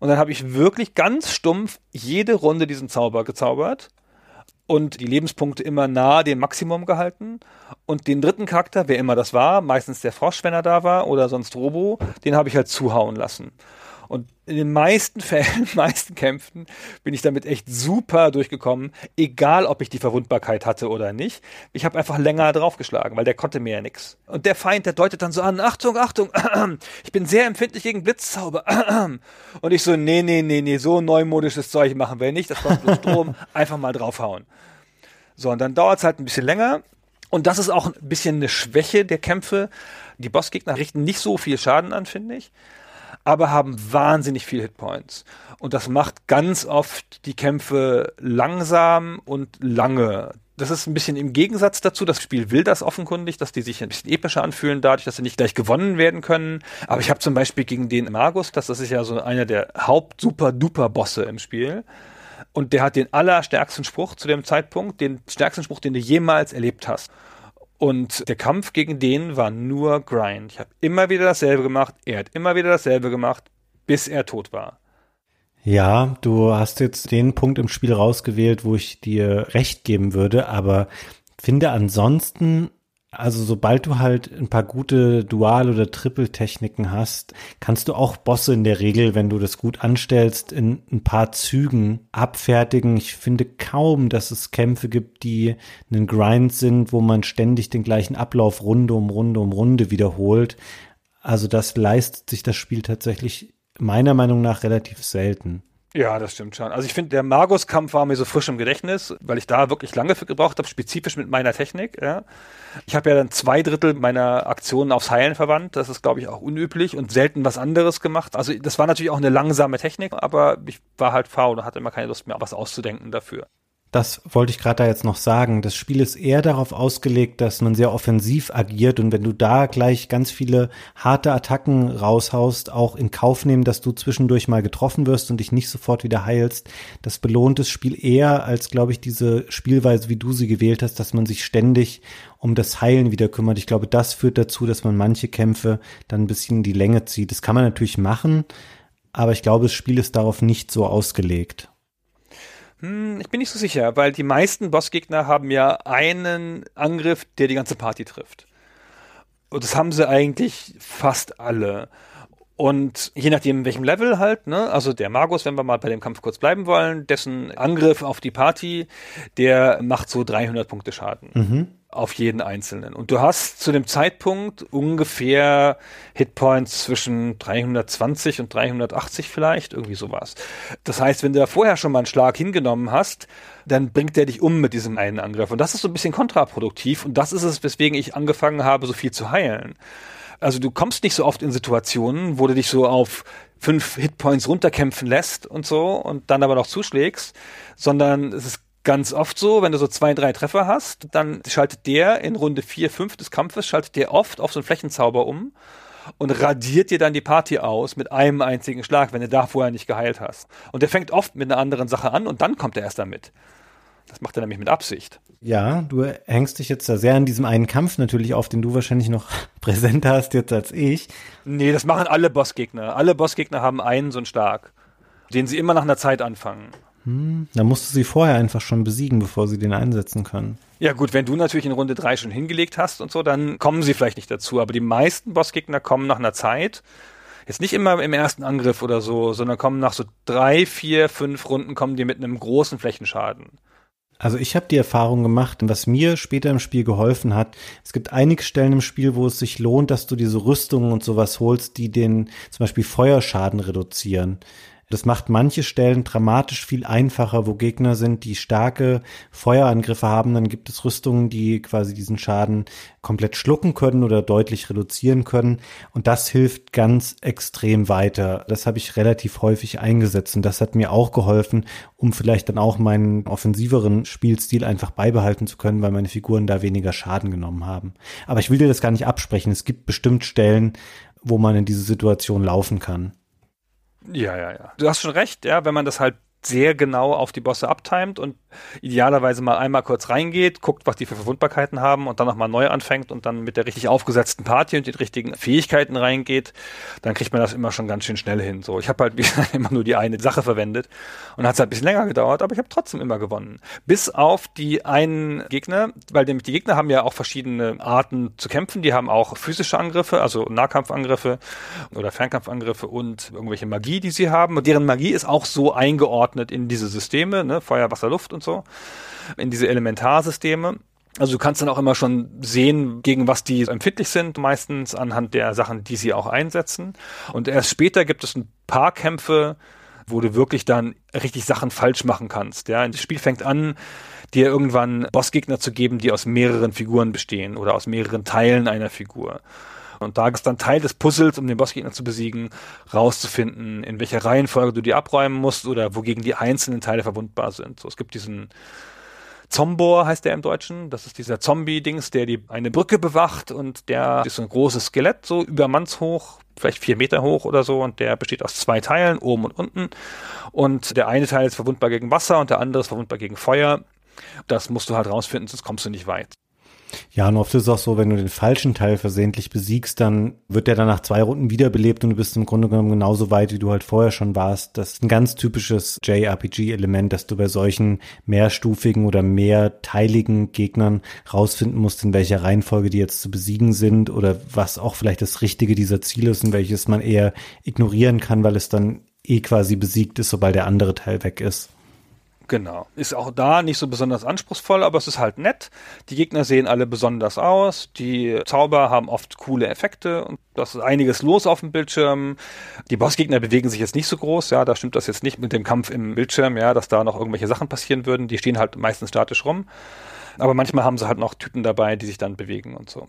Und dann habe ich wirklich ganz stumpf jede Runde diesen Zauber gezaubert und die Lebenspunkte immer nahe dem Maximum gehalten. Und den dritten Charakter, wer immer das war, meistens der Frosch, wenn er da war, oder sonst Robo, den habe ich halt zuhauen lassen. In den meisten Fällen, meisten Kämpfen bin ich damit echt super durchgekommen, egal ob ich die Verwundbarkeit hatte oder nicht. Ich habe einfach länger draufgeschlagen, weil der konnte mir ja nichts. Und der Feind, der deutet dann so an, Achtung, Achtung, ich bin sehr empfindlich gegen Blitzzauber. Und ich so, nee, nee, nee, nee, so neumodisches Zeug machen wir nicht, das kostet bloß Strom, einfach mal draufhauen. So, und dann dauert es halt ein bisschen länger. Und das ist auch ein bisschen eine Schwäche der Kämpfe. Die Bossgegner richten nicht so viel Schaden an, finde ich aber haben wahnsinnig viel Hitpoints. Und das macht ganz oft die Kämpfe langsam und lange. Das ist ein bisschen im Gegensatz dazu. Das Spiel will das offenkundig, dass die sich ein bisschen epischer anfühlen, dadurch, dass sie nicht gleich gewonnen werden können. Aber ich habe zum Beispiel gegen den Magus, das, das ist ja so einer der Haupt-Super-Duper-Bosse im Spiel. Und der hat den allerstärksten Spruch zu dem Zeitpunkt, den stärksten Spruch, den du jemals erlebt hast. Und der Kampf gegen den war nur Grind. Ich habe immer wieder dasselbe gemacht, er hat immer wieder dasselbe gemacht, bis er tot war. Ja, du hast jetzt den Punkt im Spiel rausgewählt, wo ich dir recht geben würde, aber finde ansonsten also sobald du halt ein paar gute Dual- oder Triple-Techniken hast, kannst du auch Bosse in der Regel, wenn du das gut anstellst, in ein paar Zügen abfertigen. Ich finde kaum, dass es Kämpfe gibt, die einen Grind sind, wo man ständig den gleichen Ablauf Runde um Runde um Runde wiederholt. Also das leistet sich das Spiel tatsächlich meiner Meinung nach relativ selten. Ja, das stimmt schon. Also ich finde, der Magus-Kampf war mir so frisch im Gedächtnis, weil ich da wirklich lange für gebraucht habe, spezifisch mit meiner Technik. Ja. Ich habe ja dann zwei Drittel meiner Aktionen aufs Heilen verwandt. Das ist, glaube ich, auch unüblich und selten was anderes gemacht. Also das war natürlich auch eine langsame Technik, aber ich war halt faul und hatte immer keine Lust mehr, was auszudenken dafür. Das wollte ich gerade da jetzt noch sagen. Das Spiel ist eher darauf ausgelegt, dass man sehr offensiv agiert und wenn du da gleich ganz viele harte Attacken raushaust, auch in Kauf nehmen, dass du zwischendurch mal getroffen wirst und dich nicht sofort wieder heilst, das belohnt das Spiel eher als, glaube ich, diese Spielweise, wie du sie gewählt hast, dass man sich ständig um das Heilen wieder kümmert. Ich glaube, das führt dazu, dass man manche Kämpfe dann ein bisschen in die Länge zieht. Das kann man natürlich machen, aber ich glaube, das Spiel ist darauf nicht so ausgelegt. Hm, ich bin nicht so sicher, weil die meisten Bossgegner haben ja einen Angriff, der die ganze Party trifft. Und das haben sie eigentlich fast alle. Und je nachdem, welchem Level halt, ne, also der Magus, wenn wir mal bei dem Kampf kurz bleiben wollen, dessen Angriff auf die Party, der macht so 300 Punkte Schaden. Mhm auf jeden einzelnen. Und du hast zu dem Zeitpunkt ungefähr Hitpoints zwischen 320 und 380 vielleicht, irgendwie sowas. Das heißt, wenn du da vorher schon mal einen Schlag hingenommen hast, dann bringt der dich um mit diesem einen Angriff. Und das ist so ein bisschen kontraproduktiv. Und das ist es, weswegen ich angefangen habe, so viel zu heilen. Also du kommst nicht so oft in Situationen, wo du dich so auf fünf Hitpoints runterkämpfen lässt und so und dann aber noch zuschlägst, sondern es ist ganz oft so, wenn du so zwei, drei Treffer hast, dann schaltet der in Runde vier, fünf des Kampfes, schaltet der oft auf so einen Flächenzauber um und radiert dir dann die Party aus mit einem einzigen Schlag, wenn du da vorher nicht geheilt hast. Und der fängt oft mit einer anderen Sache an und dann kommt er erst damit. Das macht er nämlich mit Absicht. Ja, du hängst dich jetzt da sehr an diesem einen Kampf natürlich auf, den du wahrscheinlich noch präsenter hast jetzt als ich. Nee, das machen alle Bossgegner. Alle Bossgegner haben einen so einen Stark, den sie immer nach einer Zeit anfangen. Hm, da musst du sie vorher einfach schon besiegen, bevor sie den einsetzen können. Ja gut, wenn du natürlich in Runde 3 schon hingelegt hast und so, dann kommen sie vielleicht nicht dazu. Aber die meisten Bossgegner kommen nach einer Zeit. Jetzt nicht immer im ersten Angriff oder so, sondern kommen nach so drei, vier, fünf Runden kommen die mit einem großen Flächenschaden. Also ich habe die Erfahrung gemacht, was mir später im Spiel geholfen hat. Es gibt einige Stellen im Spiel, wo es sich lohnt, dass du diese Rüstungen und sowas holst, die den zum Beispiel Feuerschaden reduzieren. Das macht manche Stellen dramatisch viel einfacher, wo Gegner sind, die starke Feuerangriffe haben. Dann gibt es Rüstungen, die quasi diesen Schaden komplett schlucken können oder deutlich reduzieren können. Und das hilft ganz extrem weiter. Das habe ich relativ häufig eingesetzt und das hat mir auch geholfen, um vielleicht dann auch meinen offensiveren Spielstil einfach beibehalten zu können, weil meine Figuren da weniger Schaden genommen haben. Aber ich will dir das gar nicht absprechen. Es gibt bestimmt Stellen, wo man in diese Situation laufen kann. Ja, ja, ja. Du hast schon recht, ja, wenn man das halt sehr genau auf die Bosse abtimet und idealerweise mal einmal kurz reingeht, guckt, was die für Verwundbarkeiten haben und dann nochmal neu anfängt und dann mit der richtig aufgesetzten Party und den richtigen Fähigkeiten reingeht, dann kriegt man das immer schon ganz schön schnell hin. So, ich habe halt immer nur die eine Sache verwendet und hat es halt ein bisschen länger gedauert, aber ich habe trotzdem immer gewonnen. Bis auf die einen Gegner, weil nämlich die Gegner haben ja auch verschiedene Arten zu kämpfen. Die haben auch physische Angriffe, also Nahkampfangriffe oder Fernkampfangriffe und irgendwelche Magie, die sie haben. Und deren Magie ist auch so eingeordnet in diese Systeme, ne? Feuer, Wasser, Luft und so, in diese Elementarsysteme. Also du kannst dann auch immer schon sehen, gegen was die empfindlich sind, meistens anhand der Sachen, die sie auch einsetzen. Und erst später gibt es ein paar Kämpfe, wo du wirklich dann richtig Sachen falsch machen kannst. Ja, das Spiel fängt an, dir irgendwann Bossgegner zu geben, die aus mehreren Figuren bestehen oder aus mehreren Teilen einer Figur. Und da ist dann Teil des Puzzles, um den Bossgegner zu besiegen, rauszufinden, in welcher Reihenfolge du die abräumen musst oder wogegen die einzelnen Teile verwundbar sind. So, es gibt diesen Zombor heißt der im Deutschen. Das ist dieser Zombie-Dings, der die eine Brücke bewacht und der ist so ein großes Skelett, so übermannshoch, vielleicht vier Meter hoch oder so und der besteht aus zwei Teilen, oben und unten. Und der eine Teil ist verwundbar gegen Wasser und der andere ist verwundbar gegen Feuer. Das musst du halt rausfinden, sonst kommst du nicht weit. Ja, und oft ist es auch so, wenn du den falschen Teil versehentlich besiegst, dann wird der dann nach zwei Runden wiederbelebt und du bist im Grunde genommen genauso weit, wie du halt vorher schon warst. Das ist ein ganz typisches JRPG-Element, dass du bei solchen mehrstufigen oder mehrteiligen Gegnern rausfinden musst, in welcher Reihenfolge die jetzt zu besiegen sind oder was auch vielleicht das Richtige dieser Ziele ist und welches man eher ignorieren kann, weil es dann eh quasi besiegt ist, sobald der andere Teil weg ist. Genau. Ist auch da nicht so besonders anspruchsvoll, aber es ist halt nett. Die Gegner sehen alle besonders aus. Die Zauber haben oft coole Effekte und das ist einiges los auf dem Bildschirm. Die Bossgegner bewegen sich jetzt nicht so groß, ja, da stimmt das jetzt nicht mit dem Kampf im Bildschirm, ja, dass da noch irgendwelche Sachen passieren würden. Die stehen halt meistens statisch rum. Aber manchmal haben sie halt noch Typen dabei, die sich dann bewegen und so.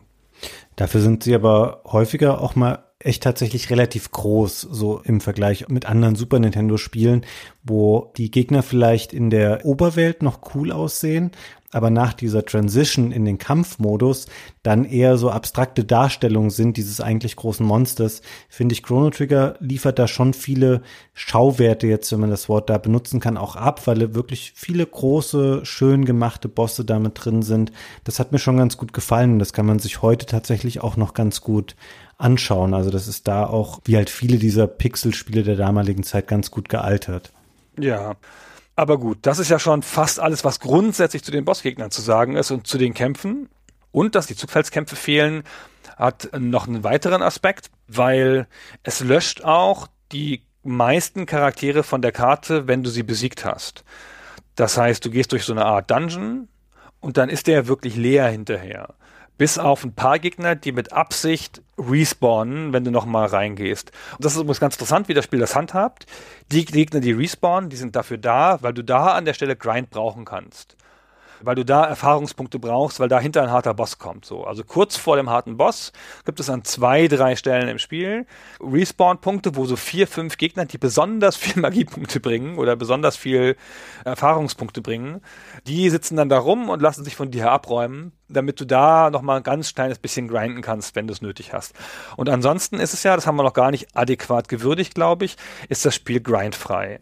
Dafür sind sie aber häufiger auch mal echt tatsächlich relativ groß, so im Vergleich mit anderen Super Nintendo Spielen, wo die Gegner vielleicht in der Oberwelt noch cool aussehen, aber nach dieser Transition in den Kampfmodus dann eher so abstrakte Darstellungen sind dieses eigentlich großen Monsters, finde ich Chrono Trigger liefert da schon viele Schauwerte jetzt, wenn man das Wort da benutzen kann, auch ab, weil wirklich viele große, schön gemachte Bosse damit drin sind. Das hat mir schon ganz gut gefallen und das kann man sich heute tatsächlich auch noch ganz gut anschauen. Also das ist da auch, wie halt viele dieser Pixel-Spiele der damaligen Zeit ganz gut gealtert. Ja. Aber gut, das ist ja schon fast alles, was grundsätzlich zu den Bossgegnern zu sagen ist und zu den Kämpfen. Und dass die Zugfeldskämpfe fehlen, hat noch einen weiteren Aspekt, weil es löscht auch die meisten Charaktere von der Karte, wenn du sie besiegt hast. Das heißt, du gehst durch so eine Art Dungeon und dann ist der wirklich leer hinterher. Bis auf ein paar Gegner, die mit Absicht respawnen, wenn du nochmal reingehst. Und das ist übrigens ganz interessant, wie das Spiel das handhabt. Die Gegner, die respawnen, die sind dafür da, weil du da an der Stelle Grind brauchen kannst weil du da Erfahrungspunkte brauchst, weil dahinter ein harter Boss kommt. So, also kurz vor dem harten Boss gibt es an zwei, drei Stellen im Spiel Respawn-Punkte, wo so vier, fünf Gegner, die besonders viel Magiepunkte bringen oder besonders viel Erfahrungspunkte bringen, die sitzen dann da rum und lassen sich von dir abräumen, damit du da nochmal ein ganz kleines bisschen grinden kannst, wenn du es nötig hast. Und ansonsten ist es ja, das haben wir noch gar nicht adäquat gewürdigt, glaube ich, ist das Spiel grindfrei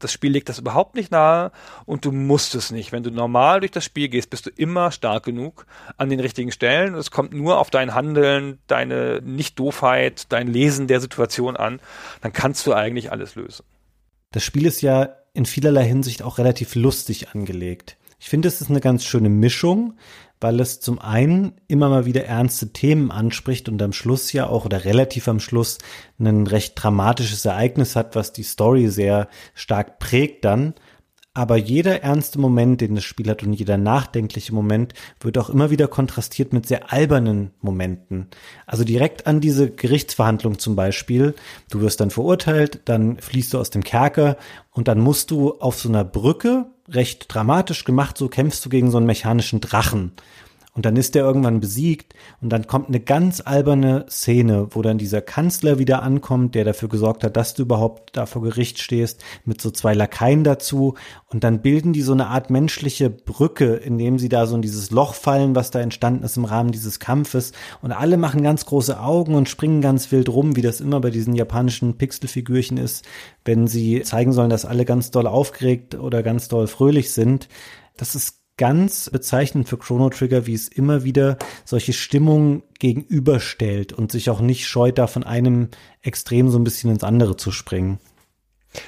das Spiel legt das überhaupt nicht nahe und du musst es nicht. Wenn du normal durch das Spiel gehst, bist du immer stark genug an den richtigen Stellen. Es kommt nur auf dein Handeln, deine Nicht-Doofheit, dein Lesen der Situation an. Dann kannst du eigentlich alles lösen. Das Spiel ist ja in vielerlei Hinsicht auch relativ lustig angelegt. Ich finde, es ist eine ganz schöne Mischung, weil es zum einen immer mal wieder ernste Themen anspricht und am Schluss ja auch oder relativ am Schluss ein recht dramatisches Ereignis hat, was die Story sehr stark prägt dann. Aber jeder ernste Moment, den das Spiel hat und jeder nachdenkliche Moment wird auch immer wieder kontrastiert mit sehr albernen Momenten. Also direkt an diese Gerichtsverhandlung zum Beispiel. Du wirst dann verurteilt, dann fließt du aus dem Kerker und dann musst du auf so einer Brücke recht dramatisch gemacht, so kämpfst du gegen so einen mechanischen Drachen. Und dann ist der irgendwann besiegt und dann kommt eine ganz alberne Szene, wo dann dieser Kanzler wieder ankommt, der dafür gesorgt hat, dass du überhaupt da vor Gericht stehst, mit so zwei Lakaien dazu. Und dann bilden die so eine Art menschliche Brücke, indem sie da so in dieses Loch fallen, was da entstanden ist im Rahmen dieses Kampfes. Und alle machen ganz große Augen und springen ganz wild rum, wie das immer bei diesen japanischen Pixelfigürchen ist, wenn sie zeigen sollen, dass alle ganz doll aufgeregt oder ganz doll fröhlich sind. Das ist ganz bezeichnend für Chrono Trigger, wie es immer wieder solche Stimmungen gegenüberstellt und sich auch nicht scheut, da von einem Extrem so ein bisschen ins andere zu springen.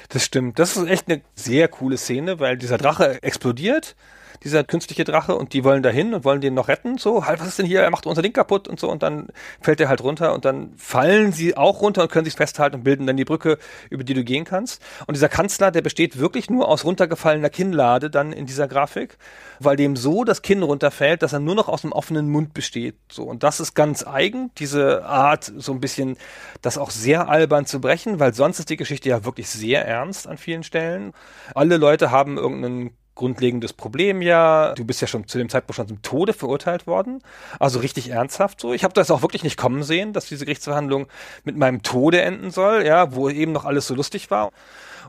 Das stimmt. Das ist echt eine sehr coole Szene, weil dieser Drache explodiert dieser künstliche Drache und die wollen dahin und wollen den noch retten, so, halt, was ist denn hier, er macht unser Ding kaputt und so und dann fällt er halt runter und dann fallen sie auch runter und können sich festhalten und bilden dann die Brücke, über die du gehen kannst. Und dieser Kanzler, der besteht wirklich nur aus runtergefallener Kinnlade dann in dieser Grafik, weil dem so das Kinn runterfällt, dass er nur noch aus dem offenen Mund besteht, so. Und das ist ganz eigen, diese Art, so ein bisschen, das auch sehr albern zu brechen, weil sonst ist die Geschichte ja wirklich sehr ernst an vielen Stellen. Alle Leute haben irgendeinen grundlegendes Problem ja. Du bist ja schon zu dem Zeitpunkt schon zum Tode verurteilt worden. Also richtig ernsthaft so. Ich habe das auch wirklich nicht kommen sehen, dass diese Gerichtsverhandlung mit meinem Tode enden soll, ja, wo eben noch alles so lustig war.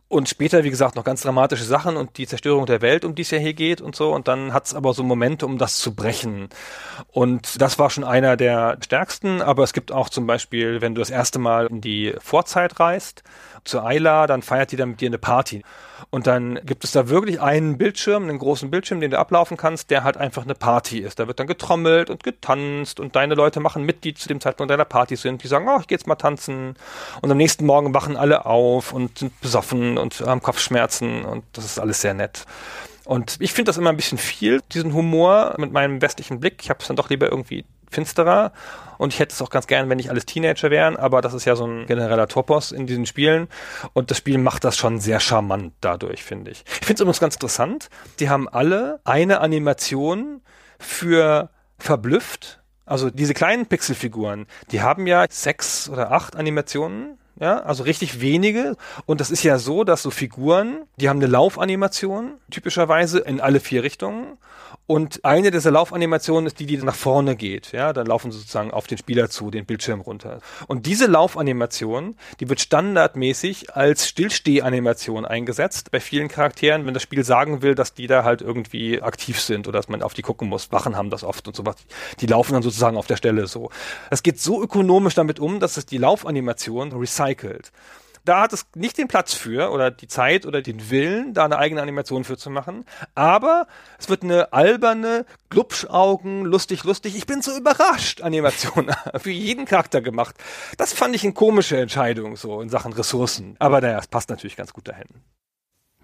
Und später, wie gesagt, noch ganz dramatische Sachen und die Zerstörung der Welt, um die es ja hier geht und so. Und dann hat es aber so Momente, um das zu brechen. Und das war schon einer der stärksten. Aber es gibt auch zum Beispiel, wenn du das erste Mal in die Vorzeit reist, zu Ayla, dann feiert die dann mit dir eine Party. Und dann gibt es da wirklich einen Bildschirm, einen großen Bildschirm, den du ablaufen kannst, der halt einfach eine Party ist. Da wird dann getrommelt und getanzt und deine Leute machen mit, die zu dem Zeitpunkt deiner Party sind. Die sagen, oh, ich geh jetzt mal tanzen. Und am nächsten Morgen wachen alle auf und sind besoffen und haben Kopfschmerzen und das ist alles sehr nett. Und ich finde das immer ein bisschen viel, diesen Humor mit meinem westlichen Blick. Ich habe es dann doch lieber irgendwie finsterer. Und ich hätte es auch ganz gern, wenn nicht alles Teenager wären, aber das ist ja so ein genereller Topos in diesen Spielen. Und das Spiel macht das schon sehr charmant dadurch, finde ich. Ich finde es übrigens ganz interessant. Die haben alle eine Animation für verblüfft. Also diese kleinen Pixelfiguren, die haben ja sechs oder acht Animationen ja, also richtig wenige. Und das ist ja so, dass so Figuren, die haben eine Laufanimation, typischerweise in alle vier Richtungen. Und eine dieser Laufanimationen ist die, die nach vorne geht. Ja, dann laufen sie sozusagen auf den Spieler zu, den Bildschirm runter. Und diese Laufanimation, die wird standardmäßig als Stillstehanimation eingesetzt bei vielen Charakteren, wenn das Spiel sagen will, dass die da halt irgendwie aktiv sind oder dass man auf die gucken muss. Wachen haben das oft und sowas. Die laufen dann sozusagen auf der Stelle so. Das geht so ökonomisch damit um, dass es die Laufanimation recycelt da hat es nicht den Platz für oder die Zeit oder den Willen, da eine eigene Animation für zu machen. Aber es wird eine alberne, Glubschaugen, lustig, lustig, ich bin so überrascht Animation für jeden Charakter gemacht. Das fand ich eine komische Entscheidung so in Sachen Ressourcen. Aber naja, es passt natürlich ganz gut dahin.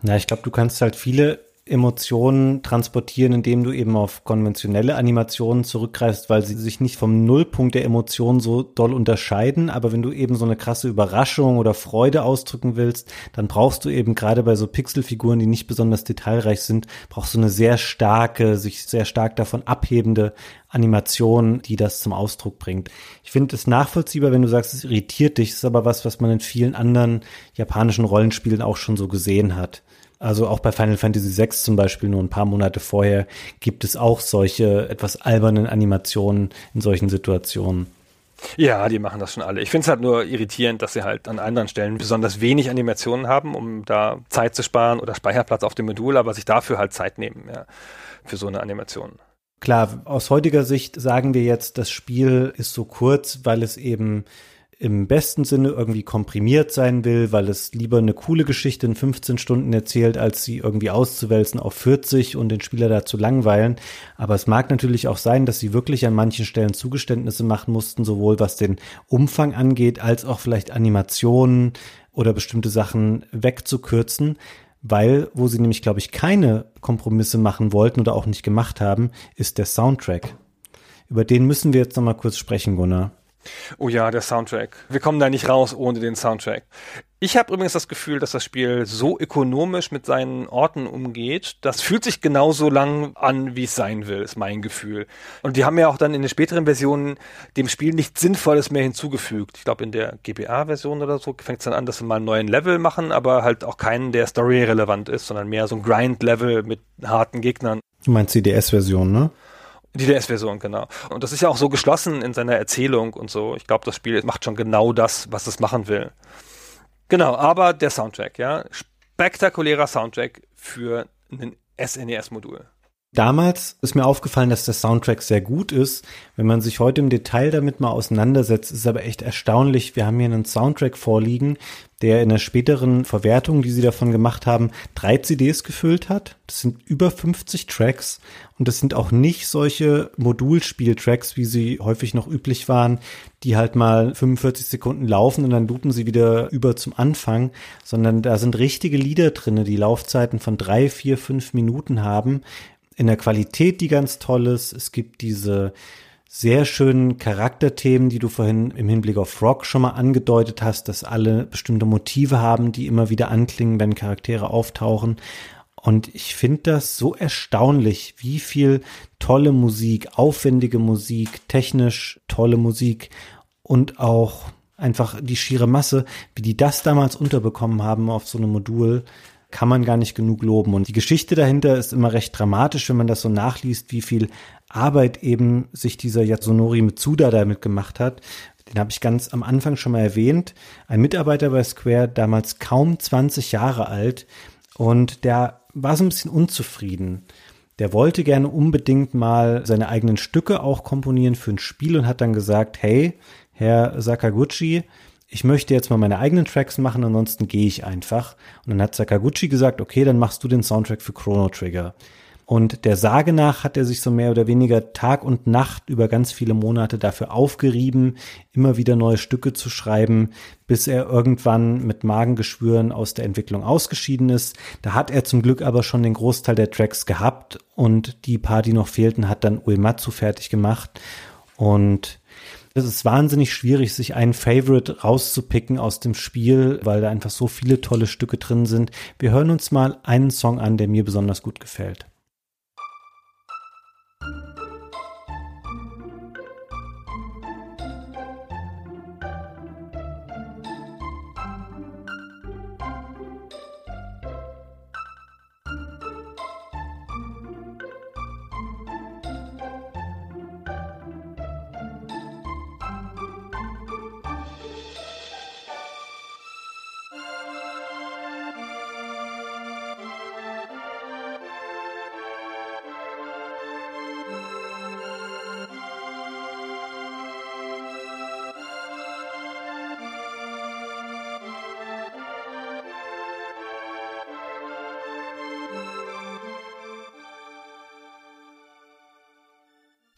Na, ich glaube, du kannst halt viele Emotionen transportieren, indem du eben auf konventionelle Animationen zurückgreifst, weil sie sich nicht vom Nullpunkt der Emotionen so doll unterscheiden. Aber wenn du eben so eine krasse Überraschung oder Freude ausdrücken willst, dann brauchst du eben gerade bei so Pixelfiguren, die nicht besonders detailreich sind, brauchst du eine sehr starke, sich sehr stark davon abhebende Animation, die das zum Ausdruck bringt. Ich finde es nachvollziehbar, wenn du sagst, es irritiert dich. Das ist aber was, was man in vielen anderen japanischen Rollenspielen auch schon so gesehen hat. Also auch bei Final Fantasy VI zum Beispiel nur ein paar Monate vorher gibt es auch solche etwas albernen Animationen in solchen Situationen. Ja, die machen das schon alle. Ich finde es halt nur irritierend, dass sie halt an anderen Stellen besonders wenig Animationen haben, um da Zeit zu sparen oder Speicherplatz auf dem Modul, aber sich dafür halt Zeit nehmen, ja, für so eine Animation. Klar, aus heutiger Sicht sagen wir jetzt, das Spiel ist so kurz, weil es eben im besten Sinne irgendwie komprimiert sein will, weil es lieber eine coole Geschichte in 15 Stunden erzählt, als sie irgendwie auszuwälzen auf 40 und den Spieler dazu langweilen. Aber es mag natürlich auch sein, dass sie wirklich an manchen Stellen Zugeständnisse machen mussten, sowohl was den Umfang angeht, als auch vielleicht Animationen oder bestimmte Sachen wegzukürzen. Weil, wo sie nämlich, glaube ich, keine Kompromisse machen wollten oder auch nicht gemacht haben, ist der Soundtrack. Über den müssen wir jetzt nochmal kurz sprechen, Gunnar. Oh ja, der Soundtrack. Wir kommen da nicht raus ohne den Soundtrack. Ich habe übrigens das Gefühl, dass das Spiel so ökonomisch mit seinen Orten umgeht. Das fühlt sich genauso lang an, wie es sein will, ist mein Gefühl. Und die haben ja auch dann in den späteren Versionen dem Spiel nichts Sinnvolles mehr hinzugefügt. Ich glaube, in der GBA-Version oder so fängt es dann an, dass sie mal einen neuen Level machen, aber halt auch keinen, der story-relevant ist, sondern mehr so ein Grind-Level mit harten Gegnern. Du meinst die DS-Version, ne? Die DS-Version, genau. Und das ist ja auch so geschlossen in seiner Erzählung und so. Ich glaube, das Spiel macht schon genau das, was es machen will. Genau, aber der Soundtrack, ja. Spektakulärer Soundtrack für ein SNES-Modul. Damals ist mir aufgefallen, dass der Soundtrack sehr gut ist. Wenn man sich heute im Detail damit mal auseinandersetzt, ist aber echt erstaunlich. Wir haben hier einen Soundtrack vorliegen, der in der späteren Verwertung, die sie davon gemacht haben, drei CDs gefüllt hat. Das sind über 50 Tracks und das sind auch nicht solche Modulspieltracks, wie sie häufig noch üblich waren, die halt mal 45 Sekunden laufen und dann loopen sie wieder über zum Anfang, sondern da sind richtige Lieder drinne, die Laufzeiten von drei, vier, fünf Minuten haben in der Qualität, die ganz toll ist. Es gibt diese sehr schönen Charakterthemen, die du vorhin im Hinblick auf Rock schon mal angedeutet hast, dass alle bestimmte Motive haben, die immer wieder anklingen, wenn Charaktere auftauchen. Und ich finde das so erstaunlich, wie viel tolle Musik, aufwendige Musik, technisch tolle Musik und auch einfach die schiere Masse, wie die das damals unterbekommen haben auf so einem Modul, kann man gar nicht genug loben. Und die Geschichte dahinter ist immer recht dramatisch, wenn man das so nachliest, wie viel Arbeit eben sich dieser Yasunori Mitsuda damit gemacht hat. Den habe ich ganz am Anfang schon mal erwähnt. Ein Mitarbeiter bei Square, damals kaum 20 Jahre alt. Und der war so ein bisschen unzufrieden. Der wollte gerne unbedingt mal seine eigenen Stücke auch komponieren für ein Spiel und hat dann gesagt, hey, Herr Sakaguchi, ich möchte jetzt mal meine eigenen Tracks machen, ansonsten gehe ich einfach. Und dann hat Sakaguchi gesagt, okay, dann machst du den Soundtrack für Chrono Trigger. Und der Sage nach hat er sich so mehr oder weniger Tag und Nacht über ganz viele Monate dafür aufgerieben, immer wieder neue Stücke zu schreiben, bis er irgendwann mit Magengeschwüren aus der Entwicklung ausgeschieden ist. Da hat er zum Glück aber schon den Großteil der Tracks gehabt und die paar, die noch fehlten, hat dann Uematsu fertig gemacht. Und es ist wahnsinnig schwierig, sich einen Favorite rauszupicken aus dem Spiel, weil da einfach so viele tolle Stücke drin sind. Wir hören uns mal einen Song an, der mir besonders gut gefällt.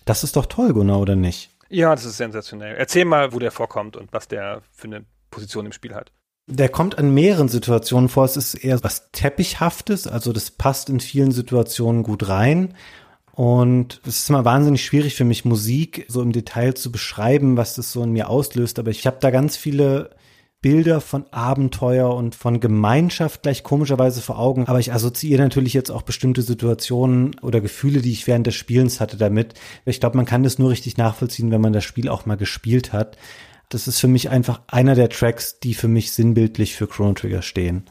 Das ist doch toll, Gunnar, oder nicht? Ja, das ist sensationell. Erzähl mal, wo der vorkommt und was der für eine Position im Spiel hat. Der kommt an mehreren Situationen vor. Es ist eher was Teppichhaftes, also das passt in vielen Situationen gut rein. Und es ist immer wahnsinnig schwierig für mich, Musik so im Detail zu beschreiben, was das so in mir auslöst. Aber ich habe da ganz viele Bilder von Abenteuer und von Gemeinschaft gleich komischerweise vor Augen. Aber ich assoziiere natürlich jetzt auch bestimmte Situationen oder Gefühle, die ich während des Spielens hatte damit. Ich glaube, man kann das nur richtig nachvollziehen, wenn man das Spiel auch mal gespielt hat. Das ist für mich einfach einer der Tracks, die für mich sinnbildlich für Chrono Trigger stehen.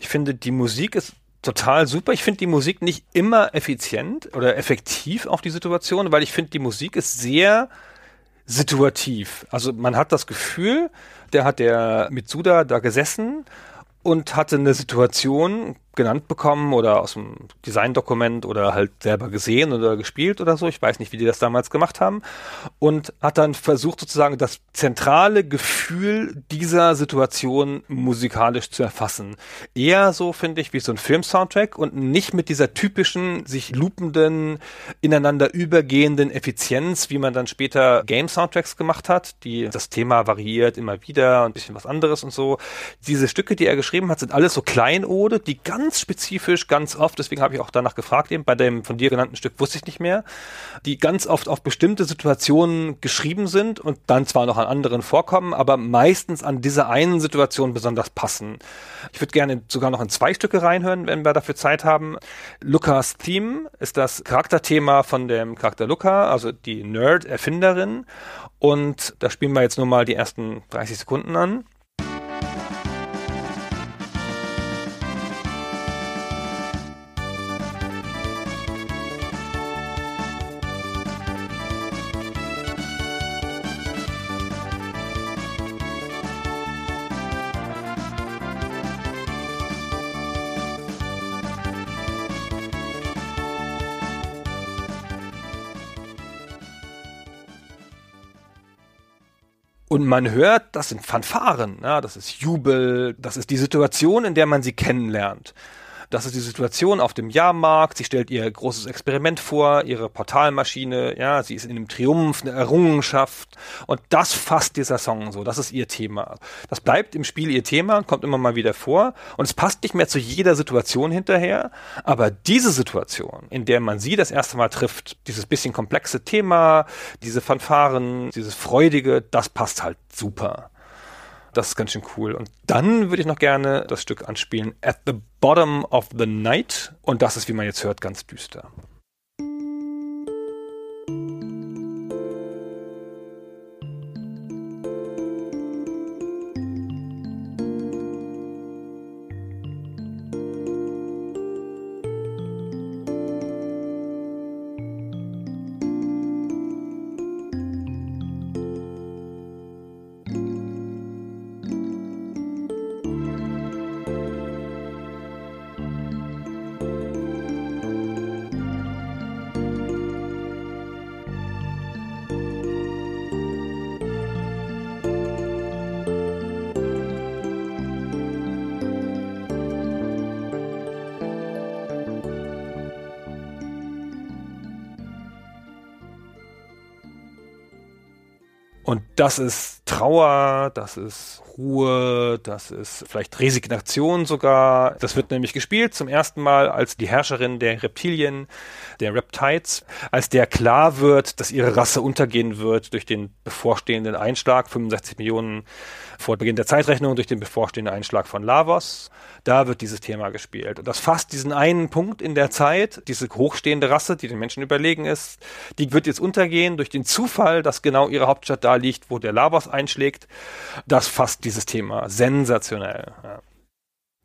Ich finde, die Musik ist total super. Ich finde die Musik nicht immer effizient oder effektiv auf die Situation, weil ich finde, die Musik ist sehr situativ. Also man hat das Gefühl, der hat der Mitsuda da gesessen und hatte eine Situation, genannt bekommen oder aus dem Designdokument oder halt selber gesehen oder gespielt oder so. Ich weiß nicht, wie die das damals gemacht haben. Und hat dann versucht sozusagen das zentrale Gefühl dieser Situation musikalisch zu erfassen. Eher so, finde ich, wie so ein Film-Soundtrack und nicht mit dieser typischen, sich loopenden, ineinander übergehenden Effizienz, wie man dann später Game-Soundtracks gemacht hat, die das Thema variiert immer wieder und ein bisschen was anderes und so. Diese Stücke, die er geschrieben hat, sind alles so Kleinode, die ganz ganz spezifisch, ganz oft, deswegen habe ich auch danach gefragt eben, bei dem von dir genannten Stück wusste ich nicht mehr, die ganz oft auf bestimmte Situationen geschrieben sind und dann zwar noch an anderen vorkommen, aber meistens an diese einen Situation besonders passen. Ich würde gerne sogar noch in zwei Stücke reinhören, wenn wir dafür Zeit haben. Lukas Theme ist das Charakterthema von dem Charakter Luca, also die Nerd-Erfinderin. Und da spielen wir jetzt nur mal die ersten 30 Sekunden an. Und man hört, das sind Fanfaren, ja, das ist Jubel, das ist die Situation, in der man sie kennenlernt. Das ist die Situation auf dem Jahrmarkt. Sie stellt ihr großes Experiment vor, ihre Portalmaschine. Ja, sie ist in einem Triumph, eine Errungenschaft. Und das fasst dieser Song so. Das ist ihr Thema. Das bleibt im Spiel ihr Thema, kommt immer mal wieder vor. Und es passt nicht mehr zu jeder Situation hinterher. Aber diese Situation, in der man sie das erste Mal trifft, dieses bisschen komplexe Thema, diese Fanfaren, dieses Freudige, das passt halt super. Das ist ganz schön cool. Und dann würde ich noch gerne das Stück anspielen, At the Bottom of the Night. Und das ist, wie man jetzt hört, ganz düster. Das ist Trauer, das ist Ruhe, das ist vielleicht Resignation sogar. Das wird nämlich gespielt zum ersten Mal als die Herrscherin der Reptilien, der Reptides, als der klar wird, dass ihre Rasse untergehen wird durch den bevorstehenden Einschlag, 65 Millionen vor Beginn der Zeitrechnung durch den bevorstehenden Einschlag von Lavos. Da wird dieses Thema gespielt. Und das fasst diesen einen Punkt in der Zeit, diese hochstehende Rasse, die den Menschen überlegen ist, die wird jetzt untergehen durch den Zufall, dass genau ihre Hauptstadt da liegt, wo der Lavos einschlägt. Das fasst dieses Thema sensationell. Ja.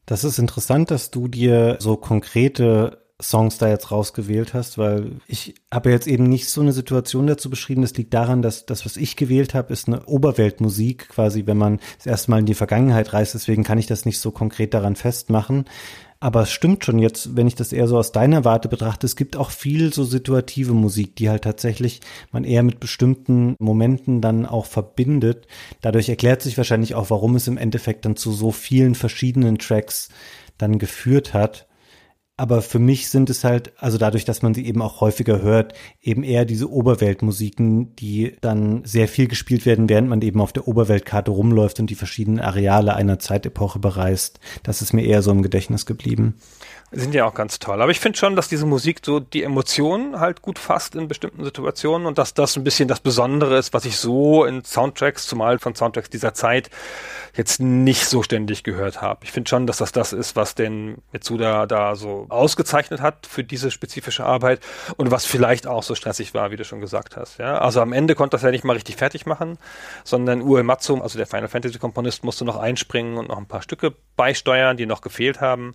Das ist interessant, dass du dir so konkrete Songs da jetzt rausgewählt hast, weil ich habe jetzt eben nicht so eine Situation dazu beschrieben. Das liegt daran, dass das, was ich gewählt habe, ist eine Oberweltmusik, quasi, wenn man das erste Mal in die Vergangenheit reist. Deswegen kann ich das nicht so konkret daran festmachen. Aber es stimmt schon jetzt, wenn ich das eher so aus deiner Warte betrachte, es gibt auch viel so situative Musik, die halt tatsächlich man eher mit bestimmten Momenten dann auch verbindet. Dadurch erklärt sich wahrscheinlich auch, warum es im Endeffekt dann zu so vielen verschiedenen Tracks dann geführt hat. Aber für mich sind es halt, also dadurch, dass man sie eben auch häufiger hört, eben eher diese Oberweltmusiken, die dann sehr viel gespielt werden, während man eben auf der Oberweltkarte rumläuft und die verschiedenen Areale einer Zeitepoche bereist. Das ist mir eher so im Gedächtnis geblieben. Sind ja auch ganz toll. Aber ich finde schon, dass diese Musik so die Emotionen halt gut fasst in bestimmten Situationen und dass das ein bisschen das Besondere ist, was ich so in Soundtracks, zumal von Soundtracks dieser Zeit, jetzt nicht so ständig gehört habe. Ich finde schon, dass das das ist, was den Mitsuda da so ausgezeichnet hat für diese spezifische Arbeit und was vielleicht auch so stressig war, wie du schon gesagt hast. Ja, also am Ende konnte das ja nicht mal richtig fertig machen, sondern Uematsu, also der Final Fantasy Komponist, musste noch einspringen und noch ein paar Stücke beisteuern, die noch gefehlt haben.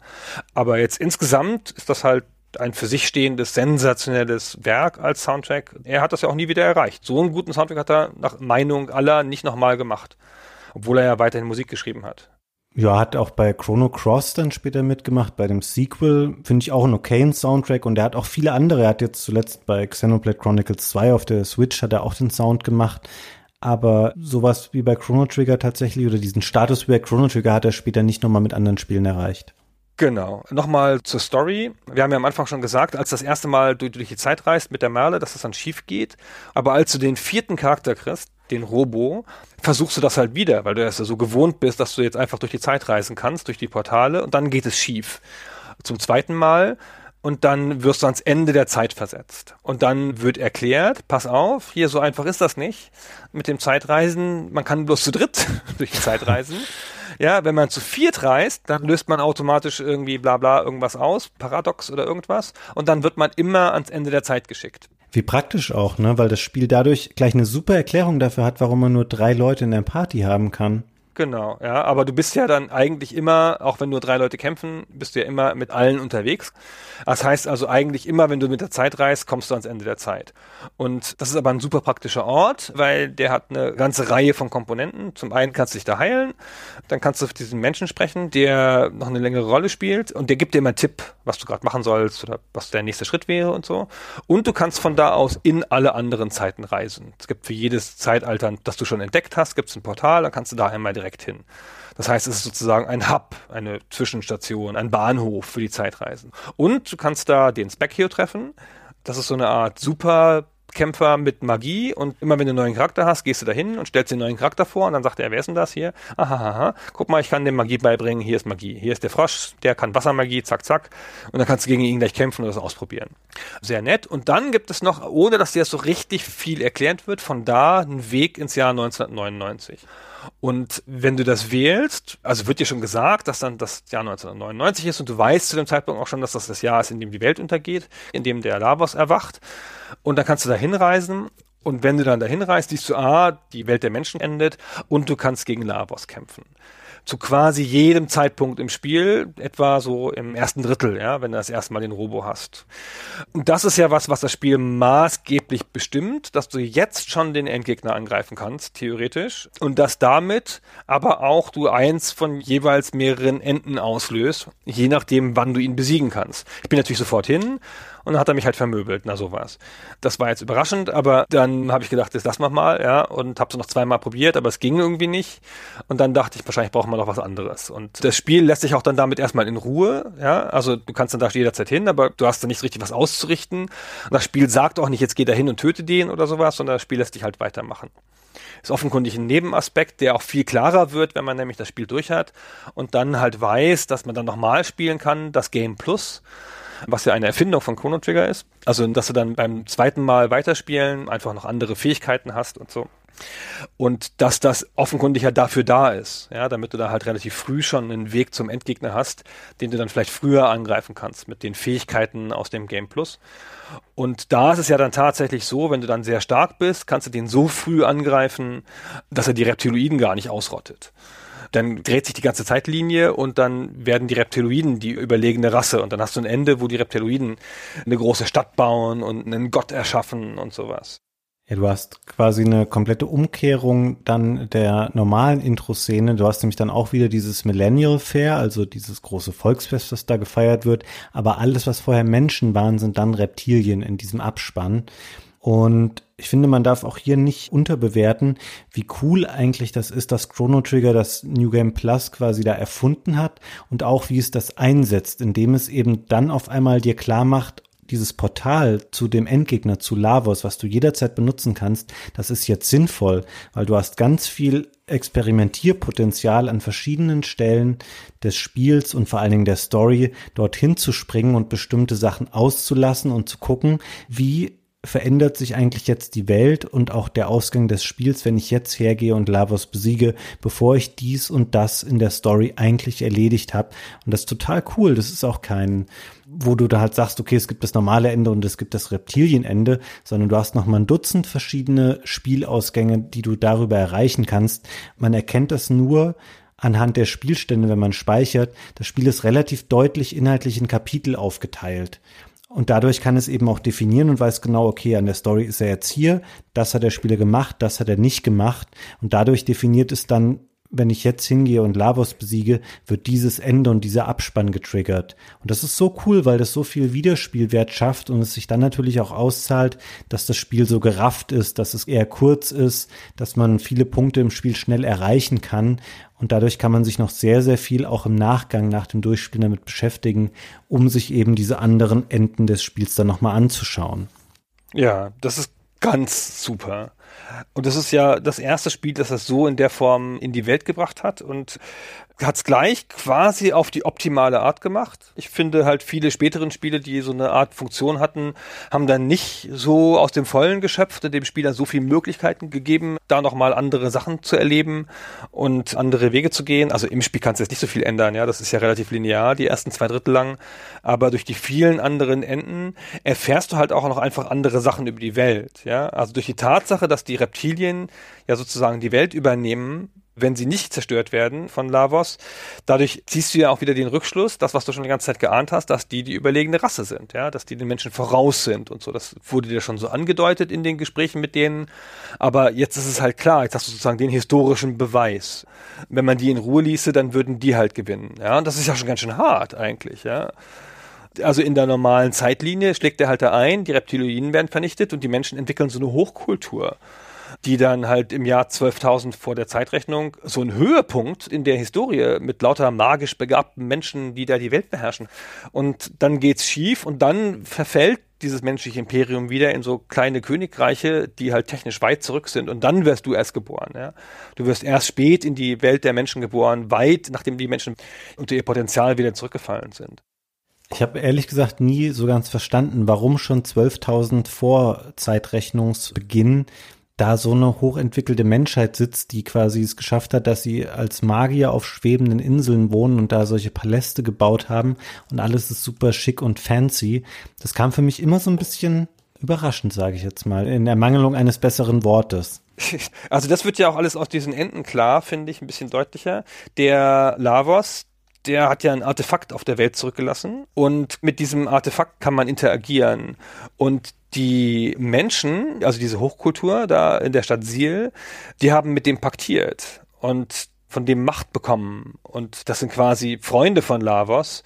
Aber jetzt insgesamt ist das halt ein für sich stehendes, sensationelles Werk als Soundtrack. Er hat das ja auch nie wieder erreicht. So einen guten Soundtrack hat er nach Meinung aller nicht nochmal gemacht. Obwohl er ja weiterhin Musik geschrieben hat. Ja, hat auch bei Chrono Cross dann später mitgemacht, bei dem Sequel. Finde ich auch einen okayen Soundtrack und er hat auch viele andere. Er hat jetzt zuletzt bei Xenoblade Chronicles 2 auf der Switch hat er auch den Sound gemacht. Aber sowas wie bei Chrono Trigger tatsächlich oder diesen Status wie bei Chrono Trigger hat er später nicht nochmal mit anderen Spielen erreicht. Genau. Nochmal zur Story. Wir haben ja am Anfang schon gesagt, als das erste Mal du durch die Zeit reist mit der Merle, dass das dann schief geht. Aber als du den vierten Charakter kriegst, den Robo, versuchst du das halt wieder, weil du erst so gewohnt bist, dass du jetzt einfach durch die Zeit reisen kannst, durch die Portale, und dann geht es schief. Zum zweiten Mal und dann wirst du ans Ende der Zeit versetzt. Und dann wird erklärt, pass auf, hier so einfach ist das nicht mit dem Zeitreisen. Man kann bloß zu dritt durch die Zeit reisen. Ja, wenn man zu viert reist, dann löst man automatisch irgendwie bla bla irgendwas aus, Paradox oder irgendwas, und dann wird man immer ans Ende der Zeit geschickt. Wie praktisch auch, ne? Weil das Spiel dadurch gleich eine super Erklärung dafür hat, warum man nur drei Leute in der Party haben kann. Genau, ja, aber du bist ja dann eigentlich immer, auch wenn nur drei Leute kämpfen, bist du ja immer mit allen unterwegs. Das heißt also eigentlich immer, wenn du mit der Zeit reist, kommst du ans Ende der Zeit. Und das ist aber ein super praktischer Ort, weil der hat eine ganze Reihe von Komponenten. Zum einen kannst du dich da heilen, dann kannst du mit diesem Menschen sprechen, der noch eine längere Rolle spielt und der gibt dir immer einen Tipp, was du gerade machen sollst oder was der nächste Schritt wäre und so. Und du kannst von da aus in alle anderen Zeiten reisen. Es gibt für jedes Zeitalter, das du schon entdeckt hast, gibt es ein Portal, dann kannst du da einmal direkt hin. Das heißt, es ist sozusagen ein Hub, eine Zwischenstation, ein Bahnhof für die Zeitreisen. Und du kannst da den Specchio treffen. Das ist so eine Art super Kämpfer mit Magie und immer wenn du einen neuen Charakter hast, gehst du da hin und stellst den neuen Charakter vor und dann sagt er, wer ist denn das hier? Aha, aha, guck mal, ich kann dem Magie beibringen, hier ist Magie. Hier ist der Frosch, der kann Wassermagie, zack, zack. Und dann kannst du gegen ihn gleich kämpfen und das ausprobieren. Sehr nett. Und dann gibt es noch, ohne dass dir das so richtig viel erklärt wird, von da einen Weg ins Jahr 1999. Und wenn du das wählst, also wird dir schon gesagt, dass dann das Jahr 1999 ist und du weißt zu dem Zeitpunkt auch schon, dass das das Jahr ist, in dem die Welt untergeht, in dem der Lavos erwacht. Und dann kannst du da hinreisen und wenn du dann dahin reist, siehst du, ah, die Welt der Menschen endet und du kannst gegen Lavos kämpfen zu quasi jedem Zeitpunkt im Spiel, etwa so im ersten Drittel, ja, wenn du das erste Mal den Robo hast. Und das ist ja was, was das Spiel maßgeblich bestimmt, dass du jetzt schon den Endgegner angreifen kannst, theoretisch, und dass damit aber auch du eins von jeweils mehreren Enden auslöst, je nachdem, wann du ihn besiegen kannst. Ich bin natürlich sofort hin und dann hat er mich halt vermöbelt, na sowas. Das war jetzt überraschend, aber dann habe ich gedacht, das lass mal mal, ja, und habe es noch zweimal probiert, aber es ging irgendwie nicht. Und dann dachte ich, wahrscheinlich braucht man noch was anderes. Und das Spiel lässt sich auch dann damit erstmal in Ruhe, ja, also du kannst dann da jederzeit hin, aber du hast dann nicht richtig was auszurichten. Und das Spiel sagt auch nicht, jetzt geh da hin und töte den oder sowas, sondern das Spiel lässt dich halt weitermachen ist offenkundig ein Nebenaspekt, der auch viel klarer wird, wenn man nämlich das Spiel durch hat und dann halt weiß, dass man dann nochmal spielen kann, das Game Plus was ja eine Erfindung von Chrono Trigger ist. Also, dass du dann beim zweiten Mal weiterspielen einfach noch andere Fähigkeiten hast und so. Und dass das offenkundig ja dafür da ist, ja, damit du da halt relativ früh schon einen Weg zum Endgegner hast, den du dann vielleicht früher angreifen kannst mit den Fähigkeiten aus dem Game Plus. Und da ist es ja dann tatsächlich so, wenn du dann sehr stark bist, kannst du den so früh angreifen, dass er die Reptiloiden gar nicht ausrottet dann dreht sich die ganze Zeitlinie und dann werden die Reptiloiden die überlegene Rasse und dann hast du ein Ende, wo die Reptiloiden eine große Stadt bauen und einen Gott erschaffen und sowas. Ja, du hast quasi eine komplette Umkehrung dann der normalen Intro-Szene. Du hast nämlich dann auch wieder dieses Millennial Fair, also dieses große Volksfest, das da gefeiert wird. Aber alles, was vorher Menschen waren, sind dann Reptilien in diesem Abspann. Und ich finde, man darf auch hier nicht unterbewerten, wie cool eigentlich das ist, dass Chrono Trigger das New Game Plus quasi da erfunden hat und auch wie es das einsetzt, indem es eben dann auf einmal dir klar macht, dieses Portal zu dem Endgegner, zu Lavos, was du jederzeit benutzen kannst, das ist jetzt sinnvoll, weil du hast ganz viel Experimentierpotenzial an verschiedenen Stellen des Spiels und vor allen Dingen der Story dorthin zu springen und bestimmte Sachen auszulassen und zu gucken, wie verändert sich eigentlich jetzt die Welt und auch der Ausgang des Spiels, wenn ich jetzt hergehe und Lavos besiege, bevor ich dies und das in der Story eigentlich erledigt habe. Und das ist total cool. Das ist auch kein, wo du da halt sagst, okay, es gibt das normale Ende und es gibt das Reptilienende, sondern du hast noch mal ein Dutzend verschiedene Spielausgänge, die du darüber erreichen kannst. Man erkennt das nur, anhand der Spielstände, wenn man speichert. Das Spiel ist relativ deutlich inhaltlich in Kapitel aufgeteilt. Und dadurch kann es eben auch definieren und weiß genau, okay, an der Story ist er jetzt hier, das hat der Spieler gemacht, das hat er nicht gemacht. Und dadurch definiert es dann, wenn ich jetzt hingehe und Lavos besiege, wird dieses Ende und dieser Abspann getriggert. Und das ist so cool, weil das so viel Wiederspielwert schafft und es sich dann natürlich auch auszahlt, dass das Spiel so gerafft ist, dass es eher kurz ist, dass man viele Punkte im Spiel schnell erreichen kann und dadurch kann man sich noch sehr, sehr viel auch im Nachgang nach dem Durchspielen damit beschäftigen, um sich eben diese anderen Enden des Spiels dann nochmal anzuschauen. Ja, das ist ganz super. Und das ist ja das erste Spiel, das das so in der Form in die Welt gebracht hat. Und hat es gleich quasi auf die optimale Art gemacht. Ich finde halt viele späteren Spiele, die so eine Art Funktion hatten, haben dann nicht so aus dem Vollen geschöpft und dem Spieler so viele Möglichkeiten gegeben, da nochmal andere Sachen zu erleben und andere Wege zu gehen. Also im Spiel kannst du jetzt nicht so viel ändern, ja, das ist ja relativ linear, die ersten zwei Drittel lang. Aber durch die vielen anderen Enden erfährst du halt auch noch einfach andere Sachen über die Welt, ja. Also durch die Tatsache, dass die Reptilien ja sozusagen die Welt übernehmen, wenn sie nicht zerstört werden von Lavos. Dadurch ziehst du ja auch wieder den Rückschluss, das, was du schon die ganze Zeit geahnt hast, dass die die überlegene Rasse sind, ja, dass die den Menschen voraus sind und so. Das wurde dir schon so angedeutet in den Gesprächen mit denen. Aber jetzt ist es halt klar, jetzt hast du sozusagen den historischen Beweis. Wenn man die in Ruhe ließe, dann würden die halt gewinnen, ja. Und das ist ja schon ganz schön hart eigentlich, ja also in der normalen Zeitlinie schlägt er halt da ein, die Reptiloiden werden vernichtet und die Menschen entwickeln so eine Hochkultur die dann halt im Jahr 12.000 vor der Zeitrechnung so ein Höhepunkt in der Historie mit lauter magisch begabten Menschen, die da die Welt beherrschen. Und dann geht's schief und dann verfällt dieses menschliche Imperium wieder in so kleine Königreiche, die halt technisch weit zurück sind. Und dann wirst du erst geboren. Ja? Du wirst erst spät in die Welt der Menschen geboren, weit nachdem die Menschen unter ihr Potenzial wieder zurückgefallen sind. Ich habe ehrlich gesagt nie so ganz verstanden, warum schon 12.000 vor Zeitrechnungsbeginn da so eine hochentwickelte Menschheit sitzt, die quasi es geschafft hat, dass sie als Magier auf schwebenden Inseln wohnen und da solche Paläste gebaut haben und alles ist super schick und fancy. Das kam für mich immer so ein bisschen überraschend, sage ich jetzt mal, in Ermangelung eines besseren Wortes. Also das wird ja auch alles aus diesen Enden klar, finde ich, ein bisschen deutlicher. Der Lavos, der hat ja ein Artefakt auf der Welt zurückgelassen und mit diesem Artefakt kann man interagieren. Und die Menschen, also diese Hochkultur da in der Stadt Siel, die haben mit dem paktiert und von dem Macht bekommen. Und das sind quasi Freunde von Lavos,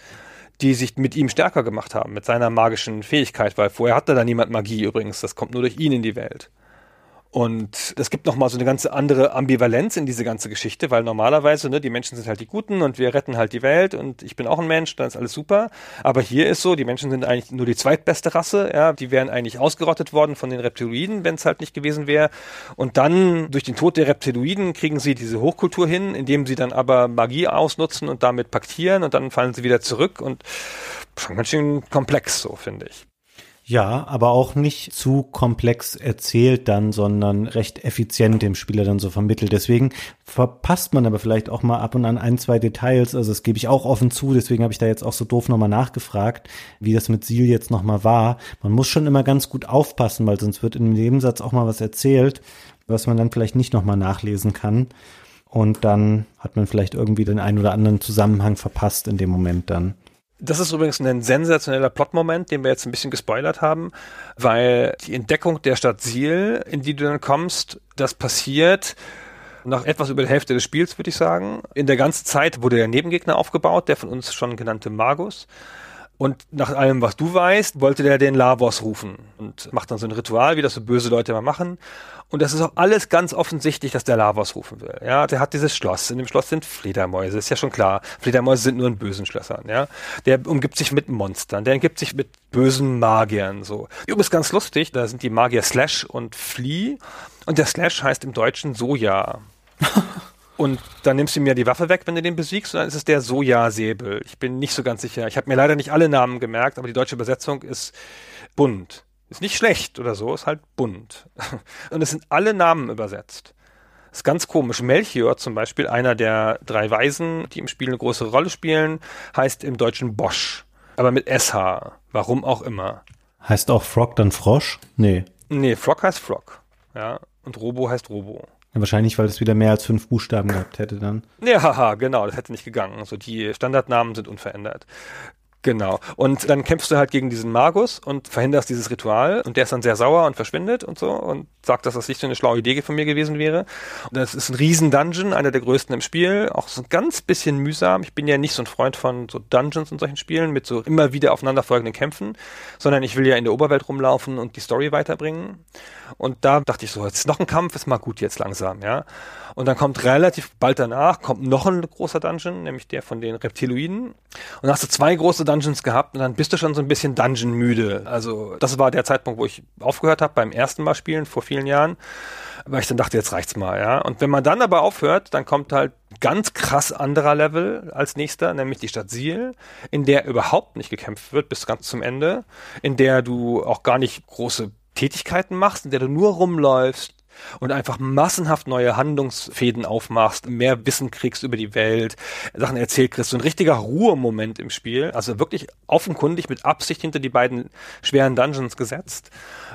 die sich mit ihm stärker gemacht haben, mit seiner magischen Fähigkeit, weil vorher hatte da niemand Magie übrigens, das kommt nur durch ihn in die Welt. Und es gibt nochmal so eine ganze andere Ambivalenz in diese ganze Geschichte, weil normalerweise, ne, die Menschen sind halt die Guten und wir retten halt die Welt und ich bin auch ein Mensch, dann ist alles super. Aber hier ist so, die Menschen sind eigentlich nur die zweitbeste Rasse, ja, die wären eigentlich ausgerottet worden von den Reptiloiden, wenn es halt nicht gewesen wäre. Und dann durch den Tod der Reptiloiden kriegen sie diese Hochkultur hin, indem sie dann aber Magie ausnutzen und damit paktieren und dann fallen sie wieder zurück und schon ganz schön komplex so, finde ich. Ja, aber auch nicht zu komplex erzählt dann, sondern recht effizient dem Spieler dann so vermittelt. Deswegen verpasst man aber vielleicht auch mal ab und an ein, zwei Details. Also das gebe ich auch offen zu. Deswegen habe ich da jetzt auch so doof nochmal nachgefragt, wie das mit Seal jetzt nochmal war. Man muss schon immer ganz gut aufpassen, weil sonst wird in dem Nebensatz auch mal was erzählt, was man dann vielleicht nicht nochmal nachlesen kann. Und dann hat man vielleicht irgendwie den einen oder anderen Zusammenhang verpasst in dem Moment dann. Das ist übrigens ein sensationeller Plotmoment, den wir jetzt ein bisschen gespoilert haben, weil die Entdeckung der Stadt Siel, in die du dann kommst, das passiert nach etwas über der Hälfte des Spiels, würde ich sagen. In der ganzen Zeit wurde der Nebengegner aufgebaut, der von uns schon genannte Magus. Und nach allem, was du weißt, wollte der den Lavos rufen und macht dann so ein Ritual, wie das so böse Leute immer machen. Und das ist auch alles ganz offensichtlich, dass der Lavos rufen will. Ja, der hat dieses Schloss. In dem Schloss sind Fledermäuse, ist ja schon klar. Fledermäuse sind nur in bösen Schlössern. Ja, der umgibt sich mit Monstern, der umgibt sich mit bösen Magiern. So. Übrigens ganz lustig, da sind die Magier Slash und Flea. Und der Slash heißt im Deutschen Soja. Und dann nimmst du mir die Waffe weg, wenn du den besiegst, und dann ist es der Sojasäbel. Ich bin nicht so ganz sicher. Ich habe mir leider nicht alle Namen gemerkt, aber die deutsche Übersetzung ist bunt. Ist nicht schlecht oder so, ist halt bunt. Und es sind alle Namen übersetzt. Ist ganz komisch. Melchior zum Beispiel, einer der drei Weisen, die im Spiel eine große Rolle spielen, heißt im Deutschen Bosch. Aber mit SH. Warum auch immer. Heißt auch Frog dann Frosch? Nee. Nee, Frog heißt Frog. Ja. Und Robo heißt Robo. Ja, wahrscheinlich, weil es wieder mehr als fünf Buchstaben gehabt hätte dann. Ja, haha, genau, das hätte nicht gegangen. Also die Standardnamen sind unverändert. Genau. Und dann kämpfst du halt gegen diesen Magus und verhinderst dieses Ritual und der ist dann sehr sauer und verschwindet und so und sagt, dass das nicht so eine schlaue Idee von mir gewesen wäre. Und das ist ein riesen Dungeon, einer der größten im Spiel, auch so ein ganz bisschen mühsam. Ich bin ja nicht so ein Freund von so Dungeons und solchen Spielen mit so immer wieder aufeinanderfolgenden Kämpfen, sondern ich will ja in der Oberwelt rumlaufen und die Story weiterbringen. Und da dachte ich so, jetzt noch ein Kampf, ist mal gut jetzt langsam, ja. Und dann kommt relativ bald danach, kommt noch ein großer Dungeon, nämlich der von den Reptiloiden. Und dann hast du zwei große Dungeons gehabt und dann bist du schon so ein bisschen Dungeon-müde. Also das war der Zeitpunkt, wo ich aufgehört habe beim ersten Mal spielen vor vielen Jahren. Weil ich dann dachte, jetzt reicht's mal, ja. Und wenn man dann aber aufhört, dann kommt halt ganz krass anderer Level als nächster, nämlich die Stadt Siel, in der überhaupt nicht gekämpft wird bis ganz zum Ende, in der du auch gar nicht große Tätigkeiten machst, in der du nur rumläufst, und einfach massenhaft neue Handlungsfäden aufmachst, mehr Wissen kriegst über die Welt, Sachen erzählt kriegst, so ein richtiger Ruhemoment im Spiel, also wirklich offenkundig mit Absicht hinter die beiden schweren Dungeons gesetzt.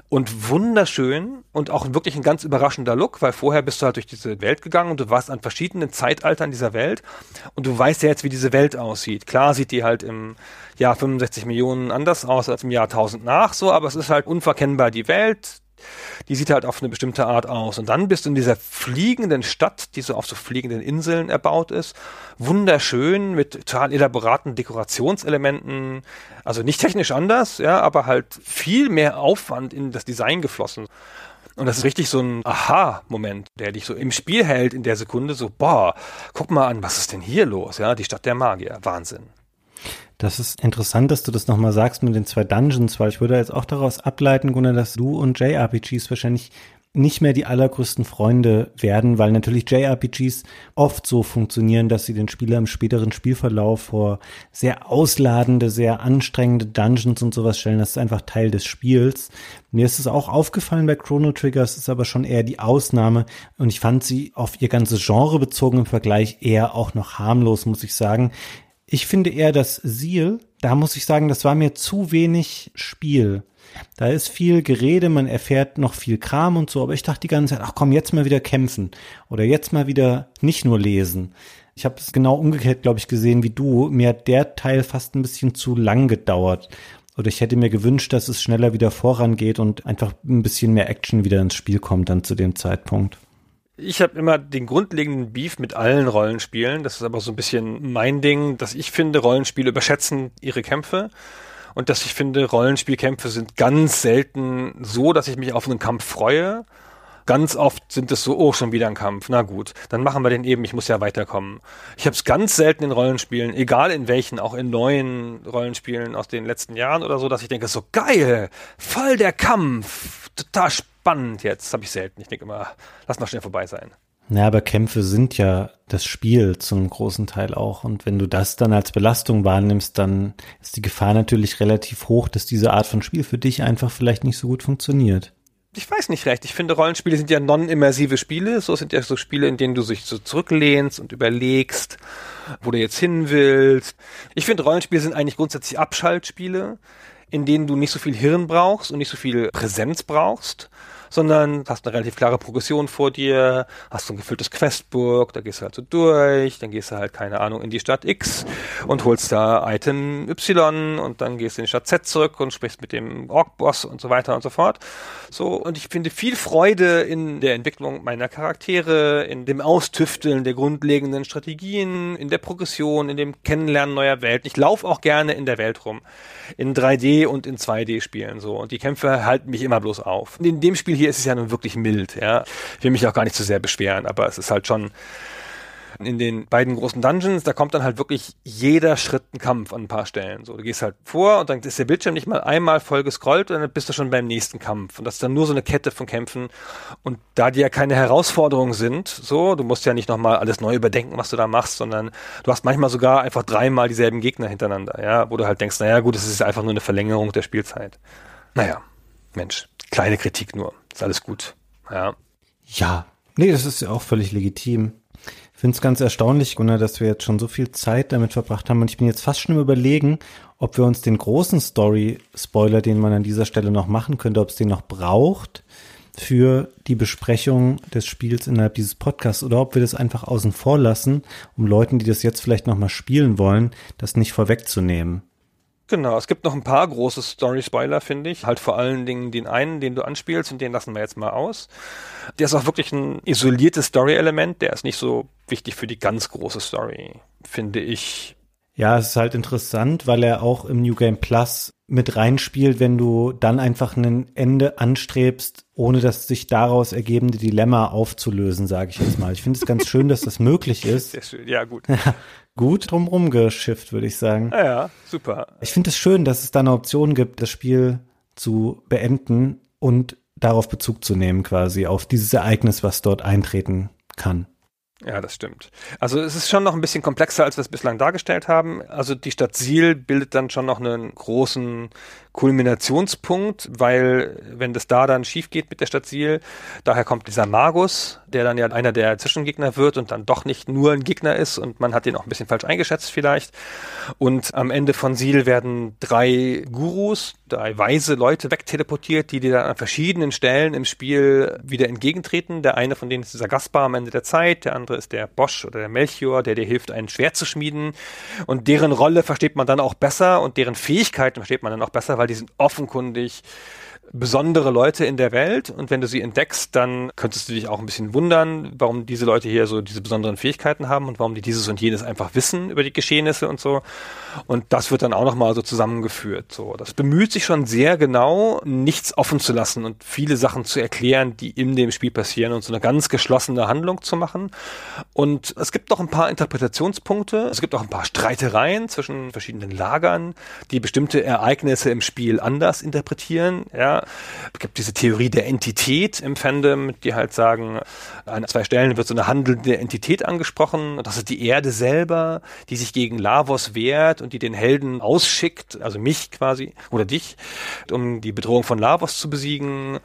Und wunderschön und auch wirklich ein ganz überraschender Look, weil vorher bist du halt durch diese Welt gegangen und du warst an verschiedenen Zeitaltern dieser Welt. Und du weißt ja jetzt, wie diese Welt aussieht. Klar sieht die halt im Jahr 65 Millionen anders aus als im Jahr 1000 nach, so, aber es ist halt unverkennbar die Welt, die sieht halt auf eine bestimmte Art aus. Und dann bist du in dieser fliegenden Stadt, die so auf so fliegenden Inseln erbaut ist. Wunderschön mit total elaboraten Dekorationselementen. Also nicht technisch anders, ja, aber halt viel mehr Aufwand in das Design geflossen. Und das ist richtig so ein Aha-Moment, der dich so im Spiel hält in der Sekunde, so, boah, guck mal an, was ist denn hier los? Ja, die Stadt der Magier. Wahnsinn. Das ist interessant, dass du das nochmal sagst mit den zwei Dungeons, weil ich würde jetzt auch daraus ableiten, Gunnar, dass du und JRPGs wahrscheinlich nicht mehr die allergrößten Freunde werden, weil natürlich JRPGs oft so funktionieren, dass sie den Spieler im späteren Spielverlauf vor sehr ausladende, sehr anstrengende Dungeons und sowas stellen. Das ist einfach Teil des Spiels. Mir ist es auch aufgefallen bei Chrono Trigger, es ist aber schon eher die Ausnahme und ich fand sie auf ihr ganzes Genre bezogen im Vergleich eher auch noch harmlos, muss ich sagen. Ich finde eher das Seal, da muss ich sagen, das war mir zu wenig Spiel. Da ist viel Gerede, man erfährt noch viel Kram und so, aber ich dachte die ganze Zeit, ach komm, jetzt mal wieder kämpfen oder jetzt mal wieder nicht nur lesen. Ich habe es genau umgekehrt, glaube ich, gesehen wie du. Mir hat der Teil fast ein bisschen zu lang gedauert. Oder ich hätte mir gewünscht, dass es schneller wieder vorangeht und einfach ein bisschen mehr Action wieder ins Spiel kommt dann zu dem Zeitpunkt. Ich habe immer den grundlegenden Beef mit allen Rollenspielen. Das ist aber so ein bisschen mein Ding, dass ich finde, Rollenspiele überschätzen ihre Kämpfe. Und dass ich finde, Rollenspielkämpfe sind ganz selten so, dass ich mich auf einen Kampf freue. Ganz oft sind es so, oh, schon wieder ein Kampf. Na gut, dann machen wir den eben, ich muss ja weiterkommen. Ich habe es ganz selten in Rollenspielen, egal in welchen, auch in neuen Rollenspielen aus den letzten Jahren oder so, dass ich denke, so geil, voll der Kampf, total spannend jetzt. Das habe ich selten. Ich denke immer, lass mal schnell vorbei sein. Ja, aber Kämpfe sind ja das Spiel zum großen Teil auch. Und wenn du das dann als Belastung wahrnimmst, dann ist die Gefahr natürlich relativ hoch, dass diese Art von Spiel für dich einfach vielleicht nicht so gut funktioniert. Ich weiß nicht recht. Ich finde, Rollenspiele sind ja non-immersive Spiele. So sind ja so Spiele, in denen du dich so zurücklehnst und überlegst, wo du jetzt hin willst. Ich finde, Rollenspiele sind eigentlich grundsätzlich Abschaltspiele, in denen du nicht so viel Hirn brauchst und nicht so viel Präsenz brauchst sondern hast eine relativ klare Progression vor dir, hast so ein gefülltes Questburg, da gehst du halt so durch, dann gehst du halt, keine Ahnung, in die Stadt X und holst da Item Y und dann gehst du in die Stadt Z zurück und sprichst mit dem Ork-Boss und so weiter und so fort. So, und ich finde viel Freude in der Entwicklung meiner Charaktere, in dem Austüfteln der grundlegenden Strategien, in der Progression, in dem Kennenlernen neuer Welten. Ich laufe auch gerne in der Welt rum. In 3D und in 2D Spielen so. Und die Kämpfe halten mich immer bloß auf. In dem Spiel hier ist es ja nun wirklich mild, ja. Ich will mich auch gar nicht zu sehr beschweren, aber es ist halt schon in den beiden großen Dungeons, da kommt dann halt wirklich jeder Schritt ein Kampf an ein paar Stellen. So, du gehst halt vor und dann ist der Bildschirm nicht mal einmal voll gescrollt und dann bist du schon beim nächsten Kampf. Und das ist dann nur so eine Kette von Kämpfen. Und da die ja keine Herausforderungen sind, so, du musst ja nicht nochmal alles neu überdenken, was du da machst, sondern du hast manchmal sogar einfach dreimal dieselben Gegner hintereinander, ja, wo du halt denkst, naja, gut, es ist einfach nur eine Verlängerung der Spielzeit. Naja, Mensch, kleine Kritik nur. Ist alles gut. Ja. Ja. Nee, das ist ja auch völlig legitim. Ich finde es ganz erstaunlich, Gunnar, dass wir jetzt schon so viel Zeit damit verbracht haben und ich bin jetzt fast schon überlegen, ob wir uns den großen Story-Spoiler, den man an dieser Stelle noch machen könnte, ob es den noch braucht für die Besprechung des Spiels innerhalb dieses Podcasts oder ob wir das einfach außen vor lassen, um Leuten, die das jetzt vielleicht nochmal spielen wollen, das nicht vorwegzunehmen. Genau, es gibt noch ein paar große Story-Spoiler, finde ich. Halt vor allen Dingen den einen, den du anspielst und den lassen wir jetzt mal aus. Der ist auch wirklich ein isoliertes Story-Element, der ist nicht so wichtig für die ganz große Story, finde ich. Ja, es ist halt interessant, weil er auch im New Game Plus mit reinspielt, wenn du dann einfach ein Ende anstrebst, ohne das sich daraus ergebende Dilemma aufzulösen, sage ich jetzt mal. Ich finde es ganz schön, dass das möglich ist. Sehr schön, ja gut. gut drumrum geschifft, würde ich sagen. Ja, ja super. Ich finde es schön, dass es da eine Option gibt, das Spiel zu beenden und darauf Bezug zu nehmen, quasi auf dieses Ereignis, was dort eintreten kann. Ja, das stimmt. Also es ist schon noch ein bisschen komplexer, als wir es bislang dargestellt haben. Also die Stadt Siel bildet dann schon noch einen großen Kulminationspunkt, weil wenn das da dann schief geht mit der Stadt Siel, daher kommt dieser Magus, der dann ja einer der Zwischengegner wird und dann doch nicht nur ein Gegner ist und man hat den auch ein bisschen falsch eingeschätzt vielleicht. Und am Ende von Siel werden drei Gurus, drei weise Leute wegteleportiert, die dir dann an verschiedenen Stellen im Spiel wieder entgegentreten. Der eine von denen ist dieser Gaspar am Ende der Zeit, der andere ist der Bosch oder der Melchior, der dir hilft, ein Schwert zu schmieden. Und deren Rolle versteht man dann auch besser und deren Fähigkeiten versteht man dann auch besser, weil die sind offenkundig besondere Leute in der Welt und wenn du sie entdeckst, dann könntest du dich auch ein bisschen wundern, warum diese Leute hier so diese besonderen Fähigkeiten haben und warum die dieses und jenes einfach wissen über die Geschehnisse und so. Und das wird dann auch nochmal so zusammengeführt. So, das bemüht sich schon sehr genau, nichts offen zu lassen und viele Sachen zu erklären, die in dem Spiel passieren und so eine ganz geschlossene Handlung zu machen. Und es gibt noch ein paar Interpretationspunkte. Es gibt auch ein paar Streitereien zwischen verschiedenen Lagern, die bestimmte Ereignisse im Spiel anders interpretieren. Ja, es gibt diese Theorie der Entität im Fandom, die halt sagen, an zwei Stellen wird so eine handelnde Entität angesprochen. Das ist die Erde selber, die sich gegen Lavos wehrt und die den Helden ausschickt, also mich quasi oder dich, um die Bedrohung von Lavos zu besiegen.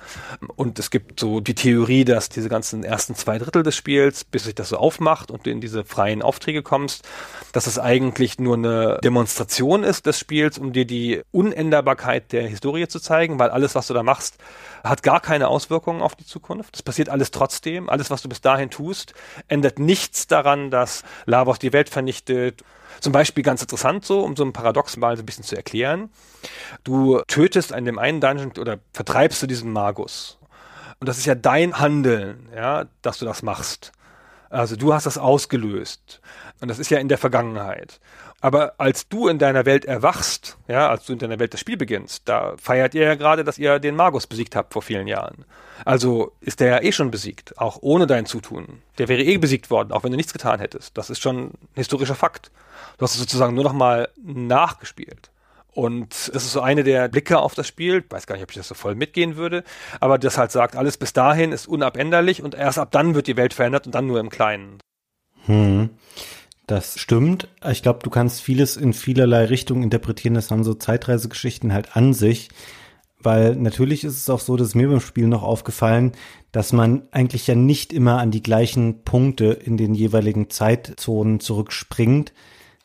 Und es gibt so die Theorie, dass diese ganzen ersten zwei Drittel des Spiels, bis sich das so aufmacht und du in diese freien Aufträge kommst, dass es eigentlich nur eine Demonstration ist des Spiels, um dir die Unänderbarkeit der Historie zu zeigen, weil alles, was du da machst, hat gar keine Auswirkungen auf die Zukunft. Das passiert alles trotzdem. Alles, was du bis dahin tust, ändert nichts daran, dass Lavos die Welt vernichtet. Zum Beispiel ganz interessant so, um so ein Paradox mal so ein bisschen zu erklären. Du tötest an dem einen Dungeon oder vertreibst du diesen Magus. Und das ist ja dein Handeln, ja, dass du das machst. Also du hast das ausgelöst. Und das ist ja in der Vergangenheit. Aber als du in deiner Welt erwachst, ja, als du in deiner Welt das Spiel beginnst, da feiert ihr ja gerade, dass ihr den Magus besiegt habt vor vielen Jahren. Also ist der ja eh schon besiegt, auch ohne dein Zutun. Der wäre eh besiegt worden, auch wenn du nichts getan hättest. Das ist schon ein historischer Fakt. Du hast es sozusagen nur noch mal nachgespielt. Und es ist so eine der Blicke auf das Spiel. Ich weiß gar nicht, ob ich das so voll mitgehen würde, aber das halt sagt, alles bis dahin ist unabänderlich und erst ab dann wird die Welt verändert und dann nur im Kleinen. Hm. Das stimmt. Ich glaube, du kannst vieles in vielerlei Richtungen interpretieren. Das haben so Zeitreisegeschichten halt an sich. Weil natürlich ist es auch so, dass mir beim Spiel noch aufgefallen, dass man eigentlich ja nicht immer an die gleichen Punkte in den jeweiligen Zeitzonen zurückspringt,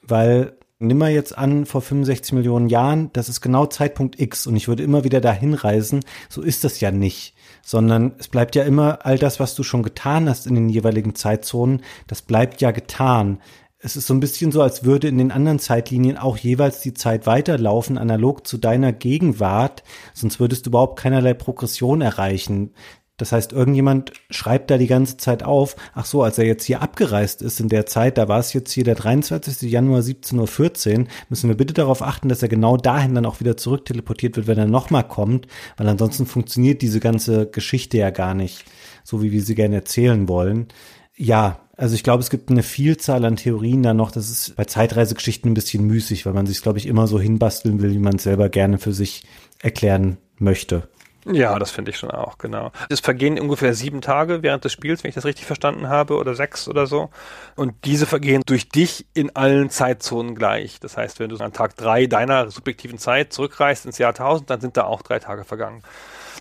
weil nimm mal jetzt an, vor 65 Millionen Jahren, das ist genau Zeitpunkt X und ich würde immer wieder dahin reisen. So ist das ja nicht, sondern es bleibt ja immer all das, was du schon getan hast in den jeweiligen Zeitzonen, das bleibt ja getan. Es ist so ein bisschen so, als würde in den anderen Zeitlinien auch jeweils die Zeit weiterlaufen, analog zu deiner Gegenwart, sonst würdest du überhaupt keinerlei Progression erreichen. Das heißt, irgendjemand schreibt da die ganze Zeit auf, ach so, als er jetzt hier abgereist ist in der Zeit, da war es jetzt hier der 23. Januar 17.14 Uhr, müssen wir bitte darauf achten, dass er genau dahin dann auch wieder zurück teleportiert wird, wenn er nochmal kommt, weil ansonsten funktioniert diese ganze Geschichte ja gar nicht, so wie wir sie gerne erzählen wollen. Ja, also ich glaube, es gibt eine Vielzahl an Theorien da noch. Das ist bei Zeitreisegeschichten ein bisschen müßig, weil man sich, glaube ich, immer so hinbasteln will, wie man es selber gerne für sich erklären möchte. Ja, das finde ich schon auch, genau. Es vergehen ungefähr sieben Tage während des Spiels, wenn ich das richtig verstanden habe, oder sechs oder so. Und diese vergehen durch dich in allen Zeitzonen gleich. Das heißt, wenn du an Tag drei deiner subjektiven Zeit zurückreist ins Jahr 1000, dann sind da auch drei Tage vergangen.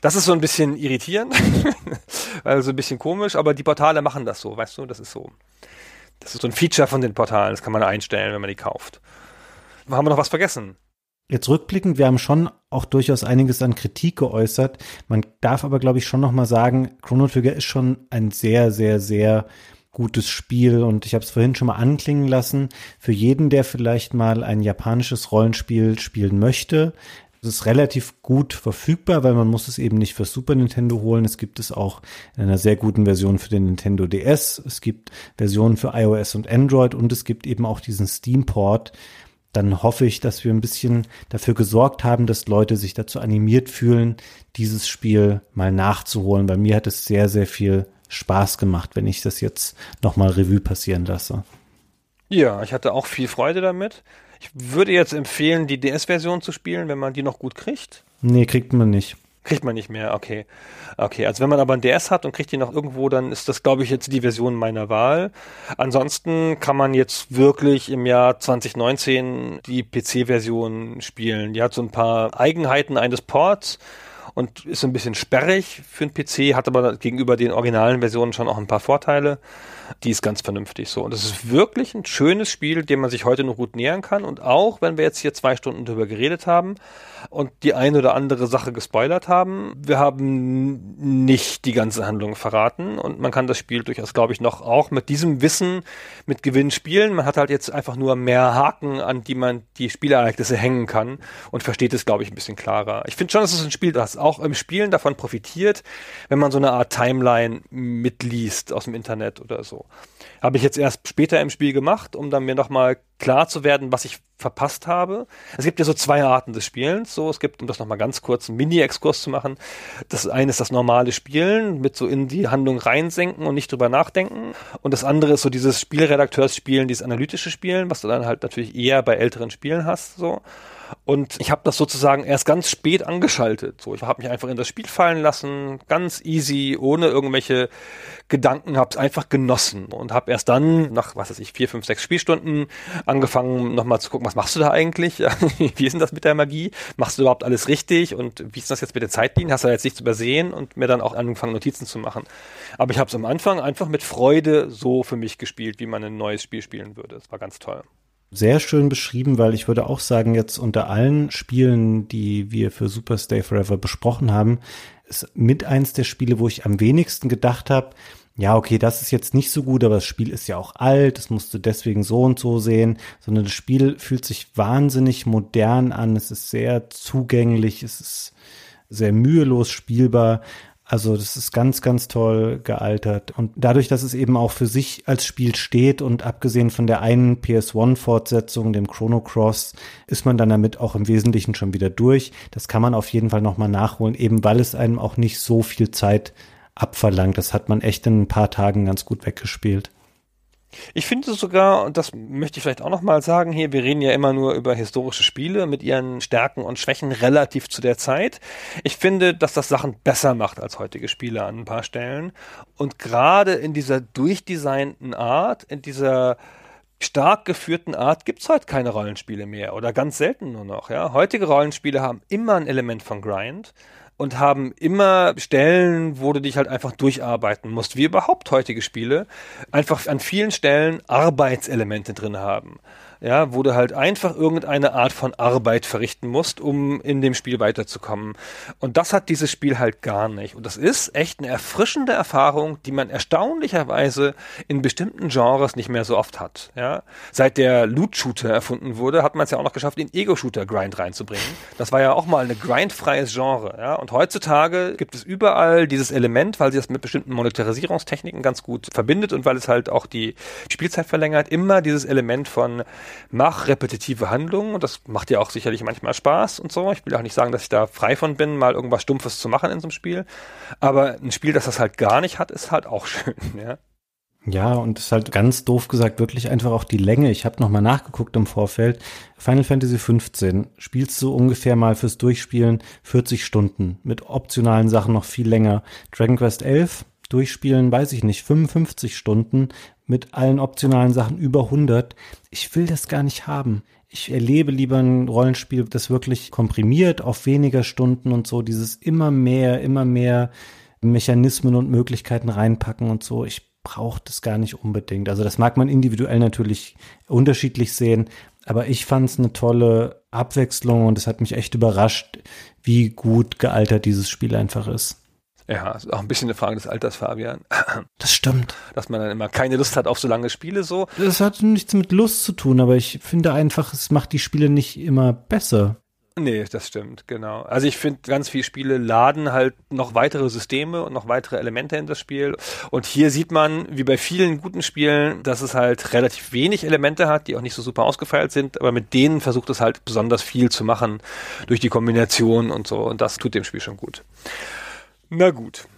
Das ist so ein bisschen irritierend, also ein bisschen komisch, aber die Portale machen das so, weißt du, das ist so. Das ist so ein Feature von den Portalen, das kann man einstellen, wenn man die kauft. Haben wir noch was vergessen? Jetzt rückblickend, wir haben schon auch durchaus einiges an Kritik geäußert. Man darf aber, glaube ich, schon noch mal sagen, Chrono Trigger ist schon ein sehr, sehr, sehr gutes Spiel und ich habe es vorhin schon mal anklingen lassen. Für jeden, der vielleicht mal ein japanisches Rollenspiel spielen möchte, es ist relativ gut verfügbar, weil man muss es eben nicht für Super Nintendo holen. Es gibt es auch in einer sehr guten Version für den Nintendo DS. Es gibt Versionen für iOS und Android und es gibt eben auch diesen Steam-Port, dann hoffe ich, dass wir ein bisschen dafür gesorgt haben, dass Leute sich dazu animiert fühlen, dieses Spiel mal nachzuholen. Bei mir hat es sehr, sehr viel Spaß gemacht, wenn ich das jetzt nochmal Revue passieren lasse. Ja, ich hatte auch viel Freude damit. Ich würde jetzt empfehlen, die DS-Version zu spielen, wenn man die noch gut kriegt. Nee, kriegt man nicht. Kriegt man nicht mehr, okay. Okay, also wenn man aber ein DS hat und kriegt die noch irgendwo, dann ist das, glaube ich, jetzt die Version meiner Wahl. Ansonsten kann man jetzt wirklich im Jahr 2019 die PC-Version spielen. Die hat so ein paar Eigenheiten eines Ports und ist ein bisschen sperrig für einen PC, hat aber gegenüber den originalen Versionen schon auch ein paar Vorteile die ist ganz vernünftig so. Und es ist wirklich ein schönes Spiel, dem man sich heute noch gut nähern kann. Und auch, wenn wir jetzt hier zwei Stunden drüber geredet haben und die eine oder andere Sache gespoilert haben, wir haben nicht die ganze Handlung verraten. Und man kann das Spiel durchaus, glaube ich, noch auch mit diesem Wissen mit Gewinn spielen. Man hat halt jetzt einfach nur mehr Haken, an die man die Spielereignisse hängen kann und versteht es, glaube ich, ein bisschen klarer. Ich finde schon, es ist ein Spiel, das auch im Spielen davon profitiert, wenn man so eine Art Timeline mitliest aus dem Internet oder so so. Habe ich jetzt erst später im Spiel gemacht, um dann mir nochmal klar zu werden, was ich verpasst habe. Es gibt ja so zwei Arten des Spielens. So, es gibt, um das nochmal ganz kurz einen Mini-Exkurs zu machen, das eine ist das normale Spielen, mit so in die Handlung reinsenken und nicht drüber nachdenken. Und das andere ist so dieses Spielredakteursspielen, dieses analytische Spielen, was du dann halt natürlich eher bei älteren Spielen hast. So. Und ich habe das sozusagen erst ganz spät angeschaltet. So, ich habe mich einfach in das Spiel fallen lassen, ganz easy, ohne irgendwelche Gedanken, habe es einfach genossen und habe erst dann nach, was weiß ich, vier, fünf, sechs Spielstunden angefangen, nochmal zu gucken, was machst du da eigentlich? wie ist denn das mit der Magie? Machst du überhaupt alles richtig? Und wie ist das jetzt mit der Zeitlinie? Hast du da jetzt nichts übersehen? Und mir dann auch angefangen, Notizen zu machen. Aber ich habe es am Anfang einfach mit Freude so für mich gespielt, wie man ein neues Spiel spielen würde. Es war ganz toll sehr schön beschrieben, weil ich würde auch sagen, jetzt unter allen Spielen, die wir für Super Stay Forever besprochen haben, ist mit eins der Spiele, wo ich am wenigsten gedacht habe, ja, okay, das ist jetzt nicht so gut, aber das Spiel ist ja auch alt, das musst du deswegen so und so sehen, sondern das Spiel fühlt sich wahnsinnig modern an, es ist sehr zugänglich, es ist sehr mühelos spielbar. Also das ist ganz, ganz toll gealtert. Und dadurch, dass es eben auch für sich als Spiel steht und abgesehen von der einen PS1-Fortsetzung, dem Chrono Cross, ist man dann damit auch im Wesentlichen schon wieder durch. Das kann man auf jeden Fall nochmal nachholen, eben weil es einem auch nicht so viel Zeit abverlangt. Das hat man echt in ein paar Tagen ganz gut weggespielt. Ich finde sogar, und das möchte ich vielleicht auch nochmal sagen hier, wir reden ja immer nur über historische Spiele mit ihren Stärken und Schwächen relativ zu der Zeit. Ich finde, dass das Sachen besser macht als heutige Spiele an ein paar Stellen. Und gerade in dieser durchdesignten Art, in dieser stark geführten Art gibt's heute keine Rollenspiele mehr oder ganz selten nur noch. Ja? Heutige Rollenspiele haben immer ein Element von Grind und haben immer Stellen, wo du dich halt einfach durcharbeiten musst, wie überhaupt heutige Spiele, einfach an vielen Stellen Arbeitselemente drin haben ja, wo du halt einfach irgendeine Art von Arbeit verrichten musst, um in dem Spiel weiterzukommen. Und das hat dieses Spiel halt gar nicht. Und das ist echt eine erfrischende Erfahrung, die man erstaunlicherweise in bestimmten Genres nicht mehr so oft hat. Ja, seit der Loot-Shooter erfunden wurde, hat man es ja auch noch geschafft, den Ego-Shooter-Grind reinzubringen. Das war ja auch mal ein grindfreies Genre. Ja, und heutzutage gibt es überall dieses Element, weil sie das mit bestimmten Monetarisierungstechniken ganz gut verbindet und weil es halt auch die Spielzeit verlängert, immer dieses Element von mach repetitive Handlungen und das macht ja auch sicherlich manchmal Spaß und so. Ich will auch nicht sagen, dass ich da frei von bin, mal irgendwas Stumpfes zu machen in so einem Spiel. Aber ein Spiel, das das halt gar nicht hat, ist halt auch schön, ja. Ja, und ist halt ganz doof gesagt wirklich einfach auch die Länge. Ich habe nochmal nachgeguckt im Vorfeld. Final Fantasy 15 spielst du ungefähr mal fürs Durchspielen 40 Stunden. Mit optionalen Sachen noch viel länger. Dragon Quest 11 durchspielen, weiß ich nicht, 55 Stunden mit allen optionalen Sachen über 100. Ich will das gar nicht haben. Ich erlebe lieber ein Rollenspiel, das wirklich komprimiert auf weniger Stunden und so, dieses immer mehr, immer mehr Mechanismen und Möglichkeiten reinpacken und so. Ich brauche das gar nicht unbedingt. Also das mag man individuell natürlich unterschiedlich sehen, aber ich fand es eine tolle Abwechslung und es hat mich echt überrascht, wie gut gealtert dieses Spiel einfach ist. Ja, ist auch ein bisschen eine Frage des Alters, Fabian. Das stimmt. Dass man dann immer keine Lust hat auf so lange Spiele so. Das hat nichts mit Lust zu tun, aber ich finde einfach, es macht die Spiele nicht immer besser. Nee, das stimmt, genau. Also ich finde, ganz viele Spiele laden halt noch weitere Systeme und noch weitere Elemente in das Spiel. Und hier sieht man, wie bei vielen guten Spielen, dass es halt relativ wenig Elemente hat, die auch nicht so super ausgefeilt sind, aber mit denen versucht es halt besonders viel zu machen durch die Kombination und so. Und das tut dem Spiel schon gut. Na gut.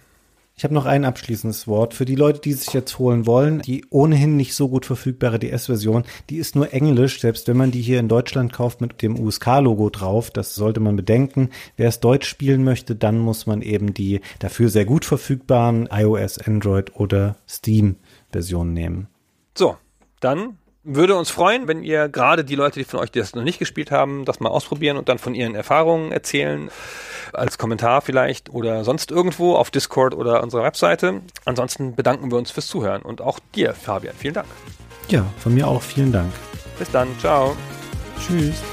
Ich habe noch ein abschließendes Wort. Für die Leute, die sich jetzt holen wollen, die ohnehin nicht so gut verfügbare DS-Version, die ist nur Englisch, selbst wenn man die hier in Deutschland kauft mit dem USK-Logo drauf. Das sollte man bedenken. Wer es Deutsch spielen möchte, dann muss man eben die dafür sehr gut verfügbaren iOS, Android oder Steam-Versionen nehmen. So, dann würde uns freuen, wenn ihr gerade die Leute, die von euch, die das noch nicht gespielt haben, das mal ausprobieren und dann von ihren Erfahrungen erzählen. Als Kommentar vielleicht oder sonst irgendwo auf Discord oder unserer Webseite. Ansonsten bedanken wir uns fürs Zuhören und auch dir, Fabian. Vielen Dank. Ja, von mir auch vielen Dank. Bis dann. Ciao. Tschüss.